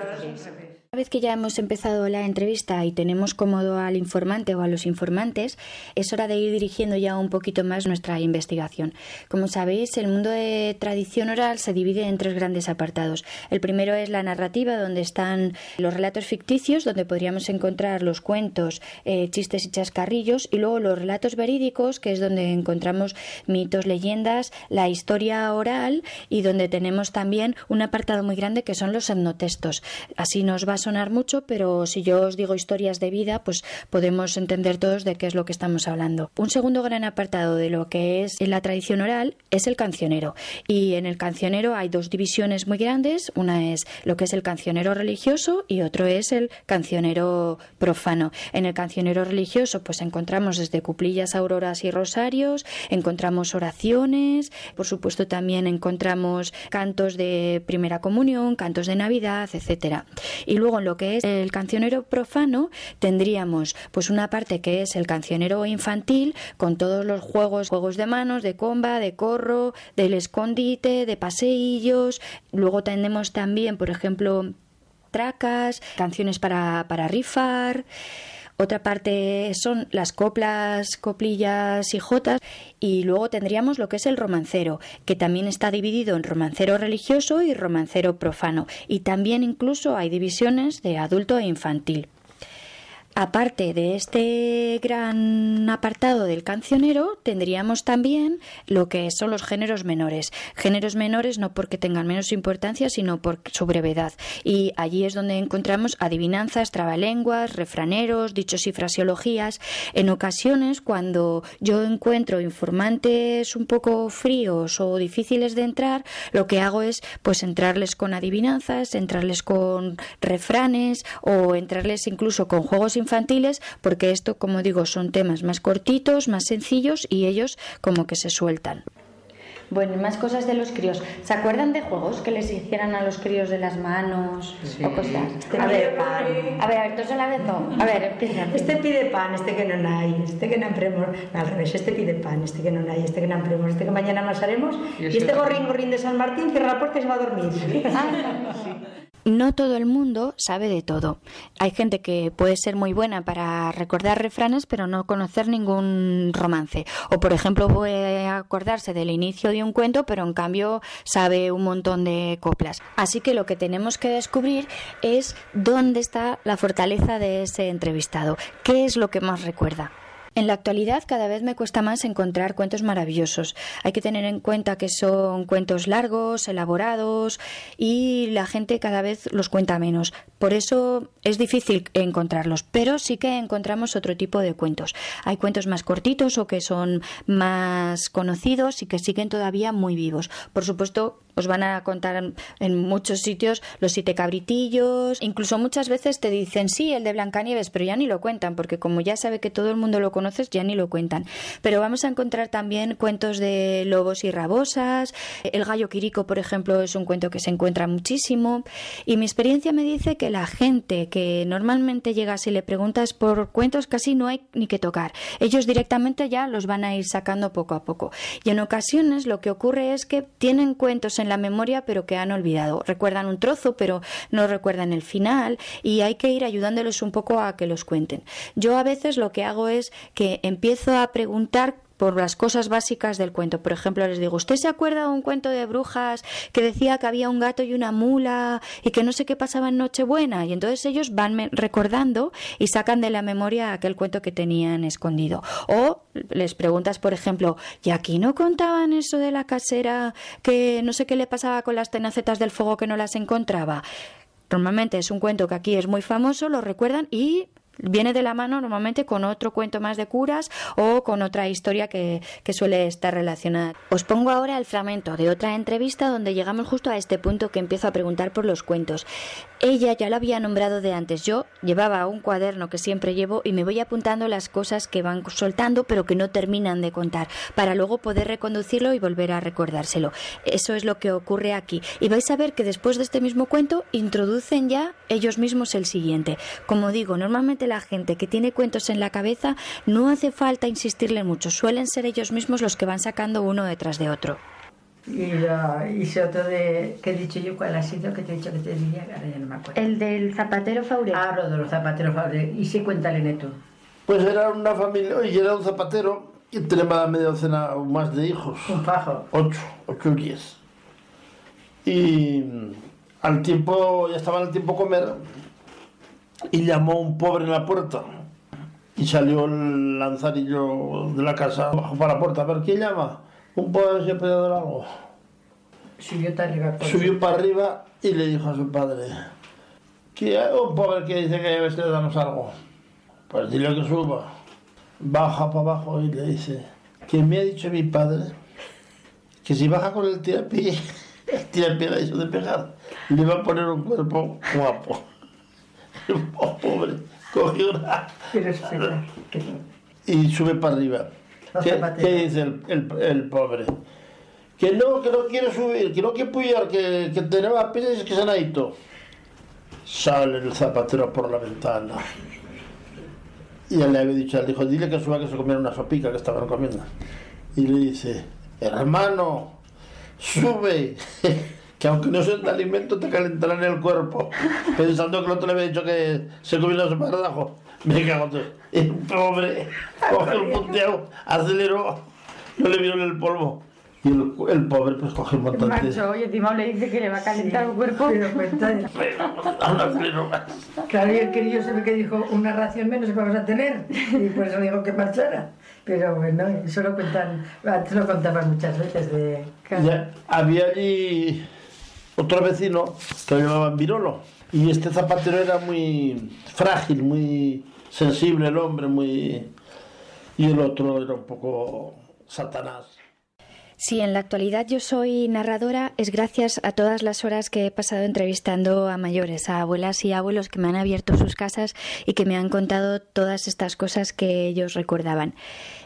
Una vez que ya hemos empezado la entrevista y tenemos cómodo al informante o a los informantes, es hora de ir dirigiendo ya un poquito más nuestra investigación. Como sabéis, el mundo de tradición oral se divide en tres grandes apartados. El primero es la narrativa, donde están los relatos ficticios, donde podríamos encontrar los cuentos, eh, chistes y chascarrillos, y luego los relatos verídicos, que es donde encontramos mitos, leyendas, la historia oral y donde tenemos también un apartado muy grande que son los etnotextos. Así nos va sonar mucho, pero si yo os digo historias de vida, pues podemos entender todos de qué es lo que estamos hablando. Un segundo gran apartado de lo que es la tradición oral es el cancionero. Y en el cancionero hay dos divisiones muy grandes. Una es lo que es el cancionero religioso y otro es el cancionero profano. En el cancionero religioso pues encontramos desde cuplillas, auroras y rosarios, encontramos oraciones, por supuesto también encontramos cantos de primera comunión, cantos de Navidad, etcétera. Y luego en lo que es el cancionero profano tendríamos pues una parte que es el cancionero infantil con todos los juegos, juegos de manos, de comba, de corro, del escondite, de paseillos. Luego tenemos también, por ejemplo, tracas, canciones para, para rifar. Otra parte son las coplas, coplillas y jotas. Y luego tendríamos lo que es el romancero, que también está dividido en romancero religioso y romancero profano. Y también incluso hay divisiones de adulto e infantil. Aparte de este gran apartado del cancionero, tendríamos también lo que son los géneros menores. Géneros menores no porque tengan menos importancia, sino por su brevedad. Y allí es donde encontramos adivinanzas, trabalenguas, refraneros, dichos y fraseologías. En ocasiones, cuando yo encuentro informantes un poco fríos o difíciles de entrar, lo que hago es pues entrarles con adivinanzas, entrarles con refranes o entrarles incluso con juegos infantiles, porque esto, como digo, son temas más cortitos, más sencillos y ellos como que se sueltan. Bueno, más cosas de los críos. ¿Se acuerdan de juegos que les hicieran a los críos de las manos Sí. o cosas? Este a, pide ver, pan. a ver, a ver, todos a la vez no. A ver, empieza. Este pide pan, este que no hay, este que no empremos, al revés, este pide pan, este que no hay, este que no empremos, este que mañana amasaremos, y, ese este otro. gorrín gorrín de San Martín cierra la puerta y se va a dormir. no <laughs> todo el mundo sabe de todo. Hay gente que puede ser muy buena para recordar refranes, pero no conocer ningún romance. O, por ejemplo, puede acordarse del inicio de un cuento, pero en cambio sabe un montón de coplas. Así que lo que tenemos que descubrir es dónde está la fortaleza de ese entrevistado. ¿Qué es lo que más recuerda? En la actualidad cada vez me cuesta más encontrar cuentos maravillosos. Hay que tener en cuenta que son cuentos largos, elaborados y la gente cada vez los cuenta menos. Por eso es difícil encontrarlos, pero sí que encontramos otro tipo de cuentos. Hay cuentos más cortitos o que son más conocidos y que siguen todavía muy vivos. Por supuesto, os van a contar en muchos sitios los siete cabritillos, incluso muchas veces te dicen sí, el de Blancanieves, pero ya ni lo cuentan, porque como ya sabe que todo el mundo lo conoce, ya ni lo cuentan. Pero vamos a encontrar también cuentos de lobos y rabosas, el gallo quirico, por ejemplo, es un cuento que se encuentra muchísimo, y mi experiencia me dice que la gente que normalmente llega si le preguntas por cuentos casi no hay ni que tocar. Ellos directamente ya los van a ir sacando poco a poco. Y en ocasiones lo que ocurre es que tienen cuentos en la memoria pero que han olvidado. Recuerdan un trozo pero no recuerdan el final y hay que ir ayudándolos un poco a que los cuenten. Yo a veces lo que hago es que empiezo a preguntar por las cosas básicas del cuento. Por ejemplo, les digo, ¿usted se acuerda de un cuento de brujas que decía que había un gato y una mula y que no sé qué pasaba en Nochebuena? Y entonces ellos van recordando y sacan de la memoria aquel cuento que tenían escondido. O les preguntas, por ejemplo, ¿y aquí no contaban eso de la casera que no sé qué le pasaba con las tenacetas del fuego que no las encontraba? Normalmente es un cuento que aquí es muy famoso, lo recuerdan y viene de la mano normalmente con otro cuento más de curas o con otra historia que, que, suele estar relacionada. Os pongo ahora el fragmento de otra entrevista donde llegamos justo a este punto que empiezo a preguntar por los cuentos. Ella ya lo había nombrado de antes. Yo llevaba un cuaderno que siempre llevo y me voy apuntando las cosas que van soltando pero que no terminan de contar para luego poder reconducirlo y volver a recordárselo. Eso es lo que ocurre aquí. Y vais a ver que después de este mismo cuento introducen ya ellos mismos el siguiente. Como digo, normalmente la gente que tiene cuentos en la cabeza no hace falta insistirle mucho. Suelen ser ellos mismos los que van sacando uno detrás de otro. Y, lo, y ese otro de, que he dicho yo, ¿cuál ha sido? Que te he dicho que te diría, ahora ya no me acuerdo. El del zapatero Faure. Ah, lo de los zapateros Faure. Y sí, cuéntale, Neto. Pues era una familia, oye, era un zapatero y tenía media docena o más de hijos. Un fajo. Ocho, ocho o diez. Y al tiempo, ya estaba en el tiempo comer y llamó un pobre en la puerta. Y salió el lanzarillo de la casa, bajó para la puerta, a ver, ¿quién llama? un pobre se ha pedido algo. Subió para arriba. Subió para arriba y le dijo a su padre, que hay un pobre que dice que debes de darnos algo. Pues dile que suba. Baja para abajo y le dice, que me ha dicho mi padre que si baja con el tirapié, <laughs> el tirapié la hizo de pegar, le va a poner un cuerpo guapo. El <laughs> pobre cogió una... Y sube para arriba. ¿Qué, ¿Qué, dice el, el, el, pobre? Que no, que no quiere subir, que no quiere puyar, que, que tenemos pies que se han ido. Sale el zapatero por la ventana. Y él le había dicho, él dijo, dile que suba que se comiera una sopica que estaban comiendo. Y le dice, hermano, sube, <laughs> que aunque no sea de alimento te calentarán el cuerpo. <laughs> Pensando que el otro le había dicho que se comiera una sopa de ajo. Me cago en <laughs> El pobre coge el punteado, aceleró, no le vieron el polvo. Y el, el pobre pues coge un montón de... Macho, y encima le dice que le va a calentar el cuerpo. Pero cuenta Claro, y el querido se ve que dijo una ración menos que vamos a tener. Y por eso dijo que marchara. Pero bueno, eso lo cuentan, antes lo contaban muchas veces de... Ya, había allí otro vecino lo llamaban Virolo. Y este zapatero era muy frágil, muy sensible el hombre, muy... Y el otro era un poco satanás. Si en la actualidad yo soy narradora es gracias a todas las horas que he pasado entrevistando a mayores, a abuelas y abuelos que me han abierto sus casas y que me han contado todas estas cosas que ellos recordaban.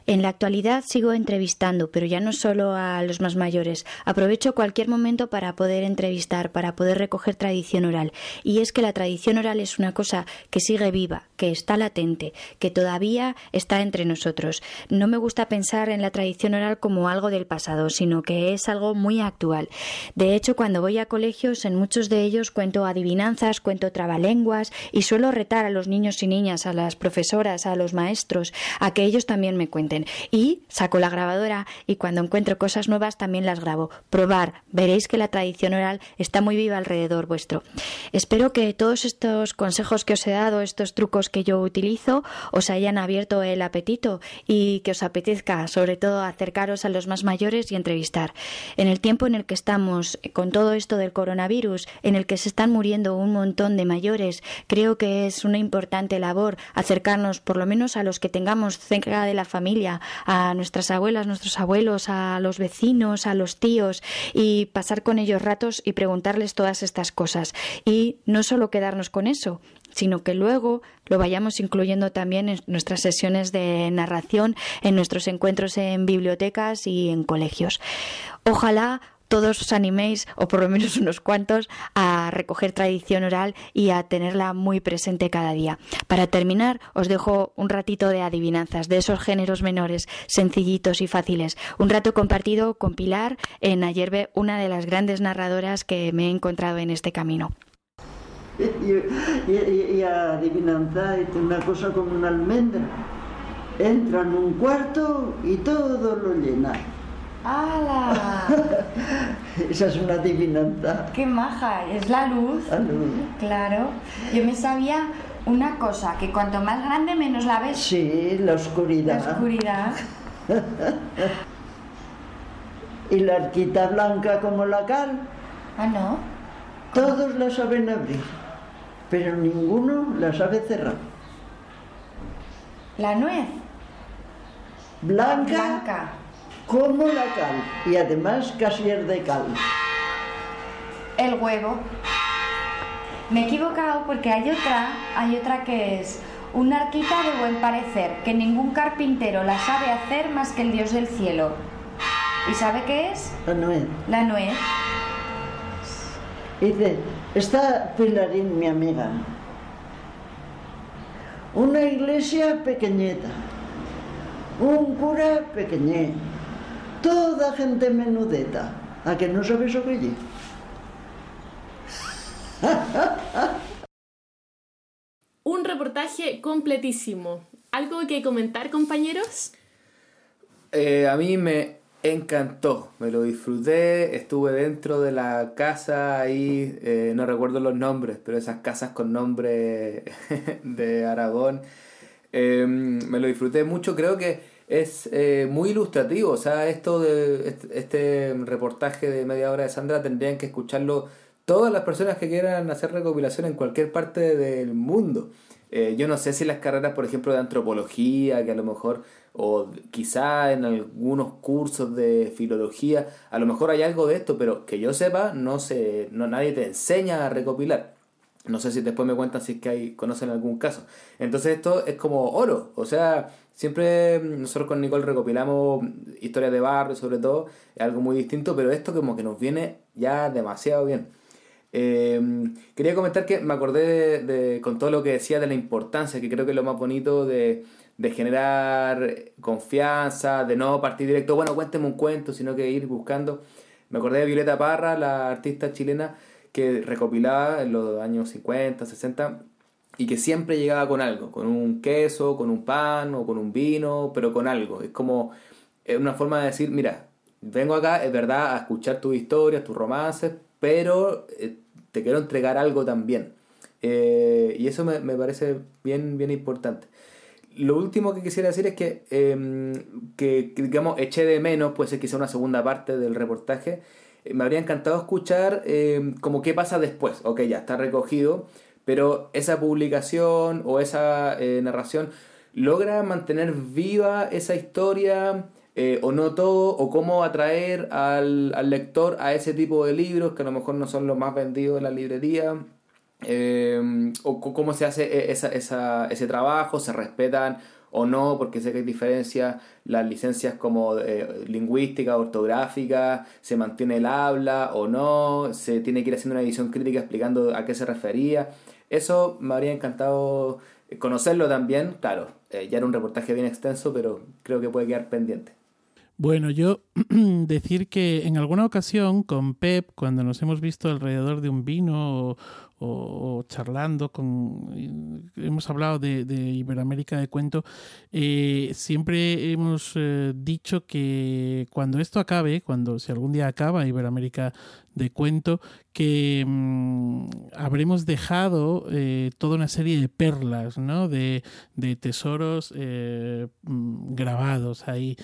En la actualidad sigo entrevistando, pero ya no solo a los más mayores. Aprovecho cualquier momento para poder entrevistar, para poder recoger tradición oral. Y es que la tradición oral es una cosa que sigue viva, que está latente, que todavía está entre nosotros. No me gusta pensar en la tradición oral como algo del pasado, sino que es algo muy actual. De hecho, cuando voy a colegios, en muchos de ellos cuento adivinanzas, cuento trabalenguas y suelo retar a los niños y niñas, a las profesoras, a los maestros, a que ellos también me cuenten y saco la grabadora y cuando encuentro cosas nuevas también las grabo. Probar, veréis que la tradición oral está muy viva alrededor vuestro. Espero que todos estos consejos que os he dado, estos trucos que yo utilizo, os hayan abierto el apetito y que os apetezca sobre todo acercaros a los más mayores y entrevistar. En el tiempo en el que estamos con todo esto del coronavirus, en el que se están muriendo un montón de mayores, creo que es una importante labor acercarnos por lo menos a los que tengamos cerca de la familia a nuestras abuelas, nuestros abuelos, a los vecinos, a los tíos y pasar con ellos ratos y preguntarles todas estas cosas. Y no solo quedarnos con eso, sino que luego lo vayamos incluyendo también en nuestras sesiones de narración, en nuestros encuentros en bibliotecas y en colegios. Ojalá todos os animéis, o por lo menos <laughs> unos cuantos, a recoger tradición oral y a tenerla muy presente cada día. Para terminar, os dejo un ratito de adivinanzas, de esos géneros menores, sencillitos y fáciles. Un rato compartido con Pilar en Ayerbe, una de las grandes narradoras que me he encontrado en este camino. <laughs> Y, y, adivinanza es una cosa como una almendra. Entra en un cuarto y todo lo llena ¡Hala! <laughs> Esa es una adivinanza. ¡Qué maja! Es la luz. La luz. Claro. Yo me sabía una cosa, que cuanto más grande menos la ves. Sí, la oscuridad. La oscuridad. <laughs> y la arquita blanca como la cal. Ah, no. Todos la saben abrir, pero ninguno la sabe cerrar. La nuez. Blanca. Blanca como la cal y además casi es de cal. El huevo. Me he equivocado porque hay otra, hay otra que es una arquita de buen parecer, que ningún carpintero la sabe hacer más que el Dios del cielo. ¿Y sabe qué es? La nuez. La nuez. Dice, está Pilarín, mi amiga. Una iglesia pequeñeta. Un cura pequeñé toda gente menudeta. ¿A que no sabes lo que <laughs> Un reportaje completísimo. ¿Algo que comentar, compañeros? Eh, a mí me encantó, me lo disfruté, estuve dentro de la casa ahí, eh, no recuerdo los nombres, pero esas casas con nombre <laughs> de Aragón, eh, me lo disfruté mucho, creo que es eh, muy ilustrativo. O sea, esto de este, reportaje de media hora de Sandra tendrían que escucharlo todas las personas que quieran hacer recopilación en cualquier parte del mundo. Eh, yo no sé si las carreras, por ejemplo, de antropología, que a lo mejor, o quizá en algunos cursos de filología, a lo mejor hay algo de esto, pero que yo sepa, no sé, no nadie te enseña a recopilar. No sé si después me cuentan si es que hay, conocen algún caso. Entonces esto es como oro. O sea, siempre nosotros con Nicole recopilamos historias de barrio sobre todo. Algo muy distinto, pero esto como que nos viene ya demasiado bien. Eh, quería comentar que me acordé de, con todo lo que decía de la importancia, que creo que es lo más bonito de, de generar confianza, de no partir directo, bueno, cuénteme un cuento, sino que ir buscando. Me acordé de Violeta Parra, la artista chilena, que recopilaba en los años 50, 60 y que siempre llegaba con algo, con un queso, con un pan o con un vino, pero con algo. Es como una forma de decir, mira, vengo acá, es verdad, a escuchar tus historias, tus romances, pero eh, te quiero entregar algo también. Eh, y eso me, parece bien, bien importante. Lo último que quisiera decir es que, em, que, digamos, eché de menos, puede ser quizá una segunda parte del reportaje, me habría encantado escuchar eh, como qué pasa después. Ok, ya está recogido, pero esa publicación o esa eh, narración logra mantener viva esa historia eh, o no todo, o cómo atraer al, al, lector a ese tipo de libros que a lo mejor no son los más vendidos en la librería. o cómo se hace esa, esa, ese trabajo, se respetan o no, porque sé que hay diferencias, las licencias como eh, lingüística, ortográfica, se mantiene el habla o no, se tiene que ir haciendo una edición crítica explicando a qué se refería. Eso me habría encantado conocerlo también, claro, eh, ya era un reportaje bien extenso, pero creo que puede quedar pendiente. Bueno, yo <clears throat> decir que en alguna ocasión con Pep, cuando nos hemos visto alrededor de un vino o, charlando con hemos hablado de, Iberoamérica de cuento eh, siempre hemos eh, dicho que cuando esto acabe cuando si algún día acaba Iberoamérica de cuento que mm, habremos dejado eh, toda una serie de perlas ¿no? de, de tesoros mm, grabados ahí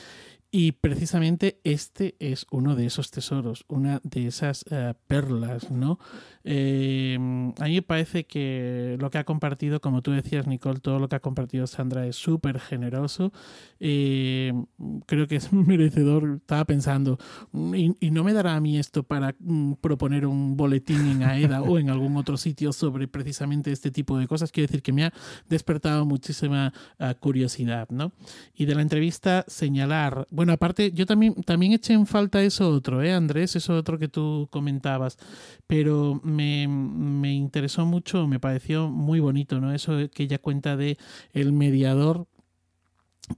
y precisamente este es uno de esos tesoros, una de esas eh, perlas, ¿no? Eh, a mí me parece que lo que ha compartido, como tú decías, Nicole, todo lo que ha compartido Sandra es súper generoso. Eh, creo que es <laughs> merecedor, estaba pensando, y, no me dará a mí esto para mm, proponer un boletín en AEDA o en algún otro sitio sobre precisamente este tipo de cosas. Quiero decir que me ha despertado muchísima ah, curiosidad, ¿no? Y de la entrevista señalar, bueno, aparte, yo también, también eché en falta eso otro, ¿eh, Andrés? Eso otro que tú comentabas, pero me, me interesó mucho, me pareció muy bonito, ¿no? Eso que ella cuenta de el mediador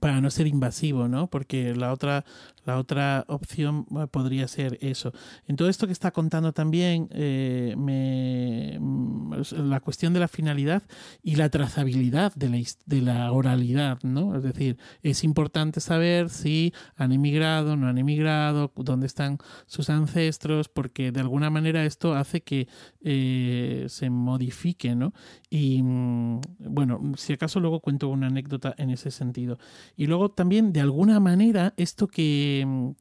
para no ser invasivo, ¿no? Porque la otra, la otra opción podría ser eso. En todo esto que está contando también, eh, me, mm, la cuestión de la finalidad y la trazabilidad de la, oralidad, ¿no? Es decir, es importante saber si han emigrado, no han emigrado, dónde están sus ancestros, porque de alguna manera esto hace que eh, se modifique, ¿no? Y mm, bueno, si acaso luego cuento una anécdota en ese sentido. Y luego también, de alguna manera, esto que,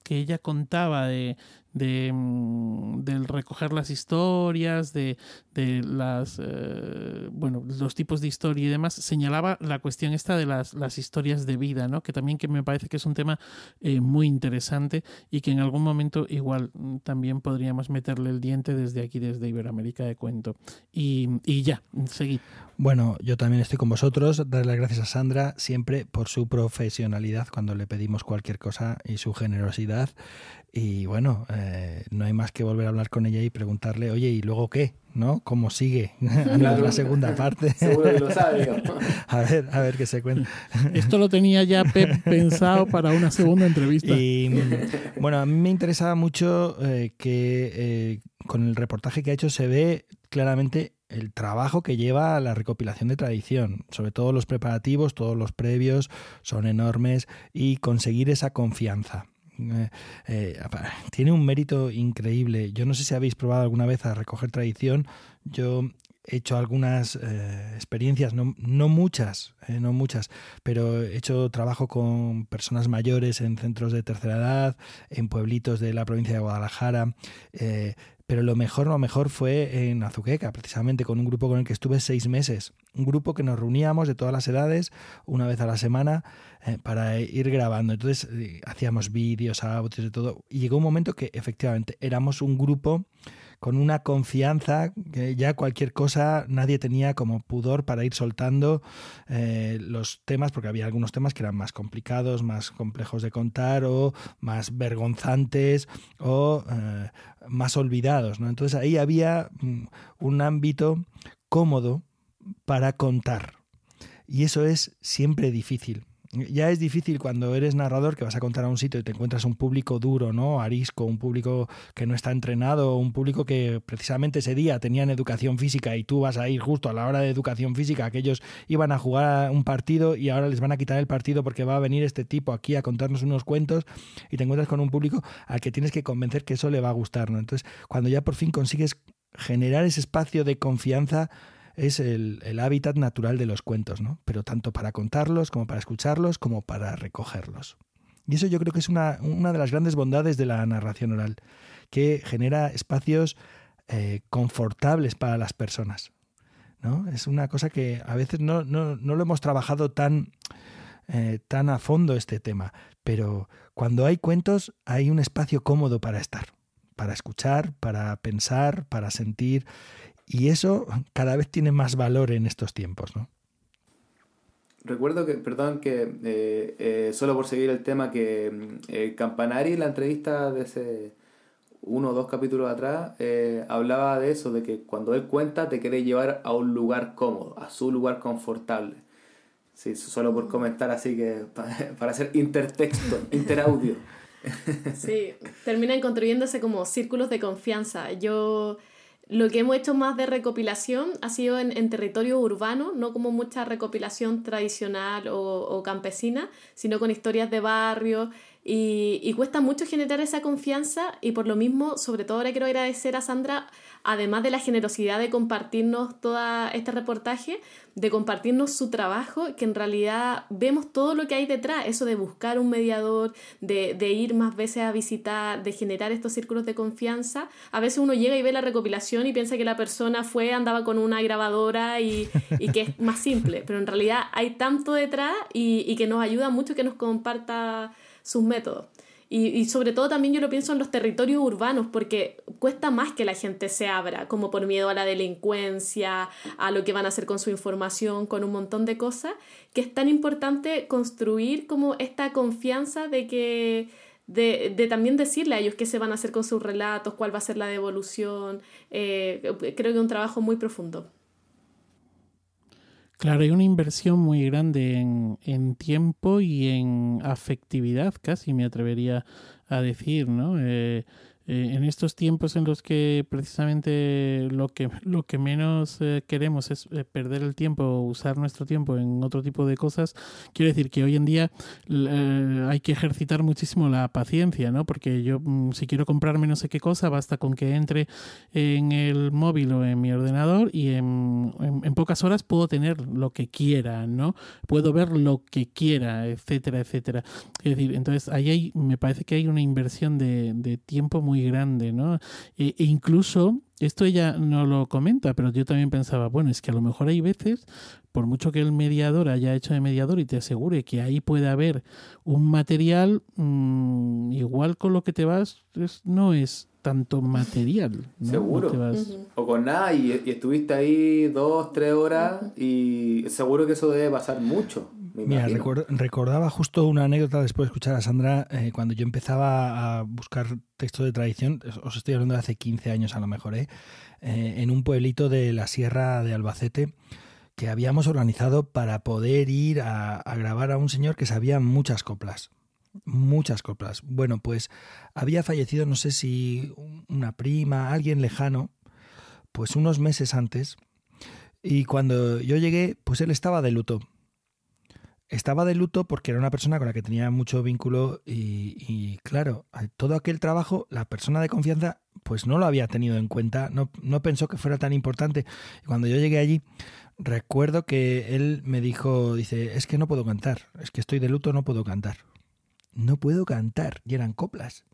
que ella contaba de, de, mm, del recoger las historias, de, de las eh, bueno, los tipos de historia y demás, señalaba la cuestión esta de las, las historias de vida, ¿no? Que también que me parece que es un tema eh, muy interesante y que en algún momento igual mm, también podríamos meterle el diente desde aquí, desde Iberoamérica de Cuento. Y, y ya, seguid. Bueno, yo también estoy con vosotros. Darle las gracias a Sandra siempre por su profesionalidad cuando le pedimos cualquier cosa y su generosidad. Y bueno, eh, no hay más que volver a hablar con ella y preguntarle, oye, ¿y luego qué? ¿No? ¿Cómo sigue <laughs> la segunda parte? <laughs> Seguro que lo sabe. <laughs> a ver, a ver qué se cuenta. Esto lo tenía ya Pep pensado para una segunda entrevista. Y bueno, a mí me interesaba mucho eh, que eh, con el reportaje que ha hecho se ve claramente el trabajo que lleva la recopilación de tradición, sobre todo los preparativos, todos los previos son enormes y conseguir esa confianza. Eh, eh, tiene un mérito increíble. Yo no sé si habéis probado alguna vez a recoger tradición. Yo he hecho algunas eh, experiencias, no, no muchas, no muchas, pero he hecho trabajo con personas mayores en centros de tercera edad, en pueblitos de la provincia de Guadalajara. Pero lo mejor, lo mejor fue en Azuqueca, precisamente con un grupo con el que estuve seis meses. Un grupo que nos reuníamos de todas las edades, una vez a la semana, eh, para ir grabando. Entonces eh, hacíamos vídeos, audios, de todo. Y llegó un momento que efectivamente éramos un grupo con una confianza que ya cualquier cosa nadie tenía como pudor para ir soltando eh, los temas, porque había algunos temas que eran más complicados, más complejos de contar o más vergonzantes o más olvidados. ¿no? Entonces ahí había mm, un ámbito cómodo para contar. Y eso es siempre difícil ya es difícil cuando eres narrador que vas a contar a un sitio y te encuentras un público duro, ¿no? Arisco, un público que no está entrenado, un público que precisamente ese día tenían educación física y tú vas a ir justo a la hora de educación física, aquellos iban a jugar un partido y ahora les van a quitar el partido porque va a venir este tipo aquí a contarnos unos cuentos y te encuentras con un público al que tienes que convencer que eso le va a gustar, ¿no? Entonces, cuando ya por fin consigues generar ese espacio de confianza, es el, hábitat natural de los cuentos, ¿no? Pero tanto para contarlos como para escucharlos como para recogerlos. Y eso yo creo que es una, de las grandes bondades de la narración oral, que genera espacios eh, confortables para las personas. ¿no? Es una cosa que a veces no, lo hemos trabajado tan, eh, tan a fondo este tema, pero cuando hay cuentos hay un espacio cómodo para estar, para escuchar, para pensar, para sentir y eso cada vez tiene más valor en estos tiempos, ¿no? recuerdo que, perdón, que eh, eh, solo por seguir el tema que mm, eh, Campanari en la entrevista de ese uno o dos capítulos atrás hablaba de eso, de que cuando él cuenta te quiere llevar a un lugar cómodo, a su lugar confortable. Sí, solo por comentar así que <laughs> para, hacer intertexto, <laughs> interaudio. Sí, terminan construyéndose como círculos de confianza. Yo lo que hemos hecho más de recopilación ha sido en, en territorio urbano, no como mucha recopilación tradicional o, o campesina, sino con historias de barrio y, y, cuesta mucho generar esa confianza y por lo mismo, sobre todo ahora quiero agradecer a Sandra, además de la generosidad de compartirnos todo este reportaje, de compartirnos su trabajo, que en realidad vemos todo lo que hay detrás, eso de buscar un mediador, de, de ir más veces a visitar, de generar estos círculos de confianza. A veces uno llega y ve la recopilación y piensa que la persona fue, andaba con una grabadora y, y que es más simple, pero en realidad hay tanto detrás y, y que nos ayuda mucho que nos comparta sus métodos. Y, sobre todo también yo lo pienso en los territorios urbanos, porque cuesta más que la gente se abra, como por miedo a la delincuencia, a lo que van a hacer con su información, con un montón de cosas, que es tan importante construir como esta confianza de que... De, de también decirle a ellos qué se van a hacer con sus relatos, cuál va a ser la devolución. Eh, creo que es un trabajo muy profundo. Claro, hay una inversión muy grande en, en, tiempo y en afectividad, casi me atrevería a decir, ¿no? Eh, eh, en estos tiempos en los que precisamente lo que, lo que menos eh, queremos es eh, perder el tiempo, usar nuestro tiempo en otro tipo de cosas, quiero decir que hoy en día hay que ejercitar muchísimo la paciencia, ¿no? Porque yo mm, si quiero comprarme no sé qué cosa, basta con que entre en el móvil o en mi ordenador y en, en, en pocas horas puedo tener lo que quiera, ¿no? Puedo ver lo que quiera, etcétera, etcétera. Es decir, entonces ahí hay, me parece que hay una inversión de, de tiempo muy muy grande, ¿no? E, e, incluso, esto ella no lo comenta, pero yo también pensaba, bueno, es que a lo mejor hay veces, por mucho que el mediador haya hecho de mediador y te asegure que ahí puede haber un material, mmm, igual con lo que te vas, es, no es tanto material. ¿no? Seguro. No vas... uh -huh. O con nada y, y, estuviste ahí dos, tres horas uh -huh. y seguro que eso debe pasar mucho. Mira, record, recordaba justo una anécdota después de escuchar a Sandra eh, cuando yo empezaba a buscar textos de tradición, os estoy hablando de hace 15 años a lo mejor, ¿eh? Eh, en un pueblito de la Sierra de Albacete que habíamos organizado para poder ir a, a grabar a un señor que sabía muchas coplas. Muchas coplas. Bueno, pues había fallecido, no sé si una prima, alguien lejano, pues unos meses antes. Y cuando yo llegué, pues él estaba de luto estaba de luto porque era una persona con la que tenía mucho vínculo y, claro, todo aquel trabajo, la persona de confianza, pues no lo había tenido en cuenta, no, no pensó que fuera tan importante. Cuando yo llegué allí, recuerdo que él me dijo, dice, es que no puedo cantar, es que estoy de luto, no puedo cantar. No puedo cantar, y eran coplas.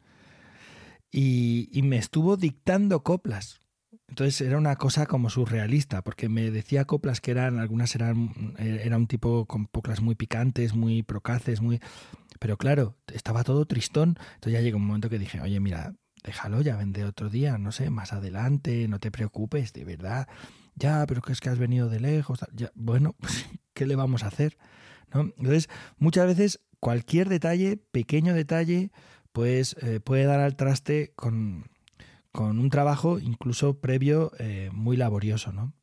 Y me estuvo dictando coplas. Entonces era una cosa como surrealista, porque me decía coplas que eran, algunas eran, era un tipo con coplas muy picantes, muy procaces, muy... Pero claro, estaba todo tristón. Entonces ya llegó un momento que dije, oye, mira, déjalo, ya vendré otro día, no sé, más adelante, no te preocupes, de verdad. Ya, pero que es que has venido de lejos. Ya, bueno, pues, <laughs> ¿qué le vamos a hacer? ¿No? Entonces, muchas veces cualquier detalle, pequeño detalle, pues eh, puede dar al traste con, con un trabajo incluso previo eh, muy laborioso, ¿no?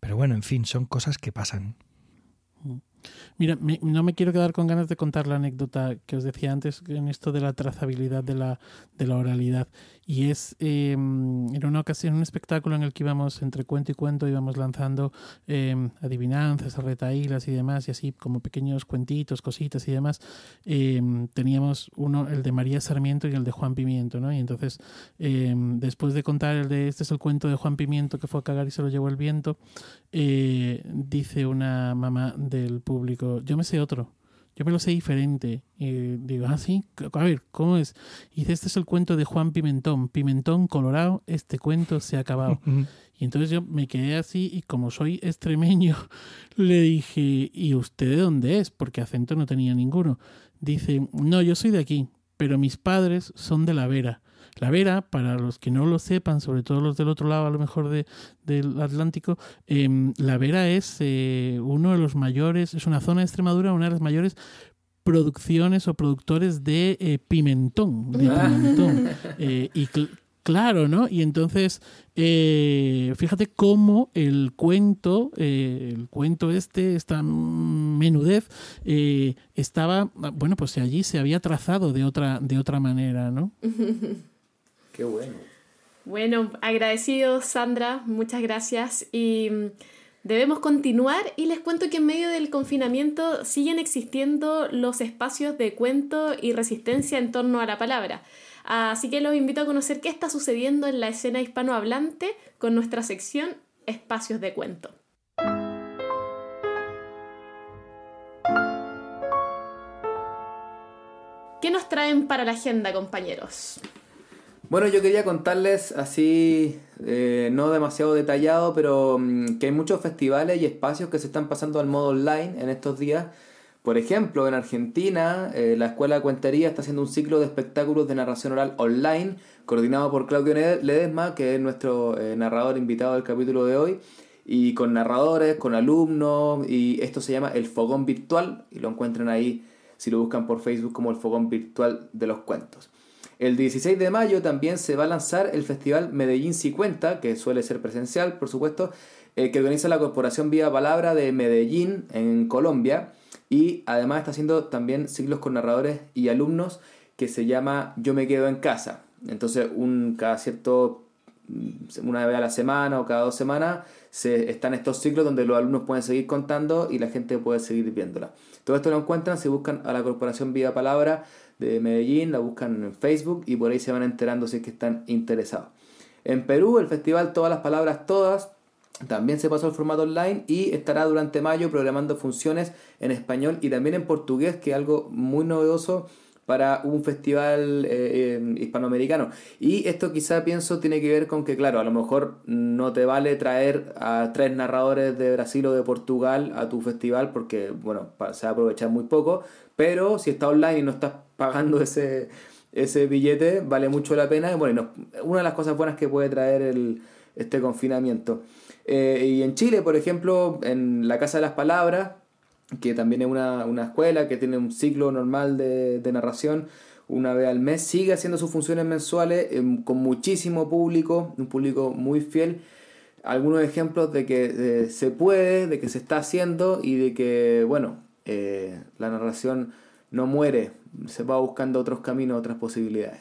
Pero bueno, en fin, son cosas que pasan. Mira, me, no me quiero quedar con ganas de contar la anécdota que os decía antes en esto de la trazabilidad de la, de la oralidad. Y es, eh, en una ocasión, un espectáculo en el que íbamos entre cuento y cuento, íbamos lanzando eh, adivinanzas, retaílas y demás, y así como pequeños cuentitos, cositas y demás. Eh, teníamos uno, el de María Sarmiento y el de Juan Pimiento, ¿no? Y entonces, después de contar el de este es el cuento de Juan Pimiento que fue a cagar y se lo llevó el viento, dice una mamá del público, yo me sé otro yo me lo sé diferente. Y digo, ah, sí, a ver, ¿cómo es? Y dice, este es el cuento de Juan Pimentón. Pimentón colorado, este cuento se ha acabado. <laughs> y entonces yo me quedé así y como soy extremeño, <laughs> le dije, ¿y usted de dónde es? Porque acento no tenía ninguno. Dice, no, yo soy de aquí, pero mis padres son de la Vera. La Vera, para los que no lo sepan, sobre todo los del otro lado a lo mejor de, del Atlántico, em, La Vera es eh, uno de los mayores, es una zona de Extremadura, una de las mayores producciones o productores de eh, pimentón. De Ah. pimentón. <laughs> Eh, y cl- claro, ¿no? Y entonces, fíjate cómo el cuento, el cuento este, esta menudez, estaba, bueno, pues allí se había trazado de otra, de otra manera, ¿no? <laughs> Qué bueno. Bueno, agradecidos Sandra, muchas gracias y mm, debemos continuar y les cuento que en medio del confinamiento siguen existiendo los espacios de cuento y resistencia en torno a la palabra. Así que los invito a conocer qué está sucediendo en la escena hispanohablante con nuestra sección Espacios de Cuento. ¿Qué nos traen para la agenda, compañeros? Bueno, yo quería contarles así, eh, no demasiado detallado, pero mm, que hay muchos festivales y espacios que se están pasando al modo online en estos días. Por ejemplo, en Argentina, eh, la Escuela de Cuentería está haciendo un ciclo de espectáculos de narración oral online, coordinado por Claudio Ledesma, que es nuestro eh, narrador invitado del capítulo de hoy, y con narradores, con alumnos, y esto se llama El Fogón Virtual, y lo encuentran ahí si lo buscan por Facebook como El Fogón Virtual de los Cuentos. El 16 de mayo también se va a lanzar el festival Medellín 50, que suele ser presencial, por supuesto, eh, que organiza la Corporación Vía Palabra de Medellín, en Colombia, y además está haciendo también ciclos con narradores y alumnos que se llama Yo me quedo en casa. Entonces, un, cada cierto, mm, una vez a la semana o cada dos semanas, se, están estos ciclos donde los alumnos pueden seguir contando y la gente puede seguir viéndola. Todo esto lo encuentran si buscan a la Corporación Vía Palabra de Medellín, la buscan en Facebook y por ahí se van enterando si es que están interesados. En Perú, el festival Todas las Palabras Todas también se pasó al formato online y estará durante mayo programando funciones en español y también en portugués, que es algo muy novedoso para un festival eh, eh, hispanoamericano. Y esto quizá pienso tiene que ver con que, claro, a lo mejor no te vale traer a tres narradores de Brasil o de Portugal a tu festival porque, bueno, se va a aprovechar muy poco, pero si está online y no estás pagando ese, ese billete, vale mucho la pena. Bueno, una de las cosas buenas que puede traer el, este confinamiento. Eh, y en Chile, por ejemplo, en la Casa de las Palabras, que también es una, una escuela que tiene un ciclo normal de, de narración una vez al mes, sigue haciendo sus funciones mensuales em, con muchísimo público, un público muy fiel. Algunos ejemplos de que se puede, de que se está haciendo y de que, bueno, eh, la narración no muere, se va buscando otros caminos, otras posibilidades.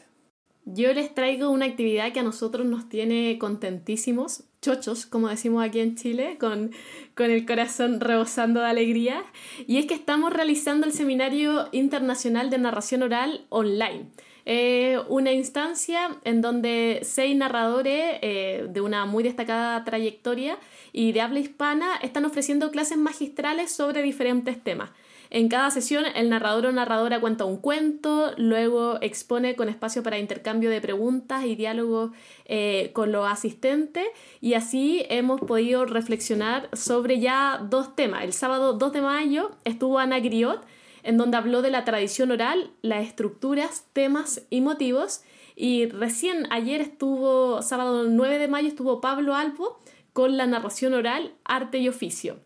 Yo les traigo una actividad que a nosotros nos tiene contentísimos, chochos, como decimos aquí en Chile, con, con el corazón rebosando de alegría, y es que estamos realizando el Seminario Internacional de Narración Oral online. Eh, una instancia en donde seis narradores eh, de una muy destacada trayectoria y de habla hispana están ofreciendo clases magistrales sobre diferentes temas. En cada sesión el narrador o narradora cuenta un cuento, luego expone con espacio para intercambio de preguntas y diálogo eh, con los asistentes y así hemos podido reflexionar sobre ya dos temas. El sábado 2 de mayo estuvo Ana Griot en donde habló de la tradición oral, las estructuras, temas y motivos y recién ayer estuvo, sábado 9 de mayo estuvo Pablo Albo con la narración oral, arte y oficio.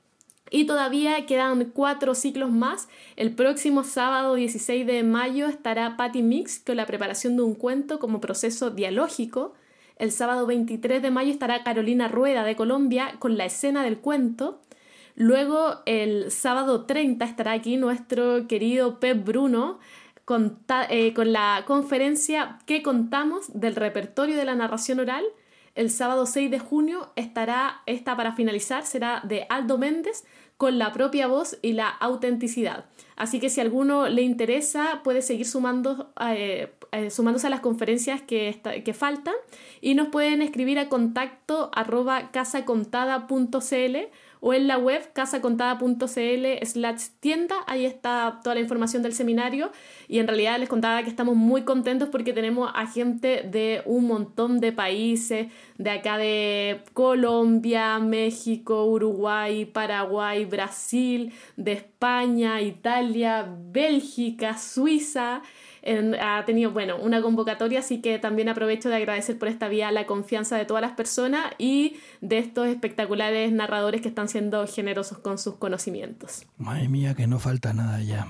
Y todavía quedan cuatro ciclos más. El próximo sábado 16 de mayo estará Patty Mix con la preparación de un cuento como proceso dialógico. El sábado 23 de mayo estará Carolina Rueda de Colombia con la escena del cuento. Luego el sábado 30 estará aquí nuestro querido Pep Bruno con, eh, con la conferencia que contamos del repertorio de la narración oral. El sábado 6 de junio estará esta para finalizar, será de Aldo Méndez con la propia voz y la autenticidad. Así que si a alguno le interesa, puede seguir sumando, eh, eh, sumándose a las conferencias que, está, que, faltan y nos pueden escribir a contacto arroba casacontada.cl o en la web casacontada.cl slash tienda, ahí está toda la información del seminario y en realidad les contaba que estamos muy contentos porque tenemos a gente de un montón de países, de acá de Colombia, México, Uruguay, Paraguay, Brasil, de España, Italia, Bélgica, Suiza. Ha tenido, bueno, una convocatoria, así que también aprovecho de agradecer por esta vía la confianza de todas las personas y de estos espectaculares narradores que están siendo generosos con sus conocimientos. Madre mía, que no falta nada ya.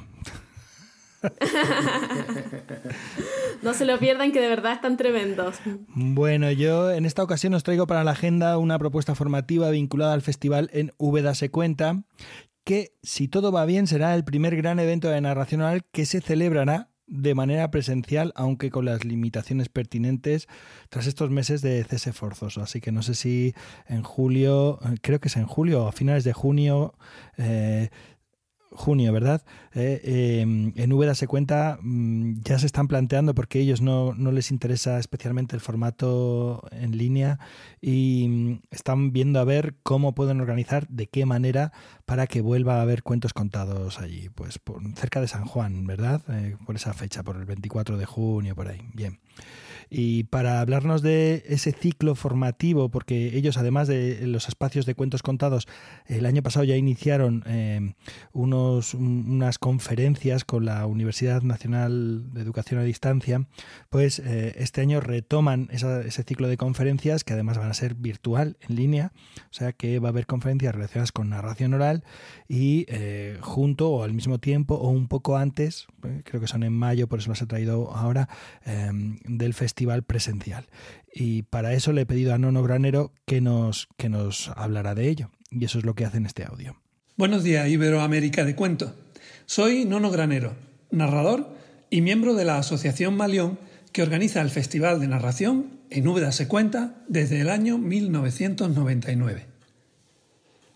<laughs> no se lo pierdan que de verdad están tremendos. Bueno, yo en esta ocasión os traigo para la agenda una propuesta formativa vinculada al festival en Úbeda se cuenta, que si todo va bien será el primer gran evento de narración oral que se celebrará de manera presencial, aunque con las limitaciones pertinentes tras estos meses de cese forzoso. Así que no sé si en julio, creo que es en julio o a finales de junio, eh, junio, ¿verdad? Eh, em, en Úbeda se cuenta, mm, ya se están planteando porque ellos no, no, les interesa especialmente el formato en línea y mm, están viendo a ver cómo pueden organizar, de qué manera, para que vuelva a haber cuentos contados allí, pues por, cerca de San Juan, ¿verdad? Eh, por esa fecha, por el 24 de junio, por ahí. Bien. Y para hablarnos de ese ciclo formativo, porque ellos, además de los espacios de cuentos contados, el año pasado ya iniciaron eh, unos, unas conferencias con la Universidad Nacional de Educación a Distancia, pues eh, este año retoman ese ciclo de conferencias que además van a ser virtual, en línea, o sea que va a haber conferencias relacionadas con narración oral y eh, junto o al mismo tiempo o un poco antes, creo que son en mayo, por eso las he traído ahora, del festival presencial. Y para eso le he pedido a Nono Granero que nos, que nos hablará de ello. Y eso es lo que hace en este audio. Buenos días, Iberoamérica de Cuento. Soy Nono Granero, narrador y miembro de la Asociación Malión que organiza el Festival de Narración en Úbeda se cuenta desde el año 1999.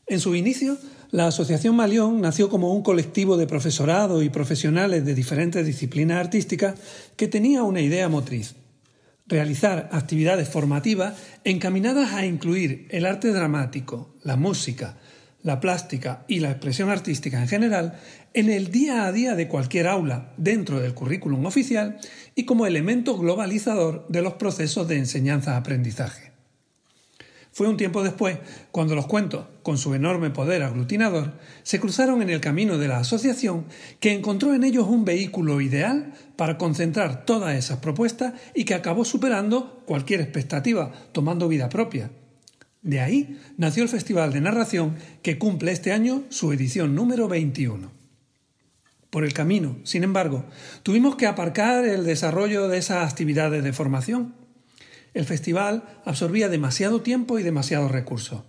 En su inicio, la Asociación Malión nació como un colectivo de profesorado y profesionales de diferentes disciplinas artísticas que tenía una idea motriz, realizar actividades formativas encaminadas a incluir el arte dramático, la música, la plástica y la expresión artística en general en el día a día de cualquier aula dentro del currículum oficial y como elemento globalizador de los procesos de enseñanza-aprendizaje. Fue un tiempo después cuando los cuentos, con su enorme poder aglutinador, se cruzaron en el camino de la asociación que encontró en ellos un vehículo ideal para concentrar todas esas propuestas y que acabó superando cualquier expectativa, tomando vida propia. De ahí nació el Festival de Narración que cumple este año su edición número 21. Por el camino, sin embargo, tuvimos que aparcar el desarrollo de esas actividades de formación el festival absorbía demasiado tiempo y demasiados recursos.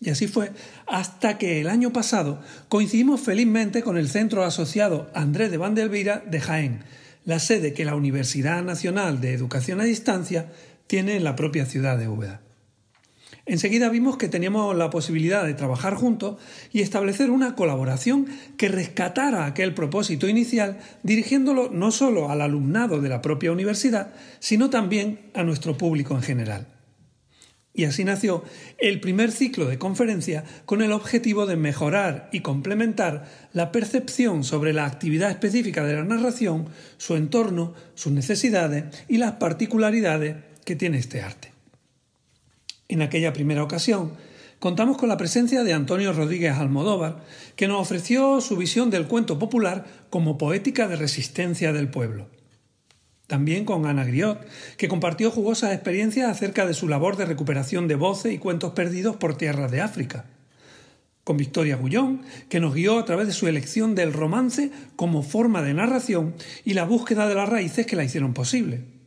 Y así fue hasta que el año pasado coincidimos felizmente con el Centro Asociado Andrés de Vandelvira de Jaén, la sede que la Universidad Nacional de Educación a Distancia tiene en la propia ciudad de Úbeda. Enseguida vimos que teníamos la posibilidad de trabajar juntos y establecer una colaboración que rescatara aquel propósito inicial, dirigiéndolo no solo al alumnado de la propia universidad, sino también a nuestro público en general. Y así nació el primer ciclo de conferencia con el objetivo de mejorar y complementar la percepción sobre la actividad específica de la narración, su entorno, sus necesidades y las particularidades que tiene este arte. En aquella primera ocasión, contamos con la presencia de Antonio Rodríguez Almodóvar, que nos ofreció su visión del cuento popular como poética de resistencia del pueblo. También con Ana Griot, que compartió jugosas experiencias acerca de su labor de recuperación de voces y cuentos perdidos por tierras de África. Con Victoria Gullón, que nos guió a través de su elección del romance como forma de narración y la búsqueda de las raíces que la hicieron posible.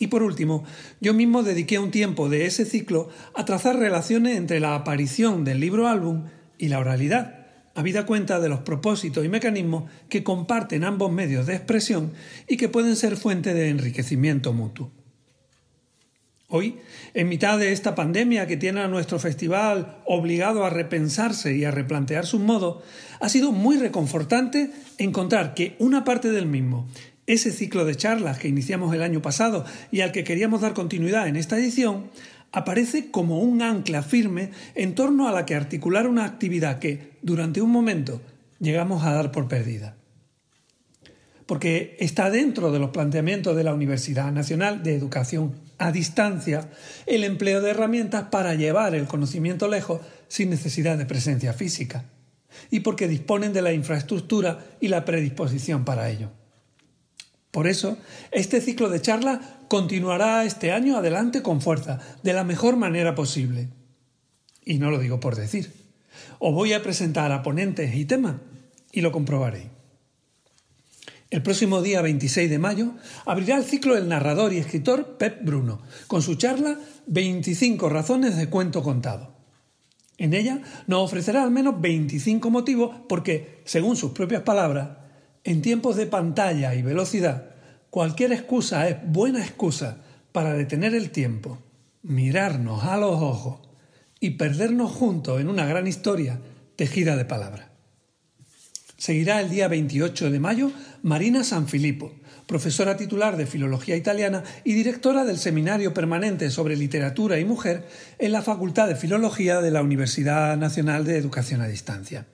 Y por último, yo mismo dediqué un tiempo de ese ciclo a trazar relaciones entre la aparición del libro álbum y la oralidad, habida cuenta de los propósitos y mecanismos que comparten ambos medios de expresión y que pueden ser fuente de enriquecimiento mutuo. Hoy, en mitad de esta pandemia que tiene a nuestro festival obligado a repensarse y a replantear sus modos, ha sido muy reconfortante encontrar que una parte del mismo ese ciclo de charlas que iniciamos el año pasado y al que queríamos dar continuidad en esta edición, aparece como un ancla firme en torno a la que articular una actividad que, durante un momento, llegamos a dar por perdida. Porque está dentro de los planteamientos de la Universidad Nacional de Educación a Distancia el empleo de herramientas para llevar el conocimiento lejos sin necesidad de presencia física. y porque disponen de la infraestructura y la predisposición para ello. Por eso, este ciclo de charlas continuará este año adelante con fuerza, de la mejor manera posible. Y no lo digo por decir. Os voy a presentar a ponentes y temas y lo comprobaréis. El próximo día 26 de mayo abrirá el ciclo el narrador y escritor Pep Bruno, con su charla 25 razones de cuento contado. En ella nos ofrecerá al menos 25 motivos porque, según sus propias palabras, en tiempos de pantalla y velocidad, cualquier excusa es buena excusa para detener el tiempo, mirarnos a los ojos y perdernos juntos en una gran historia tejida de palabras. Seguirá el día 28 de mayo Marina Sanfilippo, profesora titular de Filología Italiana y directora del Seminario Permanente sobre Literatura y Mujer en la Facultad de Filología de la Universidad Nacional de Educación a Distancia.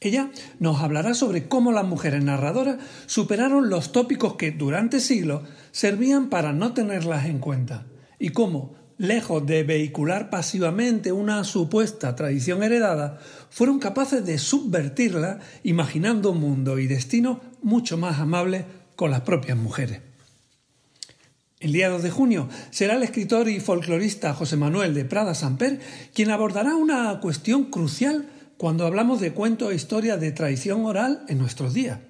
Ella nos hablará sobre cómo las mujeres narradoras superaron los tópicos que durante siglos servían para no tenerlas en cuenta y cómo, lejos de vehicular pasivamente una supuesta tradición heredada, fueron capaces de subvertirla imaginando un mundo y destino mucho más amable con las propias mujeres. El día 2 de junio será el escritor y folclorista José Manuel de Prada Samper quien abordará una cuestión crucial cuando hablamos de cuentos e historias de tradición oral en nuestros días.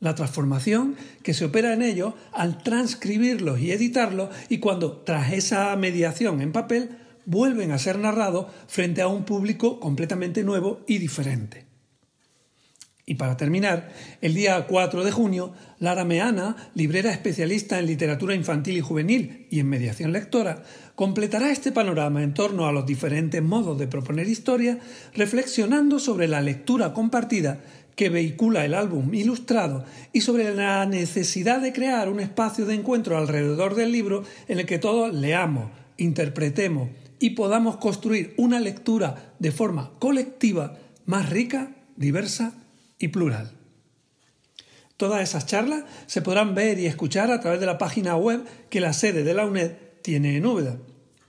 La transformación que se opera en ellos al transcribirlos y editarlos y cuando, tras esa mediación en papel, vuelven a ser narrados frente a un público completamente nuevo y diferente. Y para terminar, el día 4 de junio, Lara Meana, librera especialista en literatura infantil y juvenil y en mediación lectora, completará este panorama en torno a los diferentes modos de proponer historia, reflexionando sobre la lectura compartida que vehicula el álbum ilustrado y sobre la necesidad de crear un espacio de encuentro alrededor del libro en el que todos leamos, interpretemos y podamos construir una lectura de forma colectiva más rica, diversa y plural. Todas esas charlas se podrán ver y escuchar a través de la página web que la sede de la UNED tiene en Úbeda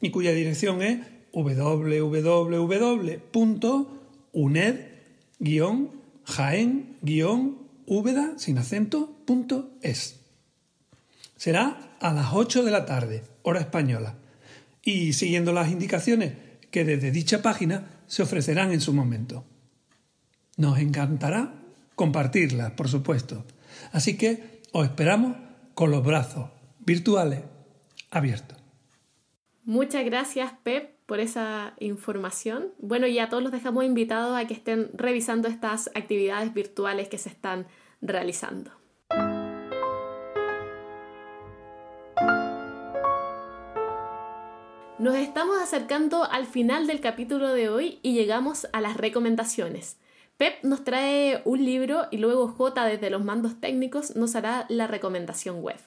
y cuya dirección es www.uned-jaen-úbeda sin. Será a las 8 de la tarde, hora española, y siguiendo las indicaciones que desde dicha página se ofrecerán en su momento. Nos encantará compartirla, por supuesto. Así que os esperamos con los brazos virtuales abiertos. Muchas gracias, Pep, por esa información. Bueno, y a todos los dejamos invitados a que estén revisando estas actividades virtuales que se están realizando. Nos estamos acercando al final del capítulo de hoy y llegamos a las recomendaciones. Pep nos trae un libro y luego J desde los mandos técnicos nos hará la recomendación web.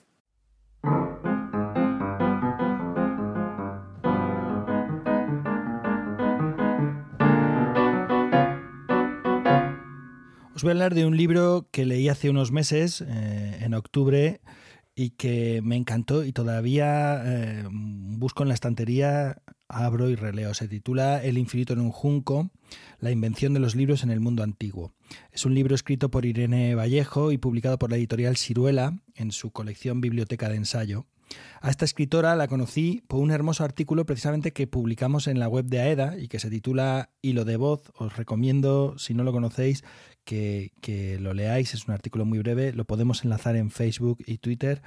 Voy a hablar de un libro que leí hace unos meses, eh, en octubre, y que me encantó y todavía eh, busco en la estantería, abro y releo. Se titula El infinito en un junco, la invención de los libros en el mundo antiguo. Es un libro escrito por Irene Vallejo y publicado por la editorial Ciruela en su colección Biblioteca de Ensayo. A esta escritora la conocí por un hermoso artículo precisamente que publicamos en la web de AEDA y que se titula Hilo de voz. Os recomiendo, si no lo conocéis, que, lo leáis, es un artículo muy breve, lo podemos enlazar en Facebook y Twitter.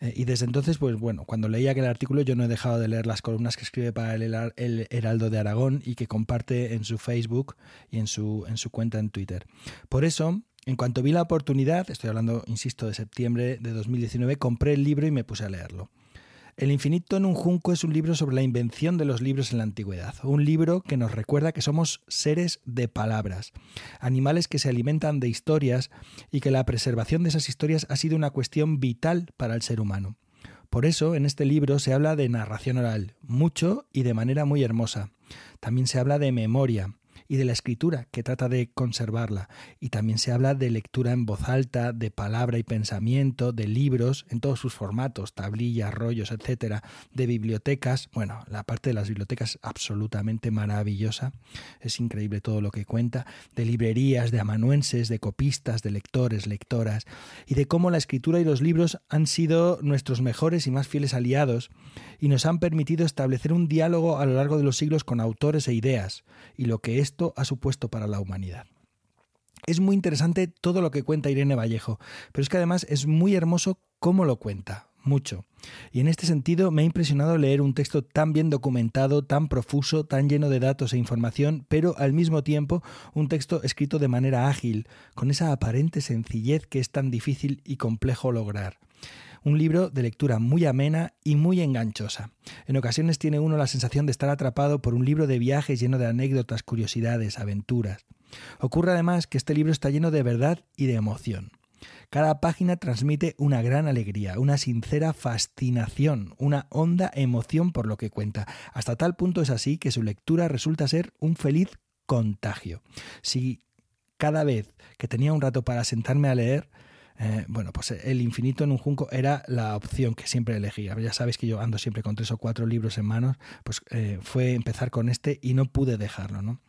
Eh, y desde entonces, pues bueno, cuando leía aquel artículo yo no he dejado de leer las columnas que escribe para el, el Heraldo de Aragón y que comparte en su Facebook y en su, en su cuenta en Twitter. Por eso, en cuanto vi la oportunidad, estoy hablando, insisto, de septiembre de 2019, compré el libro y me puse a leerlo. El infinito en un junco es un libro sobre la invención de los libros en la antigüedad, un libro que nos recuerda que somos seres de palabras, animales que se alimentan de historias y que la preservación de esas historias ha sido una cuestión vital para el ser humano. Por eso, en este libro se habla de narración oral, mucho y de manera muy hermosa. También se habla de memoria, y de la escritura, que trata de conservarla. Y también se habla de lectura en voz alta, de palabra y pensamiento, de libros en todos sus formatos, tablillas, rollos, etcétera, de bibliotecas. Bueno, la parte de las bibliotecas es absolutamente maravillosa. Es increíble todo lo que cuenta. De librerías, de amanuenses, de copistas, de lectores, lectoras. Y de cómo la escritura y los libros han sido nuestros mejores y más fieles aliados y nos han permitido establecer un diálogo a lo largo de los siglos con autores e ideas y lo que esto ha supuesto para la humanidad. Es muy interesante todo lo que cuenta Irene Vallejo, pero es que además es muy hermoso cómo lo cuenta, mucho. Y en este sentido me ha impresionado leer un texto tan bien documentado, tan profuso, tan lleno de datos e información, pero al mismo tiempo un texto escrito de manera ágil, con esa aparente sencillez que es tan difícil y complejo lograr. Un libro de lectura muy amena y muy enganchosa. En ocasiones tiene uno la sensación de estar atrapado por un libro de viajes lleno de anécdotas, curiosidades, aventuras. Ocurre además que este libro está lleno de verdad y de emoción. Cada página transmite una gran alegría, una sincera fascinación, una honda emoción por lo que cuenta. Hasta tal punto es así que su lectura resulta ser un feliz contagio. Si cada vez que tenía un rato para sentarme a leer, eh, bueno, pues el infinito en un junco era la opción que siempre elegía. Ya sabéis que yo ando siempre con tres o cuatro libros en manos, pues eh, fue empezar con este y no pude dejarlo, ¿no?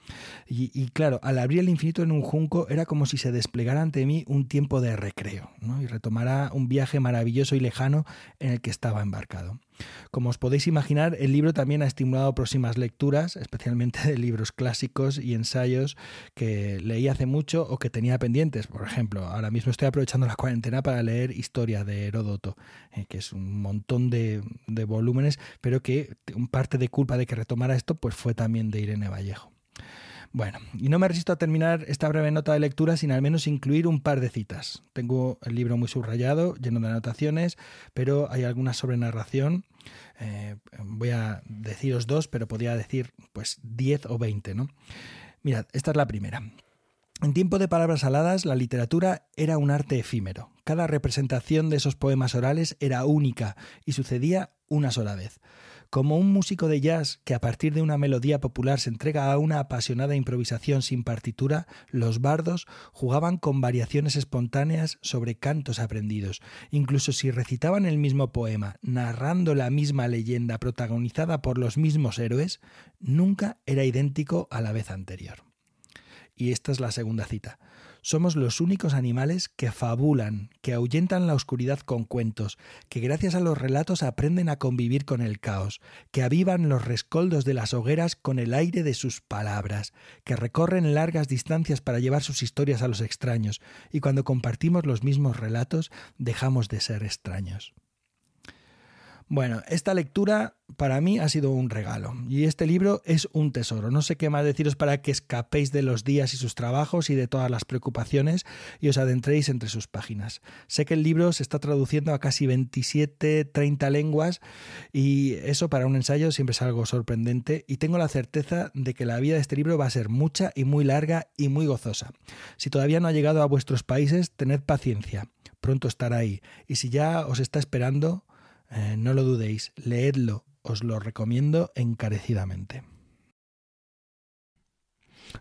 Y, claro, al abrir el infinito en un junco era como si se desplegara ante mí un tiempo de recreo, ¿no? Y retomara un viaje maravilloso y lejano en el que estaba embarcado. Como os podéis imaginar, el libro también ha estimulado próximas lecturas, especialmente de libros clásicos y ensayos que leí hace mucho o que tenía pendientes. Por ejemplo, ahora mismo estoy aprovechando la cuarentena para leer Historia de Heródoto, eh, que es un montón de, de volúmenes, pero que parte de culpa de que retomara esto pues fue también de Irene Vallejo. Bueno, y no me resisto a terminar esta breve nota de lectura sin al menos incluir un par de citas. Tengo el libro muy subrayado, lleno de anotaciones, pero hay alguna sobre narración. Eh, voy a deciros dos, pero podría decir pues 10 o 20, ¿no? Mirad, esta es la primera. En tiempo de palabras aladas, la literatura era un arte efímero. Cada representación de esos poemas orales era única y sucedía una sola vez como un músico de jazz que a partir de una melodía popular se entrega a una apasionada improvisación sin partitura, los bardos jugaban con variaciones espontáneas sobre cantos aprendidos, incluso si recitaban el mismo poema, narrando la misma leyenda protagonizada por los mismos héroes, nunca era idéntico a la vez anterior. Y esta es la segunda cita. Somos los únicos animales que fabulan, que ahuyentan la oscuridad con cuentos, que gracias a los relatos aprenden a convivir con el caos, que avivan los rescoldos de las hogueras con el aire de sus palabras, que recorren largas distancias para llevar sus historias a los extraños, y cuando compartimos los mismos relatos dejamos de ser extraños. Bueno, esta lectura para mí ha sido un regalo y este libro es un tesoro. No sé qué más deciros para que escapéis de los días y sus trabajos y de todas las preocupaciones y os adentréis entre sus páginas. Sé que el libro se está traduciendo a casi 27, 30 lenguas y eso para un ensayo siempre es algo sorprendente y tengo la certeza de que la vida de este libro va a ser mucha y muy larga y muy gozosa. Si todavía no ha llegado a vuestros países, tened paciencia. Pronto estará ahí. Y si ya os está esperando, eh, no lo dudéis, leedlo, os lo recomiendo encarecidamente.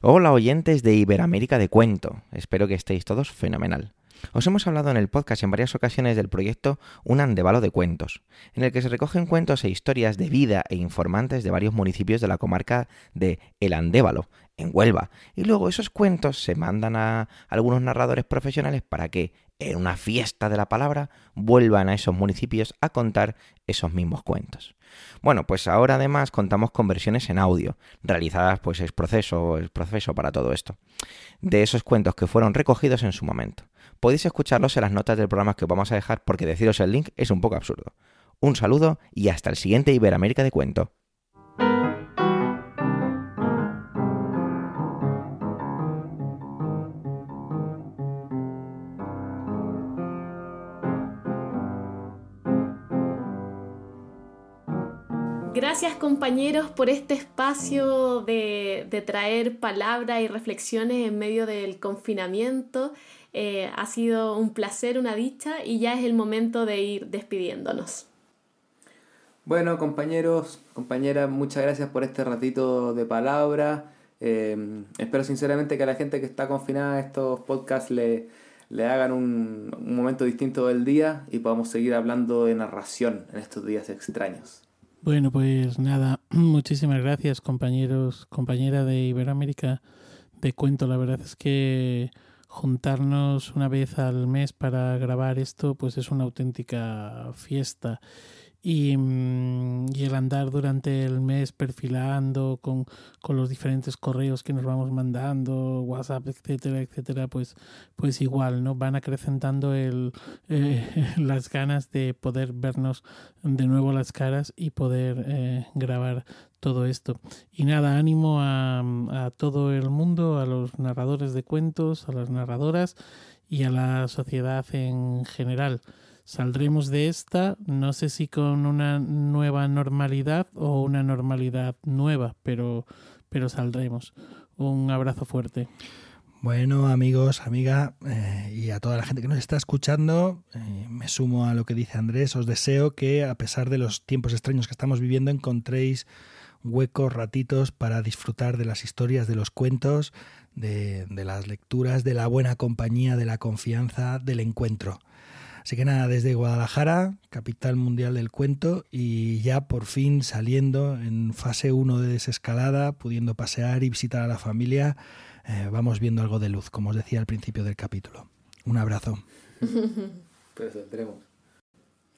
Hola oyentes de Iberoamérica de Cuento, espero que estéis todos fenomenal. Os hemos hablado en el podcast en varias ocasiones del proyecto Un Andevalo de Cuentos, en el que se recogen cuentos e historias de vida e informantes de varios municipios de la comarca de El Andévalo, en Huelva, y luego esos cuentos se mandan a algunos narradores profesionales para que, en una fiesta de la palabra, vuelvan a esos municipios a contar esos mismos cuentos. Bueno, pues ahora además contamos con versiones en audio, realizadas pues es proceso, es proceso para todo esto, de esos cuentos que fueron recogidos en su momento. Podéis escucharlos en las notas del programa que os vamos a dejar porque deciros el link es un poco absurdo. Un saludo y hasta el siguiente Iberoamérica de Cuento. Compañeros por este espacio de, traer palabras y reflexiones en medio del confinamiento. Eh, ha sido un placer, una dicha y ya es el momento de ir despidiéndonos. Bueno compañeros, compañeras, muchas gracias por este ratito de palabra. Eh, espero sinceramente que a la gente que está confinada estos podcasts le, le hagan un, un, momento distinto del día y podamos seguir hablando de narración en estos días extraños. Bueno, pues nada, <clears throat> muchísimas gracias compañeros, compañera de Iberoamérica de Cuento. La verdad es que juntarnos una vez al mes para grabar esto pues es una auténtica fiesta y, mm, y, el andar durante el mes perfilando con, con, los diferentes correos que nos vamos mandando, WhatsApp, etcétera, etcétera, pues, pues igual, ¿no? Van acrecentando el, eh, <laughs> las ganas de poder vernos de nuevo las caras y poder eh, grabar todo esto. Y nada, ánimo a, a todo el mundo, a los narradores de cuentos, a las narradoras y a la sociedad en general saldremos de esta, no sé si con una nueva normalidad o una normalidad nueva, pero, pero saldremos. Un abrazo fuerte. Bueno, amigos, amiga, eh, y a toda la gente que nos está escuchando, eh, me sumo a lo que dice Andrés. Os deseo que, a pesar de los tiempos extraños que estamos viviendo, encontréis huecos, ratitos para disfrutar de las historias, de los cuentos, de, de las lecturas, de la buena compañía, de la confianza, del encuentro. Así que nada, desde Guadalajara, capital mundial del cuento, y ya por fin saliendo en fase 1 de desescalada, pudiendo pasear y visitar a la familia, eh, vamos viendo algo de luz, como os decía al principio del capítulo. Un abrazo. <laughs> pues tendremos.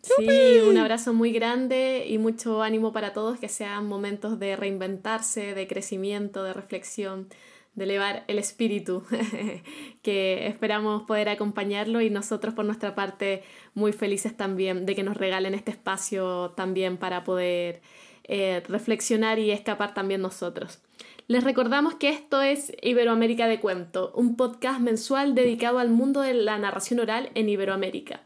Sí, un abrazo muy grande y mucho ánimo para todos, que sean momentos de reinventarse, de crecimiento, de reflexión, de elevar el espíritu, <laughs> que esperamos poder acompañarlo y nosotros por nuestra parte muy felices también de que nos regalen este espacio también para poder eh, reflexionar y escapar también nosotros. Les recordamos que esto es Iberoamérica de Cuento, un podcast mensual dedicado al mundo de la narración oral en Iberoamérica.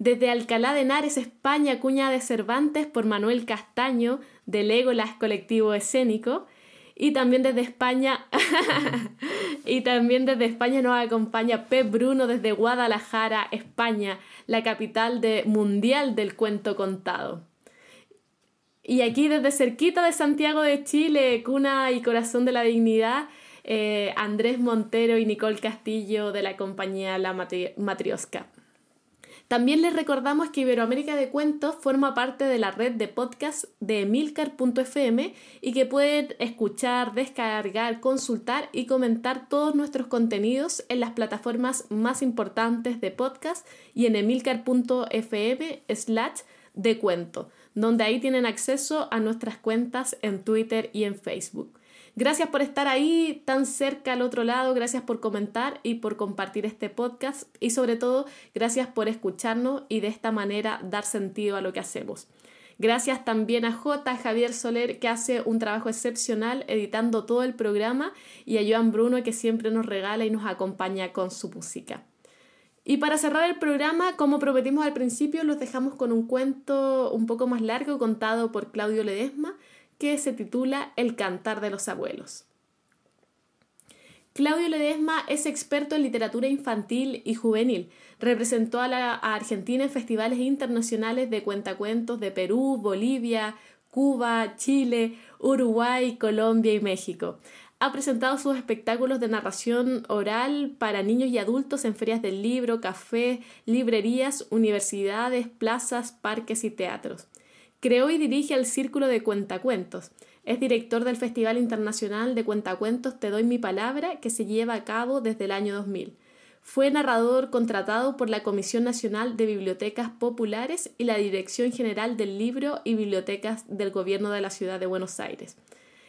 Desde Alcalá de Henares, España, cuña de Cervantes por Manuel Castaño, de Legolas Colectivo Escénico, y también desde España, <laughs> y también desde España nos acompaña Pep Bruno desde Guadalajara, España, la capital de, mundial del cuento contado. Y aquí desde cerquita de Santiago de Chile, cuna y corazón de la dignidad, eh, Andrés Montero y Nicole Castillo de la compañía La Matriosca. También les recordamos que Iberoamérica de Cuentos forma parte de la red de podcast de emilcar.fm y que pueden escuchar, descargar, consultar y comentar todos nuestros contenidos en las plataformas más importantes de podcast y en emilcar.fm slash de cuento, donde ahí tienen acceso a nuestras cuentas en Twitter y en Facebook. Gracias por estar ahí tan cerca al otro lado, gracias por comentar y por compartir este podcast y sobre todo gracias por escucharnos y de esta manera dar sentido a lo que hacemos. Gracias también a J. Javier Soler que hace un trabajo excepcional editando todo el programa y a Joan Bruno que siempre nos regala y nos acompaña con su música. Y para cerrar el programa, como prometimos al principio, los dejamos con un cuento un poco más largo contado por Claudio Ledesma que se titula El cantar de los abuelos. Claudio Ledesma es experto en literatura infantil y juvenil. Representó a, la, Argentina en festivales internacionales de cuentacuentos de Perú, Bolivia, Cuba, Chile, Uruguay, Colombia y México. Ha presentado sus espectáculos de narración oral para niños y adultos en ferias del libro, cafés, librerías, universidades, plazas, parques y teatros. Creó y dirige el Círculo de Cuentacuentos. Es director del Festival Internacional de Cuentacuentos Te Doy Mi Palabra, que se lleva a cabo desde el año 2000. Fue narrador contratado por la Comisión Nacional de Bibliotecas Populares y la Dirección General del Libro y Bibliotecas del Gobierno de la Ciudad de Buenos Aires.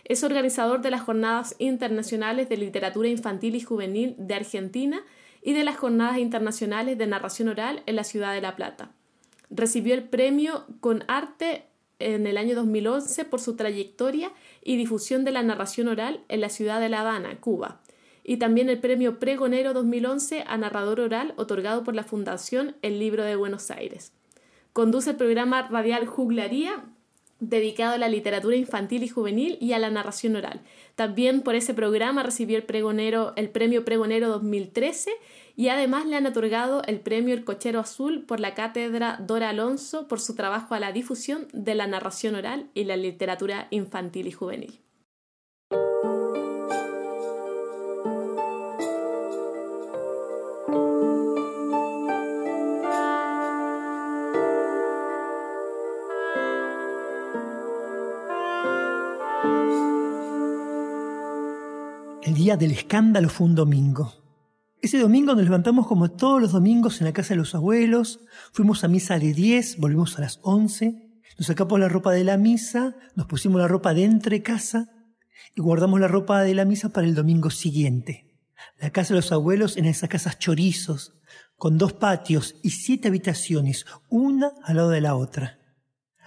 Es organizador de las Jornadas Internacionales de Literatura Infantil y Juvenil de Argentina y de las Jornadas Internacionales de Narración Oral en la Ciudad de La Plata. Recibió el premio con arte en el año 2011 por su trayectoria y difusión de la narración oral en la ciudad de La Habana, Cuba, y también el premio Pregonero 2011 a narrador oral otorgado por la Fundación El Libro de Buenos Aires. Conduce el programa radial Juglaría dedicado a la literatura infantil y juvenil y a la narración oral. También por ese programa recibió el, pregonero, el premio Pregonero 2013 y además le han otorgado el premio El Cochero Azul por la cátedra Dora Alonso por su trabajo a la difusión de la narración oral y la literatura infantil y juvenil. Día del escándalo fue un domingo. Ese domingo nos levantamos como todos los domingos en la casa de los abuelos, fuimos a misa de 10, volvimos a las 11, nos sacamos la ropa de la misa, nos pusimos la ropa de entre casa y guardamos la ropa de la misa para el domingo siguiente. La casa de los abuelos en esas casas chorizos, con dos patios y siete habitaciones, una al lado de la otra.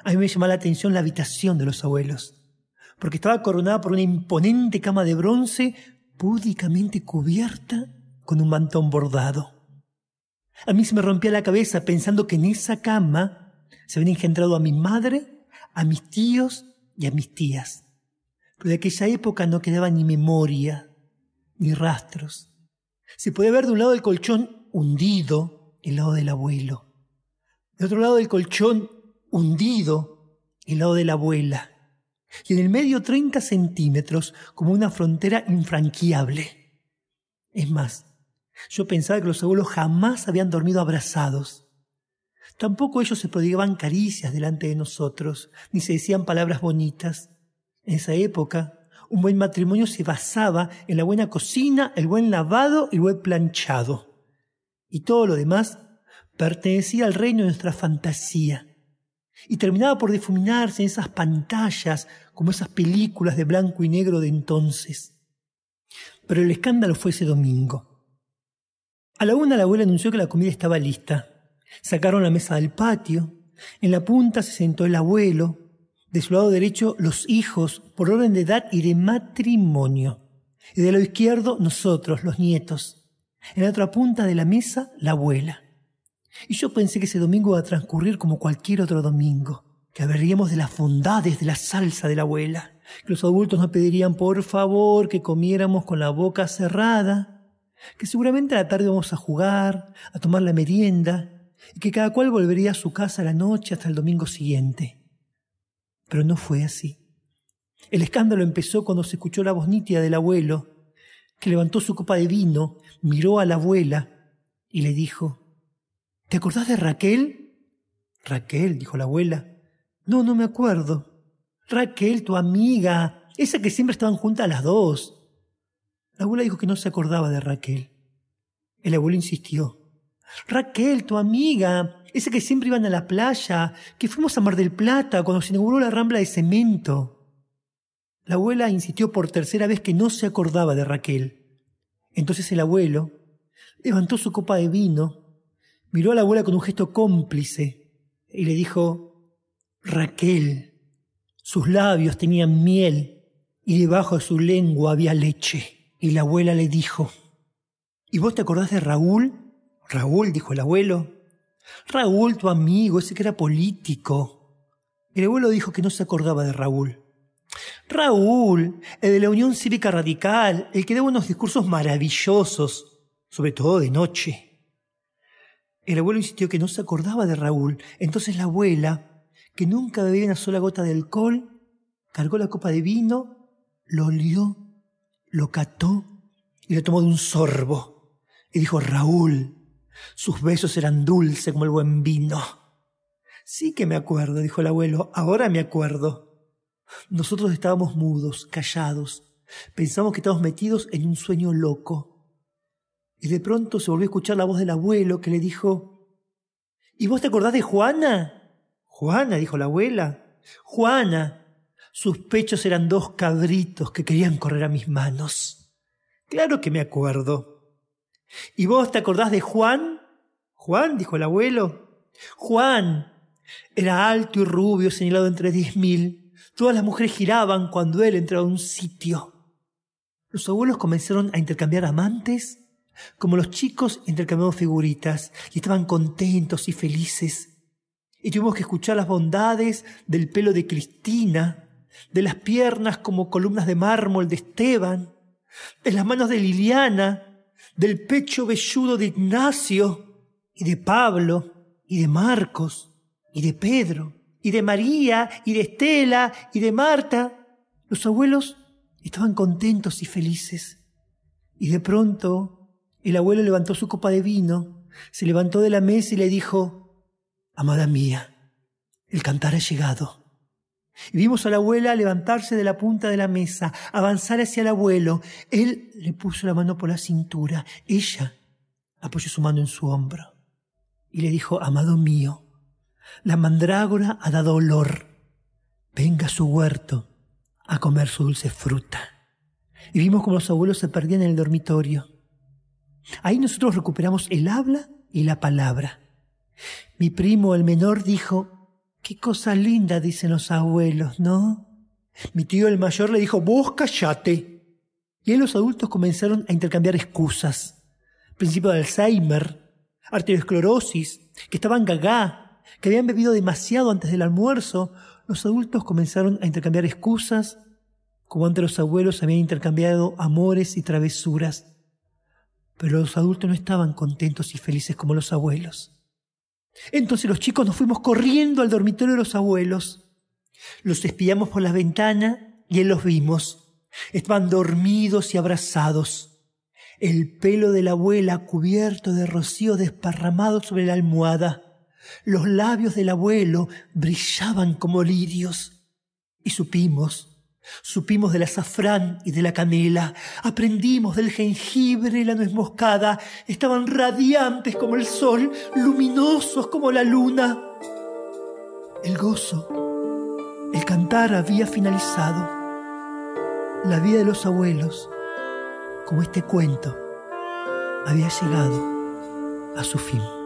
A mí me llamaba la atención la habitación de los abuelos, porque estaba coronada por una imponente cama de bronce púdicamente cubierta con un mantón bordado. A mí se me rompía la cabeza pensando que en esa cama se habían engendrado a mi madre, a mis tíos y a mis tías. Pero de aquella época no quedaba ni memoria, ni rastros. Se podía ver de un lado del colchón hundido el lado del abuelo. De otro lado del colchón hundido el lado de la abuela. Y en el medio 30 centímetros como una frontera infranqueable. Es más, yo pensaba que los abuelos jamás habían dormido abrazados. Tampoco ellos se prodigaban caricias delante de nosotros, ni se decían palabras bonitas. En esa época, un buen matrimonio se basaba en la buena cocina, el buen lavado y el buen planchado. Y todo lo demás pertenecía al reino de nuestra fantasía. Y terminaba por difuminarse en esas pantallas como esas películas de blanco y negro de entonces. Pero el escándalo fue ese domingo. A la una la abuela anunció que la comida estaba lista. Sacaron la mesa del patio. En la punta se sentó el abuelo. De su lado derecho los hijos, por orden de edad y de matrimonio. Y de lado izquierdo nosotros, los nietos. En la otra punta de la mesa, la abuela. Y yo pensé que ese domingo iba a transcurrir como cualquier otro domingo, que hablaríamos de las bondades de la salsa de la abuela, que los adultos nos pedirían por favor que comiéramos con la boca cerrada, que seguramente a la tarde vamos a jugar, a tomar la merienda, y que cada cual volvería a su casa a la noche hasta el domingo siguiente. Pero no fue así. El escándalo empezó cuando se escuchó la voz nítida del abuelo, que levantó su copa de vino, miró a la abuela y le dijo, ¿Te acordás de Raquel? Raquel, dijo la abuela. No, no me acuerdo. Raquel, tu amiga, esa que siempre estaban juntas las dos. La abuela dijo que no se acordaba de Raquel. El abuelo insistió. Raquel, tu amiga, esa que siempre iban a la playa, que fuimos a Mar del Plata cuando se inauguró la rambla de cemento. La abuela insistió por tercera vez que no se acordaba de Raquel. Entonces el abuelo levantó su copa de vino, miró a la abuela con un gesto cómplice y le dijo, Raquel, sus labios tenían miel y debajo de su lengua había leche. Y la abuela le dijo, ¿y vos te acordás de Raúl? Raúl, dijo el abuelo. Raúl, tu amigo, ese que era político. El abuelo dijo que no se acordaba de Raúl. Raúl, el de la Unión Cívica Radical, el que daba unos discursos maravillosos, sobre todo de noche. El abuelo insistió que no se acordaba de Raúl. Entonces la abuela, que nunca bebía una sola gota de alcohol, cargó la copa de vino, lo olió lo cató y le tomó de un sorbo. Y dijo, Raúl, sus besos eran dulces como el buen vino. Sí que me acuerdo, dijo el abuelo, ahora me acuerdo. Nosotros estábamos mudos, callados. Pensamos que estábamos metidos en un sueño loco. Y de pronto se volvió a escuchar la voz del abuelo que le dijo, ¿Y vos te acordás de Juana? Juana, dijo la abuela. Juana, sus pechos eran dos cabritos que querían correr a mis manos. Claro que me acuerdo. ¿Y vos te acordás de Juan? Juan, dijo el abuelo. Juan. Era alto y rubio, señalado entre diez mil. Todas las mujeres giraban cuando él entraba a un sitio. Los abuelos comenzaron a intercambiar amantes, como los chicos intercambiaban figuritas, y estaban contentos y felices. Y tuvimos que escuchar las bondades del pelo de Cristina, de las piernas como columnas de mármol de Esteban, de las manos de Liliana, del pecho velludo de Ignacio y de Pablo y de Marcos y de Pedro y de María y de Estela y de Marta. Los abuelos estaban contentos y felices. Y de pronto el abuelo levantó su copa de vino, se levantó de la mesa y le dijo, Amada mía, el cantar ha llegado. Y vimos a la abuela levantarse de la punta de la mesa, avanzar hacia el abuelo. Él le puso la mano por la cintura. Ella apoyó su mano en su hombro y le dijo, amado mío, la mandrágora ha dado olor. Venga a su huerto a comer su dulce fruta. Y vimos como los abuelos se perdían en el dormitorio. Ahí nosotros recuperamos el habla y la palabra. Mi primo, el menor, dijo, qué cosa linda dicen los abuelos, ¿no? Mi tío, el mayor, le dijo, vos callate. Y ahí los adultos comenzaron a intercambiar excusas. Principio de Alzheimer, arteriosclerosis, que estaban gagá, que habían bebido demasiado antes del almuerzo. Los adultos comenzaron a intercambiar excusas, como antes los abuelos habían intercambiado amores y travesuras. Pero los adultos no estaban contentos y felices como los abuelos. Entonces los chicos nos fuimos corriendo al dormitorio de los abuelos. Los espiamos por la ventana y él los vimos. Estaban dormidos y abrazados. El pelo de la abuela cubierto de rocío desparramado sobre la almohada. Los labios del abuelo brillaban como lirios. Y supimos Supimos del azafrán y de la canela, aprendimos del jengibre y la nuez moscada, estaban radiantes como el sol, luminosos como la luna. El gozo, el cantar había finalizado. La vida de los abuelos, como este cuento, había llegado a su fin.